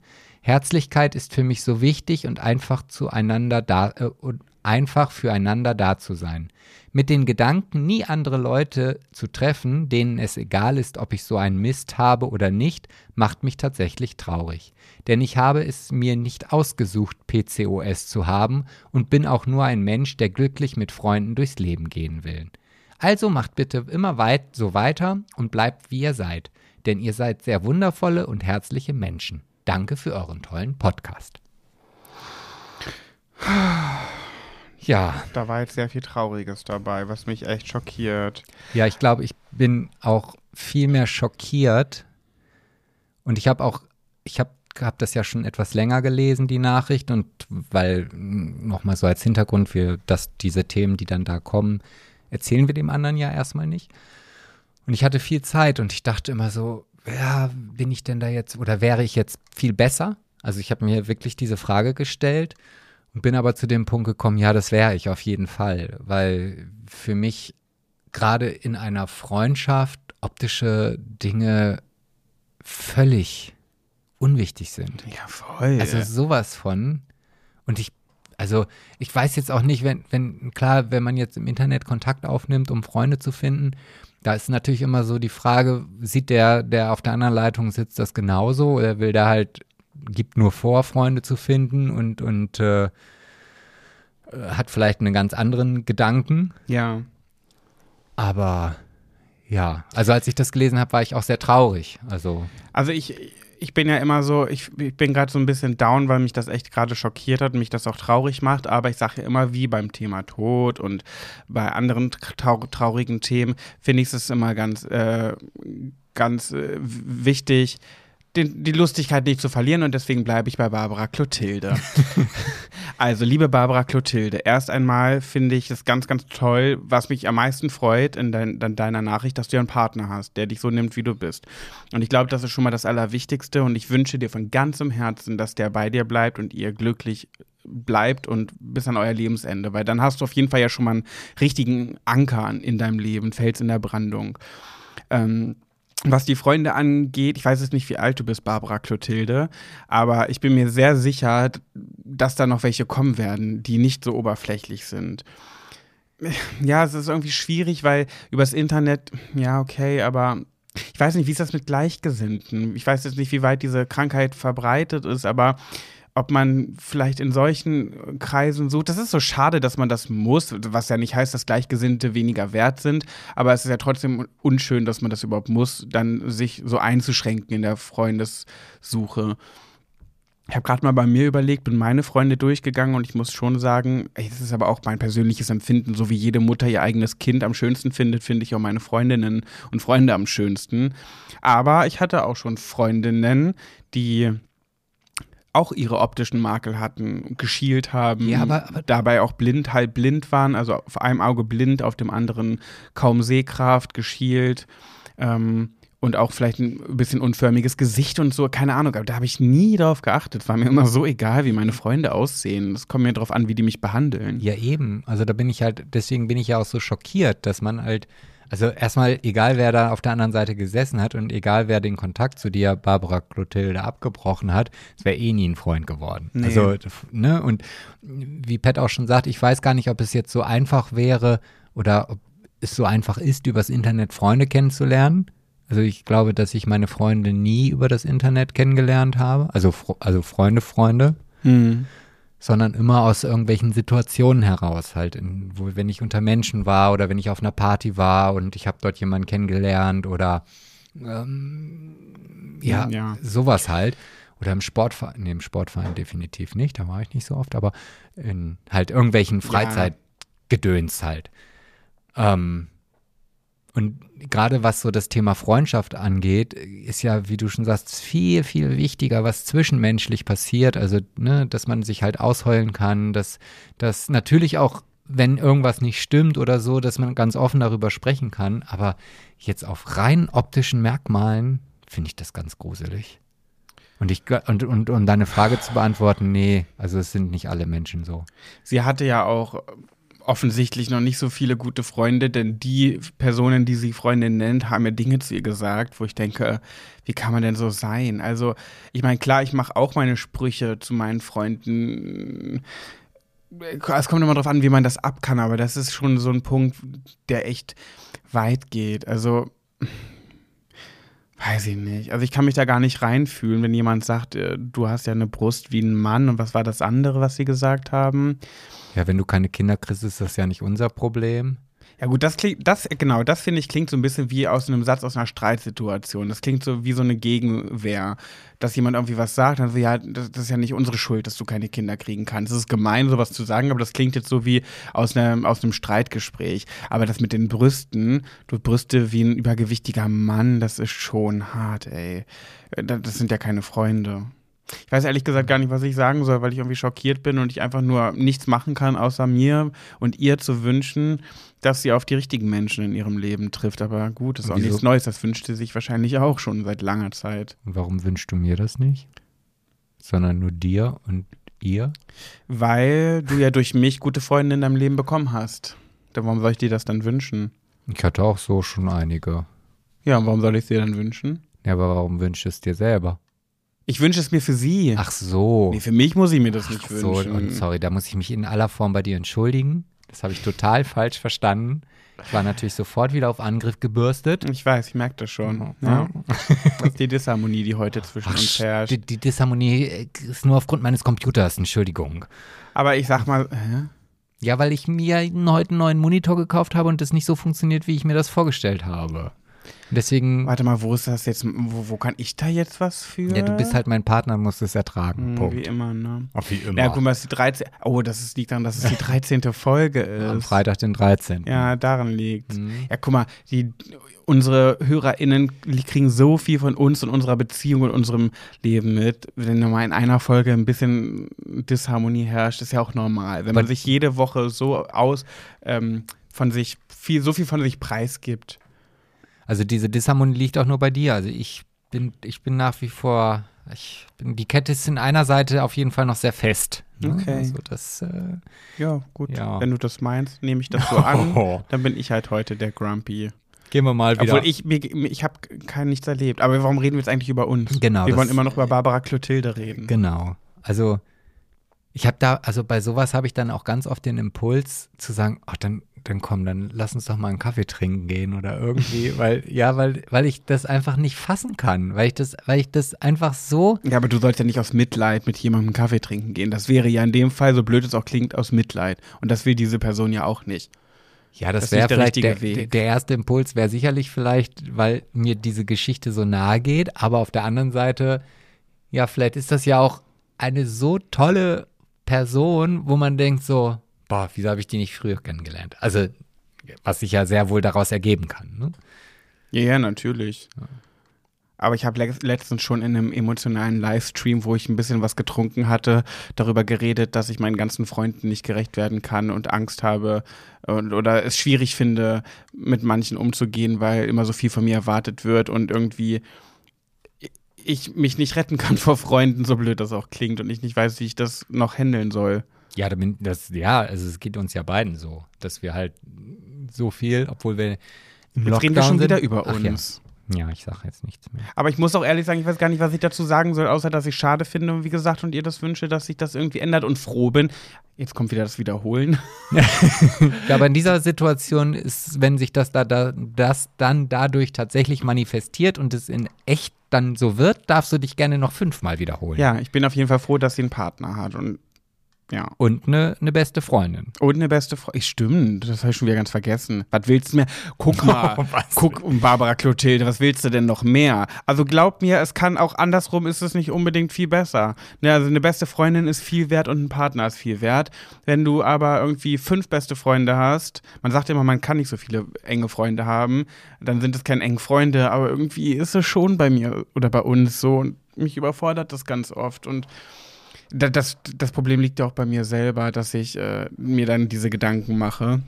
Herzlichkeit ist für mich so wichtig und einfach zueinander da äh, und einfach füreinander da zu sein. Mit den Gedanken, nie andere Leute zu treffen, denen es egal ist, ob ich so einen Mist habe oder nicht, macht mich tatsächlich traurig. Denn ich habe es mir nicht ausgesucht, PCOS zu haben und bin auch nur ein Mensch, der glücklich mit Freunden durchs Leben gehen will. Also macht bitte immer weit so weiter und bleibt wie ihr seid, denn ihr seid sehr wundervolle und herzliche Menschen. Danke für euren tollen Podcast. Ja. Da war jetzt sehr viel Trauriges dabei, was mich echt schockiert. Ja, ich glaube, ich bin auch viel mehr schockiert. Und ich habe auch, ich habe hab das ja schon etwas länger gelesen, die Nachricht. Und weil, nochmal so als Hintergrund, wir, dass diese Themen, die dann da kommen, erzählen wir dem anderen ja erstmal nicht. Und ich hatte viel Zeit und ich dachte immer so, ja, bin ich denn da jetzt oder wäre ich jetzt viel besser? Also ich habe mir wirklich diese Frage gestellt und bin aber zu dem Punkt gekommen, ja, das wäre ich auf jeden Fall, weil für mich gerade in einer Freundschaft optische Dinge völlig unwichtig sind. Ja, voll. Also sowas von. Und ich, also ich weiß jetzt auch nicht, wenn, wenn, klar, wenn man jetzt im Internet Kontakt aufnimmt, um Freunde zu finden, da ist natürlich immer so die Frage, sieht der, der auf der anderen Leitung sitzt, das genauso oder will der halt, gibt nur vor, Freunde zu finden und, und äh, hat vielleicht einen ganz anderen Gedanken. Ja. Aber ja, also als ich das gelesen habe, war ich auch sehr traurig. Also, also ich, ich bin ja immer so, ich, ich bin gerade so ein bisschen down, weil mich das echt gerade schockiert hat und mich das auch traurig macht. Aber ich sage ja immer, wie beim Thema Tod und bei anderen trau traurigen Themen, finde ich es immer ganz, äh, ganz äh, wichtig, den, die Lustigkeit nicht zu verlieren und deswegen bleibe ich bei Barbara Clotilde. also, liebe Barbara Clotilde, erst einmal finde ich es ganz, ganz toll, was mich am meisten freut in, dein, in deiner Nachricht, dass du einen Partner hast, der dich so nimmt, wie du bist. Und ich glaube, das ist schon mal das Allerwichtigste und ich wünsche dir von ganzem Herzen, dass der bei dir bleibt und ihr glücklich bleibt und bis an euer Lebensende, weil dann hast du auf jeden Fall ja schon mal einen richtigen Anker in deinem Leben, Fels in der Brandung. Ähm, was die Freunde angeht, ich weiß jetzt nicht, wie alt du bist, Barbara Clotilde, aber ich bin mir sehr sicher, dass da noch welche kommen werden, die nicht so oberflächlich sind. Ja, es ist irgendwie schwierig, weil übers Internet, ja, okay, aber ich weiß nicht, wie ist das mit Gleichgesinnten? Ich weiß jetzt nicht, wie weit diese Krankheit verbreitet ist, aber ob man vielleicht in solchen Kreisen sucht. Das ist so schade, dass man das muss, was ja nicht heißt, dass Gleichgesinnte weniger wert sind, aber es ist ja trotzdem unschön, dass man das überhaupt muss, dann sich so einzuschränken in der Freundessuche. Ich habe gerade mal bei mir überlegt, bin meine Freunde durchgegangen und ich muss schon sagen, das ist aber auch mein persönliches Empfinden, so wie jede Mutter ihr eigenes Kind am schönsten findet, finde ich auch meine Freundinnen und Freunde am schönsten. Aber ich hatte auch schon Freundinnen, die auch ihre optischen Makel hatten, geschielt haben, ja, aber, aber dabei auch blind, halb blind waren, also auf einem Auge blind, auf dem anderen kaum Sehkraft, geschielt. Ähm, und auch vielleicht ein bisschen unförmiges Gesicht und so, keine Ahnung, aber da habe ich nie drauf geachtet. War mir immer so egal, wie meine Freunde aussehen. Es kommt mir darauf an, wie die mich behandeln. Ja, eben. Also da bin ich halt, deswegen bin ich ja auch so schockiert, dass man halt also erstmal, egal wer da auf der anderen Seite gesessen hat und egal wer den Kontakt zu dir, Barbara Clotilde, abgebrochen hat, es wäre eh nie ein Freund geworden. Nee. Also, ne, und wie Pat auch schon sagt, ich weiß gar nicht, ob es jetzt so einfach wäre oder ob es so einfach ist, übers Internet Freunde kennenzulernen. Also ich glaube, dass ich meine Freunde nie über das Internet kennengelernt habe. Also, also Freunde, Freunde. Mhm sondern immer aus irgendwelchen Situationen heraus, halt, in, wo, wenn ich unter Menschen war oder wenn ich auf einer Party war und ich habe dort jemanden kennengelernt oder ähm, ja, ja, sowas halt. Oder im Sportverein, nee, im Sportverein definitiv nicht, da war ich nicht so oft, aber in halt irgendwelchen Freizeitgedöns halt. Ähm, und gerade was so das Thema Freundschaft angeht, ist ja, wie du schon sagst, viel, viel wichtiger, was zwischenmenschlich passiert. Also, ne, dass man sich halt ausheulen kann, dass, dass natürlich auch, wenn irgendwas nicht stimmt oder so, dass man ganz offen darüber sprechen kann. Aber jetzt auf rein optischen Merkmalen finde ich das ganz gruselig. Und ich und, und um deine Frage zu beantworten, nee, also es sind nicht alle Menschen so. Sie hatte ja auch offensichtlich noch nicht so viele gute Freunde, denn die Personen, die sie Freundin nennt, haben mir Dinge zu ihr gesagt, wo ich denke, wie kann man denn so sein? Also, ich meine, klar, ich mache auch meine Sprüche zu meinen Freunden. Es kommt immer darauf an, wie man das ab kann, aber das ist schon so ein Punkt, der echt weit geht. Also, weiß ich nicht. Also, ich kann mich da gar nicht reinfühlen, wenn jemand sagt, äh, du hast ja eine Brust wie ein Mann und was war das andere, was sie gesagt haben? Ja, wenn du keine Kinder kriegst, ist das ja nicht unser Problem. Ja gut, das klingt, das, genau, das finde ich klingt so ein bisschen wie aus einem Satz aus einer Streitsituation. Das klingt so wie so eine Gegenwehr, dass jemand irgendwie was sagt, dann so, ja, das, das ist ja nicht unsere Schuld, dass du keine Kinder kriegen kannst. Es ist gemein, sowas zu sagen, aber das klingt jetzt so wie aus einem, aus einem Streitgespräch. Aber das mit den Brüsten, du Brüste wie ein übergewichtiger Mann, das ist schon hart, ey. Das sind ja keine Freunde. Ich weiß ehrlich gesagt gar nicht, was ich sagen soll, weil ich irgendwie schockiert bin und ich einfach nur nichts machen kann, außer mir und ihr zu wünschen, dass sie auf die richtigen Menschen in ihrem Leben trifft. Aber gut, das ist auch nichts Neues. Das wünscht sie sich wahrscheinlich auch schon seit langer Zeit. Und warum wünschst du mir das nicht? Sondern nur dir und ihr? Weil du ja durch mich gute Freunde in deinem Leben bekommen hast. warum soll ich dir das dann wünschen? Ich hatte auch so schon einige. Ja, und warum soll ich es dir dann wünschen? Ja, aber warum wünschst du es dir selber? Ich wünsche es mir für sie. Ach so. Nee, für mich muss ich mir das Ach nicht so, wünschen. und sorry, da muss ich mich in aller Form bei dir entschuldigen. Das habe ich total falsch verstanden. Ich war natürlich sofort wieder auf Angriff gebürstet. Ich weiß, ich merke das schon. Ja. Ja. Das ist die Disharmonie, die heute zwischen uns herrscht. Die, die Disharmonie äh, ist nur aufgrund meines Computers, Entschuldigung. Aber ich sag mal, hä? Ja, weil ich mir heute einen neuen Monitor gekauft habe und das nicht so funktioniert, wie ich mir das vorgestellt habe. Und deswegen, warte mal, wo ist das jetzt? Wo, wo kann ich da jetzt was für? ja, du bist halt mein Partner und musst es ertragen. Hm, Punkt. Wie immer, ne? Ach, wie immer. Ja, guck mal, es ist die 13. Oh, das ist, liegt daran, dass es die 13. Folge ist. Am Freitag, den 13. Ja, daran liegt. Mhm. Ja, guck mal, die, unsere HörerInnen die kriegen so viel von uns und unserer Beziehung und unserem Leben mit. Wenn mal in einer Folge ein bisschen Disharmonie herrscht, ist ja auch normal. Wenn man sich jede Woche so aus ähm, von sich viel, so viel von sich preisgibt. Also diese Disharmonie liegt auch nur bei dir. Also ich bin, ich bin nach wie vor, ich bin, die Kette ist in einer Seite auf jeden Fall noch sehr fest. ne? Okay. Also das, äh, Ja, gut. Ja. Wenn du das meinst, nehme ich das so an. Dann bin ich halt heute der Grumpy. gehen wir mal wieder. Obwohl ich, mir, ich habe kein nichts erlebt. Aber warum reden wir jetzt eigentlich über uns? Genau, Wir wollen immer noch über Barbara Clotilde reden. Genau. Also ich habe da, also bei sowas habe ich dann auch ganz oft den Impuls zu sagen, ach dann, dann komm, dann lass uns doch mal einen Kaffee trinken gehen oder irgendwie, weil, ja, weil, weil ich das einfach nicht fassen kann, weil ich das, weil ich das einfach so, Ja, aber du sollst ja nicht aus Mitleid mit jemandem Kaffee trinken gehen. Das wäre ja in dem Fall, so blöd es auch klingt, aus Mitleid. Und das will diese Person ja auch nicht. ja, das, Das wäre vielleicht der, Weg. der, der erste Impuls wäre sicherlich vielleicht, weil mir diese Geschichte so nahe geht, aber auf der anderen Seite, ja, vielleicht ist das ja auch eine so tolle Person, wo man denkt so, boah, wieso habe ich die nicht früher kennengelernt? Also, was sich ja sehr wohl daraus ergeben kann. Ne? Ja, ja, natürlich. Aber ich habe le letztens schon in einem emotionalen Livestream, wo ich ein bisschen was getrunken hatte, darüber geredet, dass ich meinen ganzen Freunden nicht gerecht werden kann und Angst habe und, oder es schwierig finde, mit manchen umzugehen, weil immer so viel von mir erwartet wird und irgendwie ich mich nicht retten kann vor Freunden, so blöd das auch klingt und ich nicht weiß, wie ich das noch handeln soll. Ja, das, ja, also es geht uns ja beiden so, dass wir halt so viel, obwohl wir im Jetzt reden wir Lockdown schon sind. wieder über Ach ja. uns. Ja, ich sage jetzt nichts mehr. Aber ich muss auch ehrlich sagen, ich weiß gar nicht, was ich dazu sagen soll, außer dass ich schade finde, wie gesagt, und ihr das wünsche, dass sich das irgendwie ändert und froh bin. Jetzt kommt wieder das Wiederholen. Ja, aber in dieser Situation ist, wenn sich das da, da das dann dadurch tatsächlich manifestiert und es in echt dann so wird, darfst du dich gerne noch fünfmal wiederholen. Ja, ich bin auf jeden Fall froh, dass sie einen Partner hat und ja. Und eine ne beste Freundin. Und eine beste Freundin. Stimmt, das habe ich schon wieder ganz vergessen. Was willst du mehr? Guck mal, Was? guck, Barbara Clotilde, was willst du denn noch mehr? Also glaub mir, es kann auch andersrum, ist es nicht unbedingt viel besser. Ne, also eine beste Freundin ist viel wert und ein Partner ist viel wert. Wenn du aber irgendwie fünf beste Freunde hast, man sagt immer, man kann nicht so viele enge Freunde haben, dann sind es keine engen Freunde, aber irgendwie ist es schon bei mir oder bei uns so und mich überfordert das ganz oft und das, das Problem liegt ja auch bei mir selber, dass ich äh, mir dann diese Gedanken mache,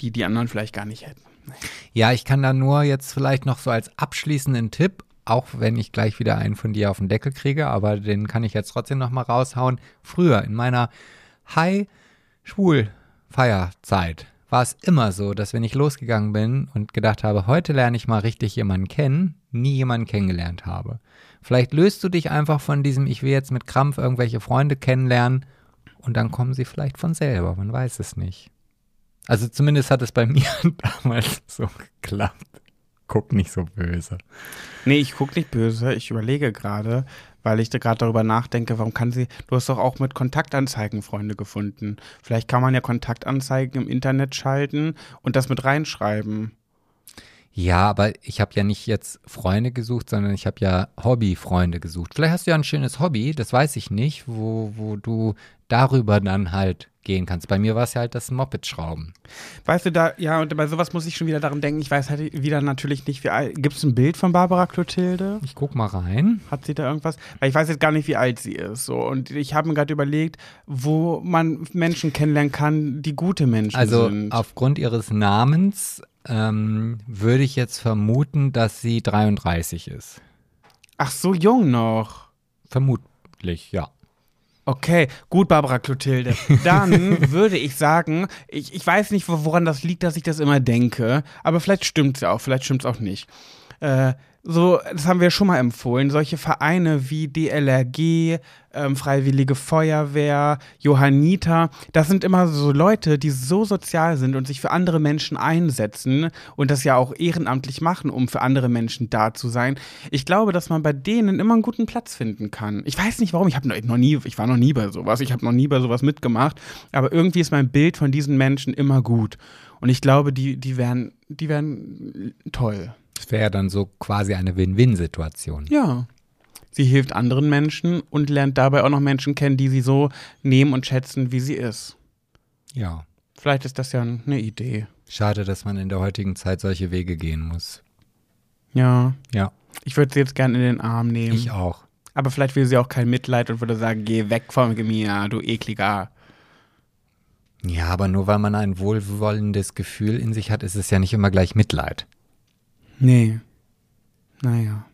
die die anderen vielleicht gar nicht hätten. Ja, ich kann da nur jetzt vielleicht noch so als abschließenden Tipp, auch wenn ich gleich wieder einen von dir auf den Deckel kriege, aber den kann ich jetzt trotzdem noch mal raushauen. Früher in meiner High Schwul Feierzeit war es immer so, dass wenn ich losgegangen bin und gedacht habe, heute lerne ich mal richtig jemanden kennen, nie jemanden kennengelernt habe. Vielleicht löst du dich einfach von diesem, ich will jetzt mit Krampf irgendwelche Freunde kennenlernen und dann kommen sie vielleicht von selber, man weiß es nicht. Also zumindest hat es bei mir damals so geklappt. Guck nicht so böse. Nee, ich guck nicht böse. Ich überlege gerade, weil ich da gerade darüber nachdenke, warum kann sie, du hast doch auch mit Kontaktanzeigen Freunde gefunden. Vielleicht kann man ja Kontaktanzeigen im Internet schalten und das mit reinschreiben. Ja, aber ich habe ja nicht jetzt Freunde gesucht, sondern ich habe ja Hobbyfreunde gesucht. Vielleicht hast du ja ein schönes Hobby, das weiß ich nicht, wo, wo du darüber dann halt gehen kannst. Bei mir war es ja halt das Moped-Schrauben. Weißt du, da, ja, und bei sowas muss ich schon wieder daran denken, ich weiß halt wieder natürlich nicht, wie alt. Gibt es ein Bild von Barbara Clotilde? Ich guck mal rein. Hat sie da irgendwas? Weil ich weiß jetzt gar nicht, wie alt sie ist. So. Und ich habe mir gerade überlegt, wo man Menschen kennenlernen kann, die gute Menschen also, sind. Also aufgrund ihres Namens ähm, würde ich jetzt vermuten, dass sie 33 ist. Ach, so jung noch. Vermutlich, ja. Okay, gut, Barbara Clotilde. Dann würde ich sagen, ich, ich weiß nicht, woran das liegt, dass ich das immer denke, aber vielleicht stimmt es ja auch, vielleicht stimmt es auch nicht. Äh, so, das haben wir schon mal empfohlen, solche Vereine wie DLRG, ähm, Freiwillige Feuerwehr, Johanniter, das sind immer so Leute, die so sozial sind und sich für andere Menschen einsetzen und das ja auch ehrenamtlich machen, um für andere Menschen da zu sein. Ich glaube, dass man bei denen immer einen guten Platz finden kann. Ich weiß nicht warum, ich habe noch nie, ich war noch nie bei sowas, ich habe noch nie bei sowas mitgemacht, aber irgendwie ist mein Bild von diesen Menschen immer gut. Und ich glaube, die, die wären, die wären toll. Das wäre dann so quasi eine Win-Win-Situation. Ja. Sie hilft anderen Menschen und lernt dabei auch noch Menschen kennen, die sie so nehmen und schätzen, wie sie ist. Ja. Vielleicht ist das ja eine Idee. Schade, dass man in der heutigen Zeit solche Wege gehen muss. Ja. Ja. Ich würde sie jetzt gerne in den Arm nehmen. Ich auch. Aber vielleicht will sie auch kein Mitleid und würde sagen, geh weg von mir, du ekliger. Ja, aber nur weil man ein wohlwollendes Gefühl in sich hat, ist es ja nicht immer gleich Mitleid. Nee. Naja.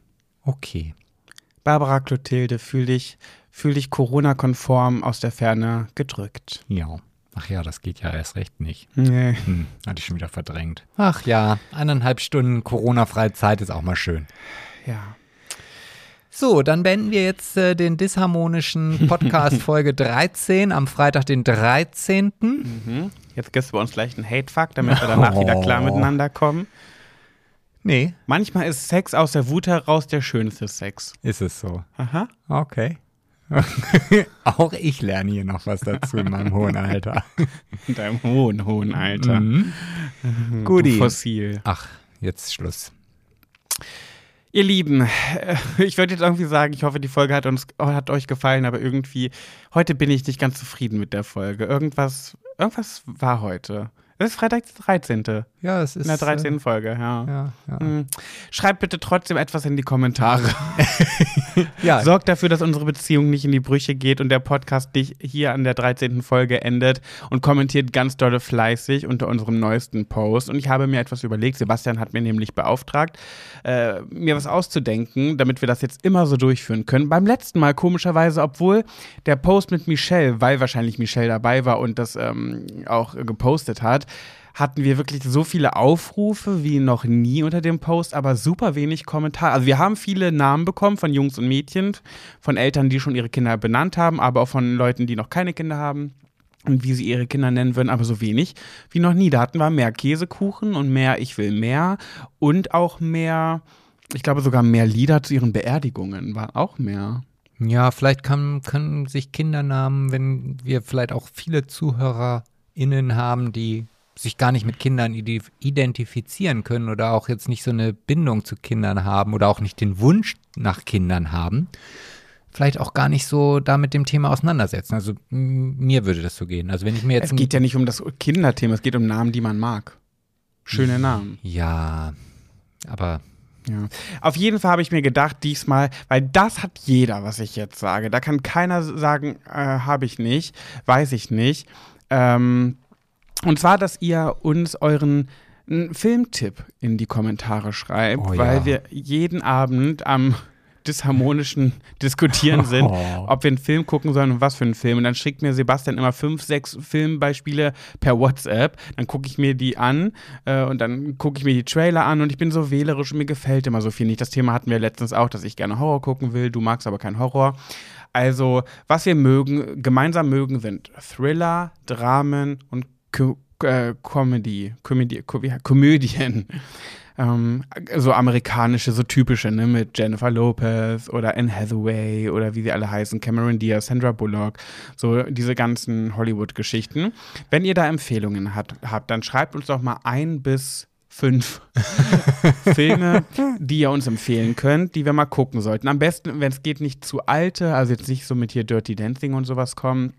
Okay. Barbara Clotilde, fühl dich, fühl dich Corona-konform aus der Ferne gedrückt. Ja. Ach ja, das geht ja erst recht nicht. Nee. Hm, hatte ich schon wieder verdrängt. Ach ja, eineinhalb Stunden Corona-freie Zeit ist auch mal schön. Ja. So, dann beenden wir jetzt äh, den disharmonischen Podcast Folge 13 am Freitag, den 13. Mhm. Jetzt gibt es bei uns gleich einen Hate-Fuck, damit wir danach oh. wieder klar miteinander kommen. Nee. Manchmal ist Sex aus der Wut heraus der schönste Sex. Ist es so? Aha. Okay. Auch ich lerne hier noch was dazu in meinem hohen Alter. In deinem hohen, hohen Alter. Mhm. Guti. Fossil. Ach, jetzt Schluss. Ihr Lieben, ich würde jetzt irgendwie sagen, ich hoffe, die Folge hat, uns, hat euch gefallen, aber irgendwie, heute bin ich nicht ganz zufrieden mit der Folge. Irgendwas, irgendwas war heute. Es ist Freitag der 13. Ja, es ist. In der 13. Äh, Folge, ja. ja, ja. Hm. Schreibt bitte trotzdem etwas in die Kommentare. ja. Sorgt dafür, dass unsere Beziehung nicht in die Brüche geht und der Podcast nicht hier an der 13. Folge endet und kommentiert ganz dolle fleißig unter unserem neuesten Post. Und ich habe mir etwas überlegt. Sebastian hat mir nämlich beauftragt, äh, mir was auszudenken, damit wir das jetzt immer so durchführen können. Beim letzten Mal komischerweise, obwohl der Post mit Michelle, weil wahrscheinlich Michelle dabei war und das ähm, auch gepostet hat, hatten wir wirklich so viele Aufrufe wie noch nie unter dem Post, aber super wenig Kommentare. Also wir haben viele Namen bekommen von Jungs und Mädchen, von Eltern, die schon ihre Kinder benannt haben, aber auch von Leuten, die noch keine Kinder haben und wie sie ihre Kinder nennen würden, aber so wenig wie noch nie. Da hatten wir mehr Käsekuchen und mehr Ich will mehr und auch mehr, ich glaube sogar mehr Lieder zu ihren Beerdigungen, war auch mehr. Ja, vielleicht kann, können sich Kindernamen, wenn wir vielleicht auch viele ZuhörerInnen haben, die sich gar nicht mit Kindern identifizieren können oder auch jetzt nicht so eine Bindung zu Kindern haben oder auch nicht den Wunsch nach Kindern haben, vielleicht auch gar nicht so da mit dem Thema auseinandersetzen. Also mir würde das so gehen. Also wenn ich mir jetzt es geht ja nicht um das Kinderthema, es geht um Namen, die man mag. Schöne Namen. Ja, aber ja. Auf jeden Fall habe ich mir gedacht, diesmal, weil das hat jeder, was ich jetzt sage. Da kann keiner sagen, äh, habe ich nicht, weiß ich nicht. Ähm, und zwar, dass ihr uns euren Filmtipp in die Kommentare schreibt, oh, weil ja. wir jeden Abend am disharmonischen Diskutieren sind, Oh. ob wir einen Film gucken sollen und was für einen Film. Und dann schickt mir Sebastian immer fünf, sechs Filmbeispiele per WhatsApp. Dann gucke ich mir die an äh, und dann gucke ich mir die Trailer an und ich bin so wählerisch und mir gefällt immer so viel nicht. Das Thema hatten wir letztens auch, dass ich gerne Horror gucken will. Du magst aber keinen Horror. Also, was wir mögen, gemeinsam mögen, sind Thriller, Dramen und Äh, Comedy, Comedy, Komödien. Ähm, so amerikanische, so typische, ne, mit Jennifer Lopez oder Anne Hathaway oder wie sie alle heißen, Cameron Diaz, Sandra Bullock, so diese ganzen Hollywood-Geschichten. Wenn ihr da Empfehlungen hat, habt, dann schreibt uns doch mal ein bis fünf Filme, die ihr uns empfehlen könnt, die wir mal gucken sollten. Am besten, wenn es geht, nicht zu alte, also jetzt nicht so mit hier Dirty Dancing und sowas kommen,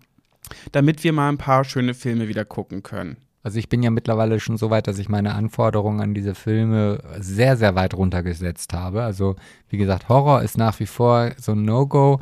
damit wir mal ein paar schöne Filme wieder gucken können. Also ich bin ja mittlerweile schon so weit, dass ich meine Anforderungen an diese Filme sehr, sehr weit runtergesetzt habe. Also wie gesagt, Horror ist nach wie vor so ein No-Go.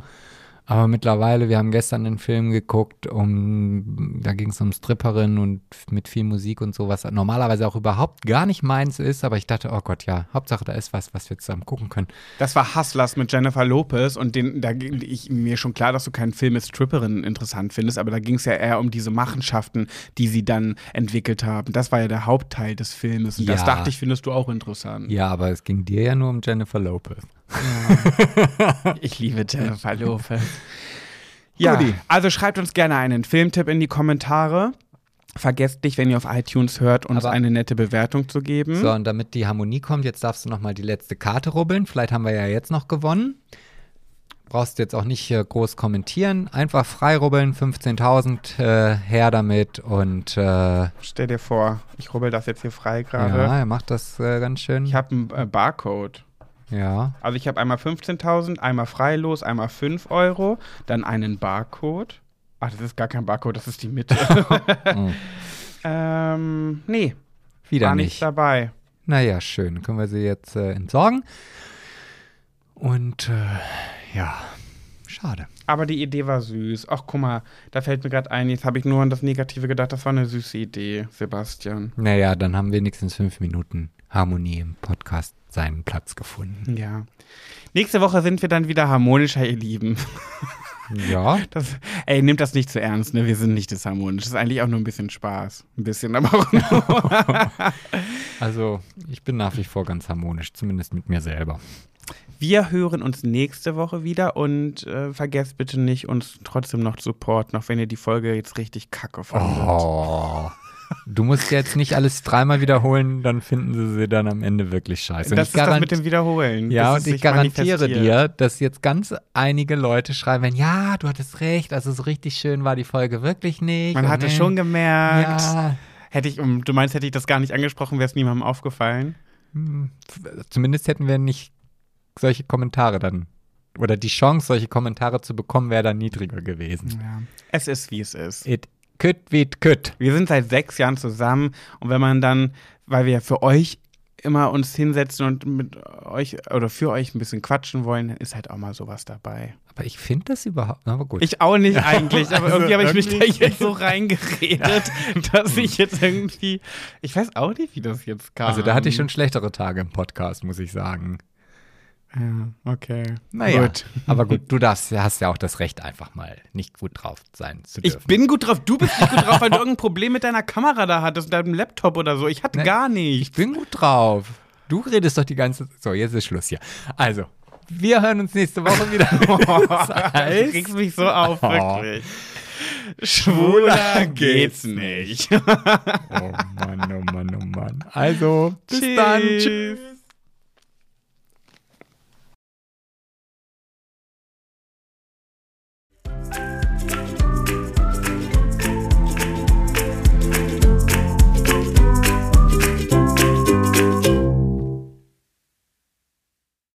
Aber mittlerweile, wir haben gestern einen Film geguckt, um, da ging es um Stripperin und mit viel Musik und sowas. Normalerweise auch überhaupt gar nicht meins ist, aber ich dachte, oh Gott, ja, Hauptsache da ist was, was wir zusammen gucken können. Das war Hustlers mit Jennifer Lopez und den, da ging ich mir schon klar, dass du keinen Film mit Stripperin interessant findest, aber da ging es ja eher um diese Machenschaften, die sie dann entwickelt haben. Das war ja der Hauptteil des Filmes und das Ja. dachte ich, findest du auch interessant. Ja, aber es ging dir ja nur um Jennifer Lopez. Ich liebe Jennifer Lopez. Ja, Guti. also schreibt uns gerne einen Filmtipp in die Kommentare. Vergesst nicht, wenn ihr auf iTunes hört, uns Aber- eine nette Bewertung zu geben. So, und damit die Harmonie kommt, jetzt darfst du nochmal die letzte Karte rubbeln. Vielleicht haben wir ja jetzt noch gewonnen. Brauchst du jetzt auch nicht äh, groß kommentieren. Einfach frei rubbeln, 15.000, äh, her damit. Und äh, ja, Stell dir vor, ich rubbel das jetzt hier frei gerade. er macht das äh, ganz schön. Ich habe einen äh, Barcode. Ja, Also ich habe einmal 15.000, einmal freilos, einmal 5 Euro, dann einen Barcode. Ach, das ist gar kein Barcode, das ist die Mitte. Mm. ähm, nee, wieder war nichts nicht. dabei. Naja, schön. Können wir sie jetzt äh, entsorgen. Und äh, ja, schade. Aber die Idee war süß. Ach, guck mal, da fällt mir gerade ein, jetzt habe ich nur an das Negative gedacht, das war eine süße Idee, Sebastian. Naja, dann haben wenigstens fünf Minuten Harmonie im Podcast seinen Platz gefunden. Ja. Nächste Woche sind wir dann wieder harmonischer, ihr Lieben. Ja, Das, ey, nehmt das nicht zu ernst, ne? Wir sind nicht disharmonisch. Das ist eigentlich auch nur ein bisschen Spaß. Ein bisschen, aber auch nur. also ich bin nach wie vor ganz harmonisch, zumindest mit mir selber. Wir hören uns nächste Woche wieder und äh, vergesst bitte nicht, uns trotzdem noch zu supporten, auch wenn ihr die Folge jetzt richtig kacke fandet. Oh. Du musst jetzt nicht alles dreimal wiederholen, dann finden sie sie dann am Ende wirklich scheiße. Und das ist das mit dem Wiederholen. ja, und ich garantiere dir, dass jetzt ganz einige Leute schreiben, ja, du hattest recht, also so richtig schön war die Folge wirklich nicht. Man hatte nee. schon gemerkt. Ja, Hätte ich, du meinst, hätte ich das gar nicht angesprochen, wäre es niemandem aufgefallen? hm, zumindest hätten wir nicht solche Kommentare dann. Oder die Chance, solche Kommentare zu bekommen, wäre dann niedriger gewesen. Ja. Es ist, wie es ist. It could wie could. Wir sind seit sechs Jahren zusammen und wenn man dann, weil wir für euch immer uns hinsetzen und mit euch oder für euch ein bisschen quatschen wollen, dann ist halt auch mal sowas dabei. Aber ich finde das überhaupt, aber gut. Ich auch nicht eigentlich, aber Also irgendwie habe ich mich da jetzt so reingeredet, dass ich jetzt irgendwie, ich weiß auch nicht, wie das jetzt kam. also da hatte ich schon schlechtere Tage im Podcast, muss ich sagen. Ja, okay. Naja, Gut. aber gut, du darfst, hast ja auch das Recht, einfach mal nicht gut drauf sein zu Ich dürfen. bin gut drauf. Du bist nicht gut drauf, weil du irgendein Problem mit deiner Kamera da hattest, mit deinem Laptop oder so. Ich hatte Ne, gar ich nichts. bin gut drauf. Du redest doch die ganze So, jetzt ist Schluss hier. Also, wir hören uns nächste Woche wieder. Das Du kriegst mich so auf, Oh. wirklich. Schwuler geht's nicht. oh Mann, oh Mann, oh Mann. Also, bis dann. Tschüss. Tschüss.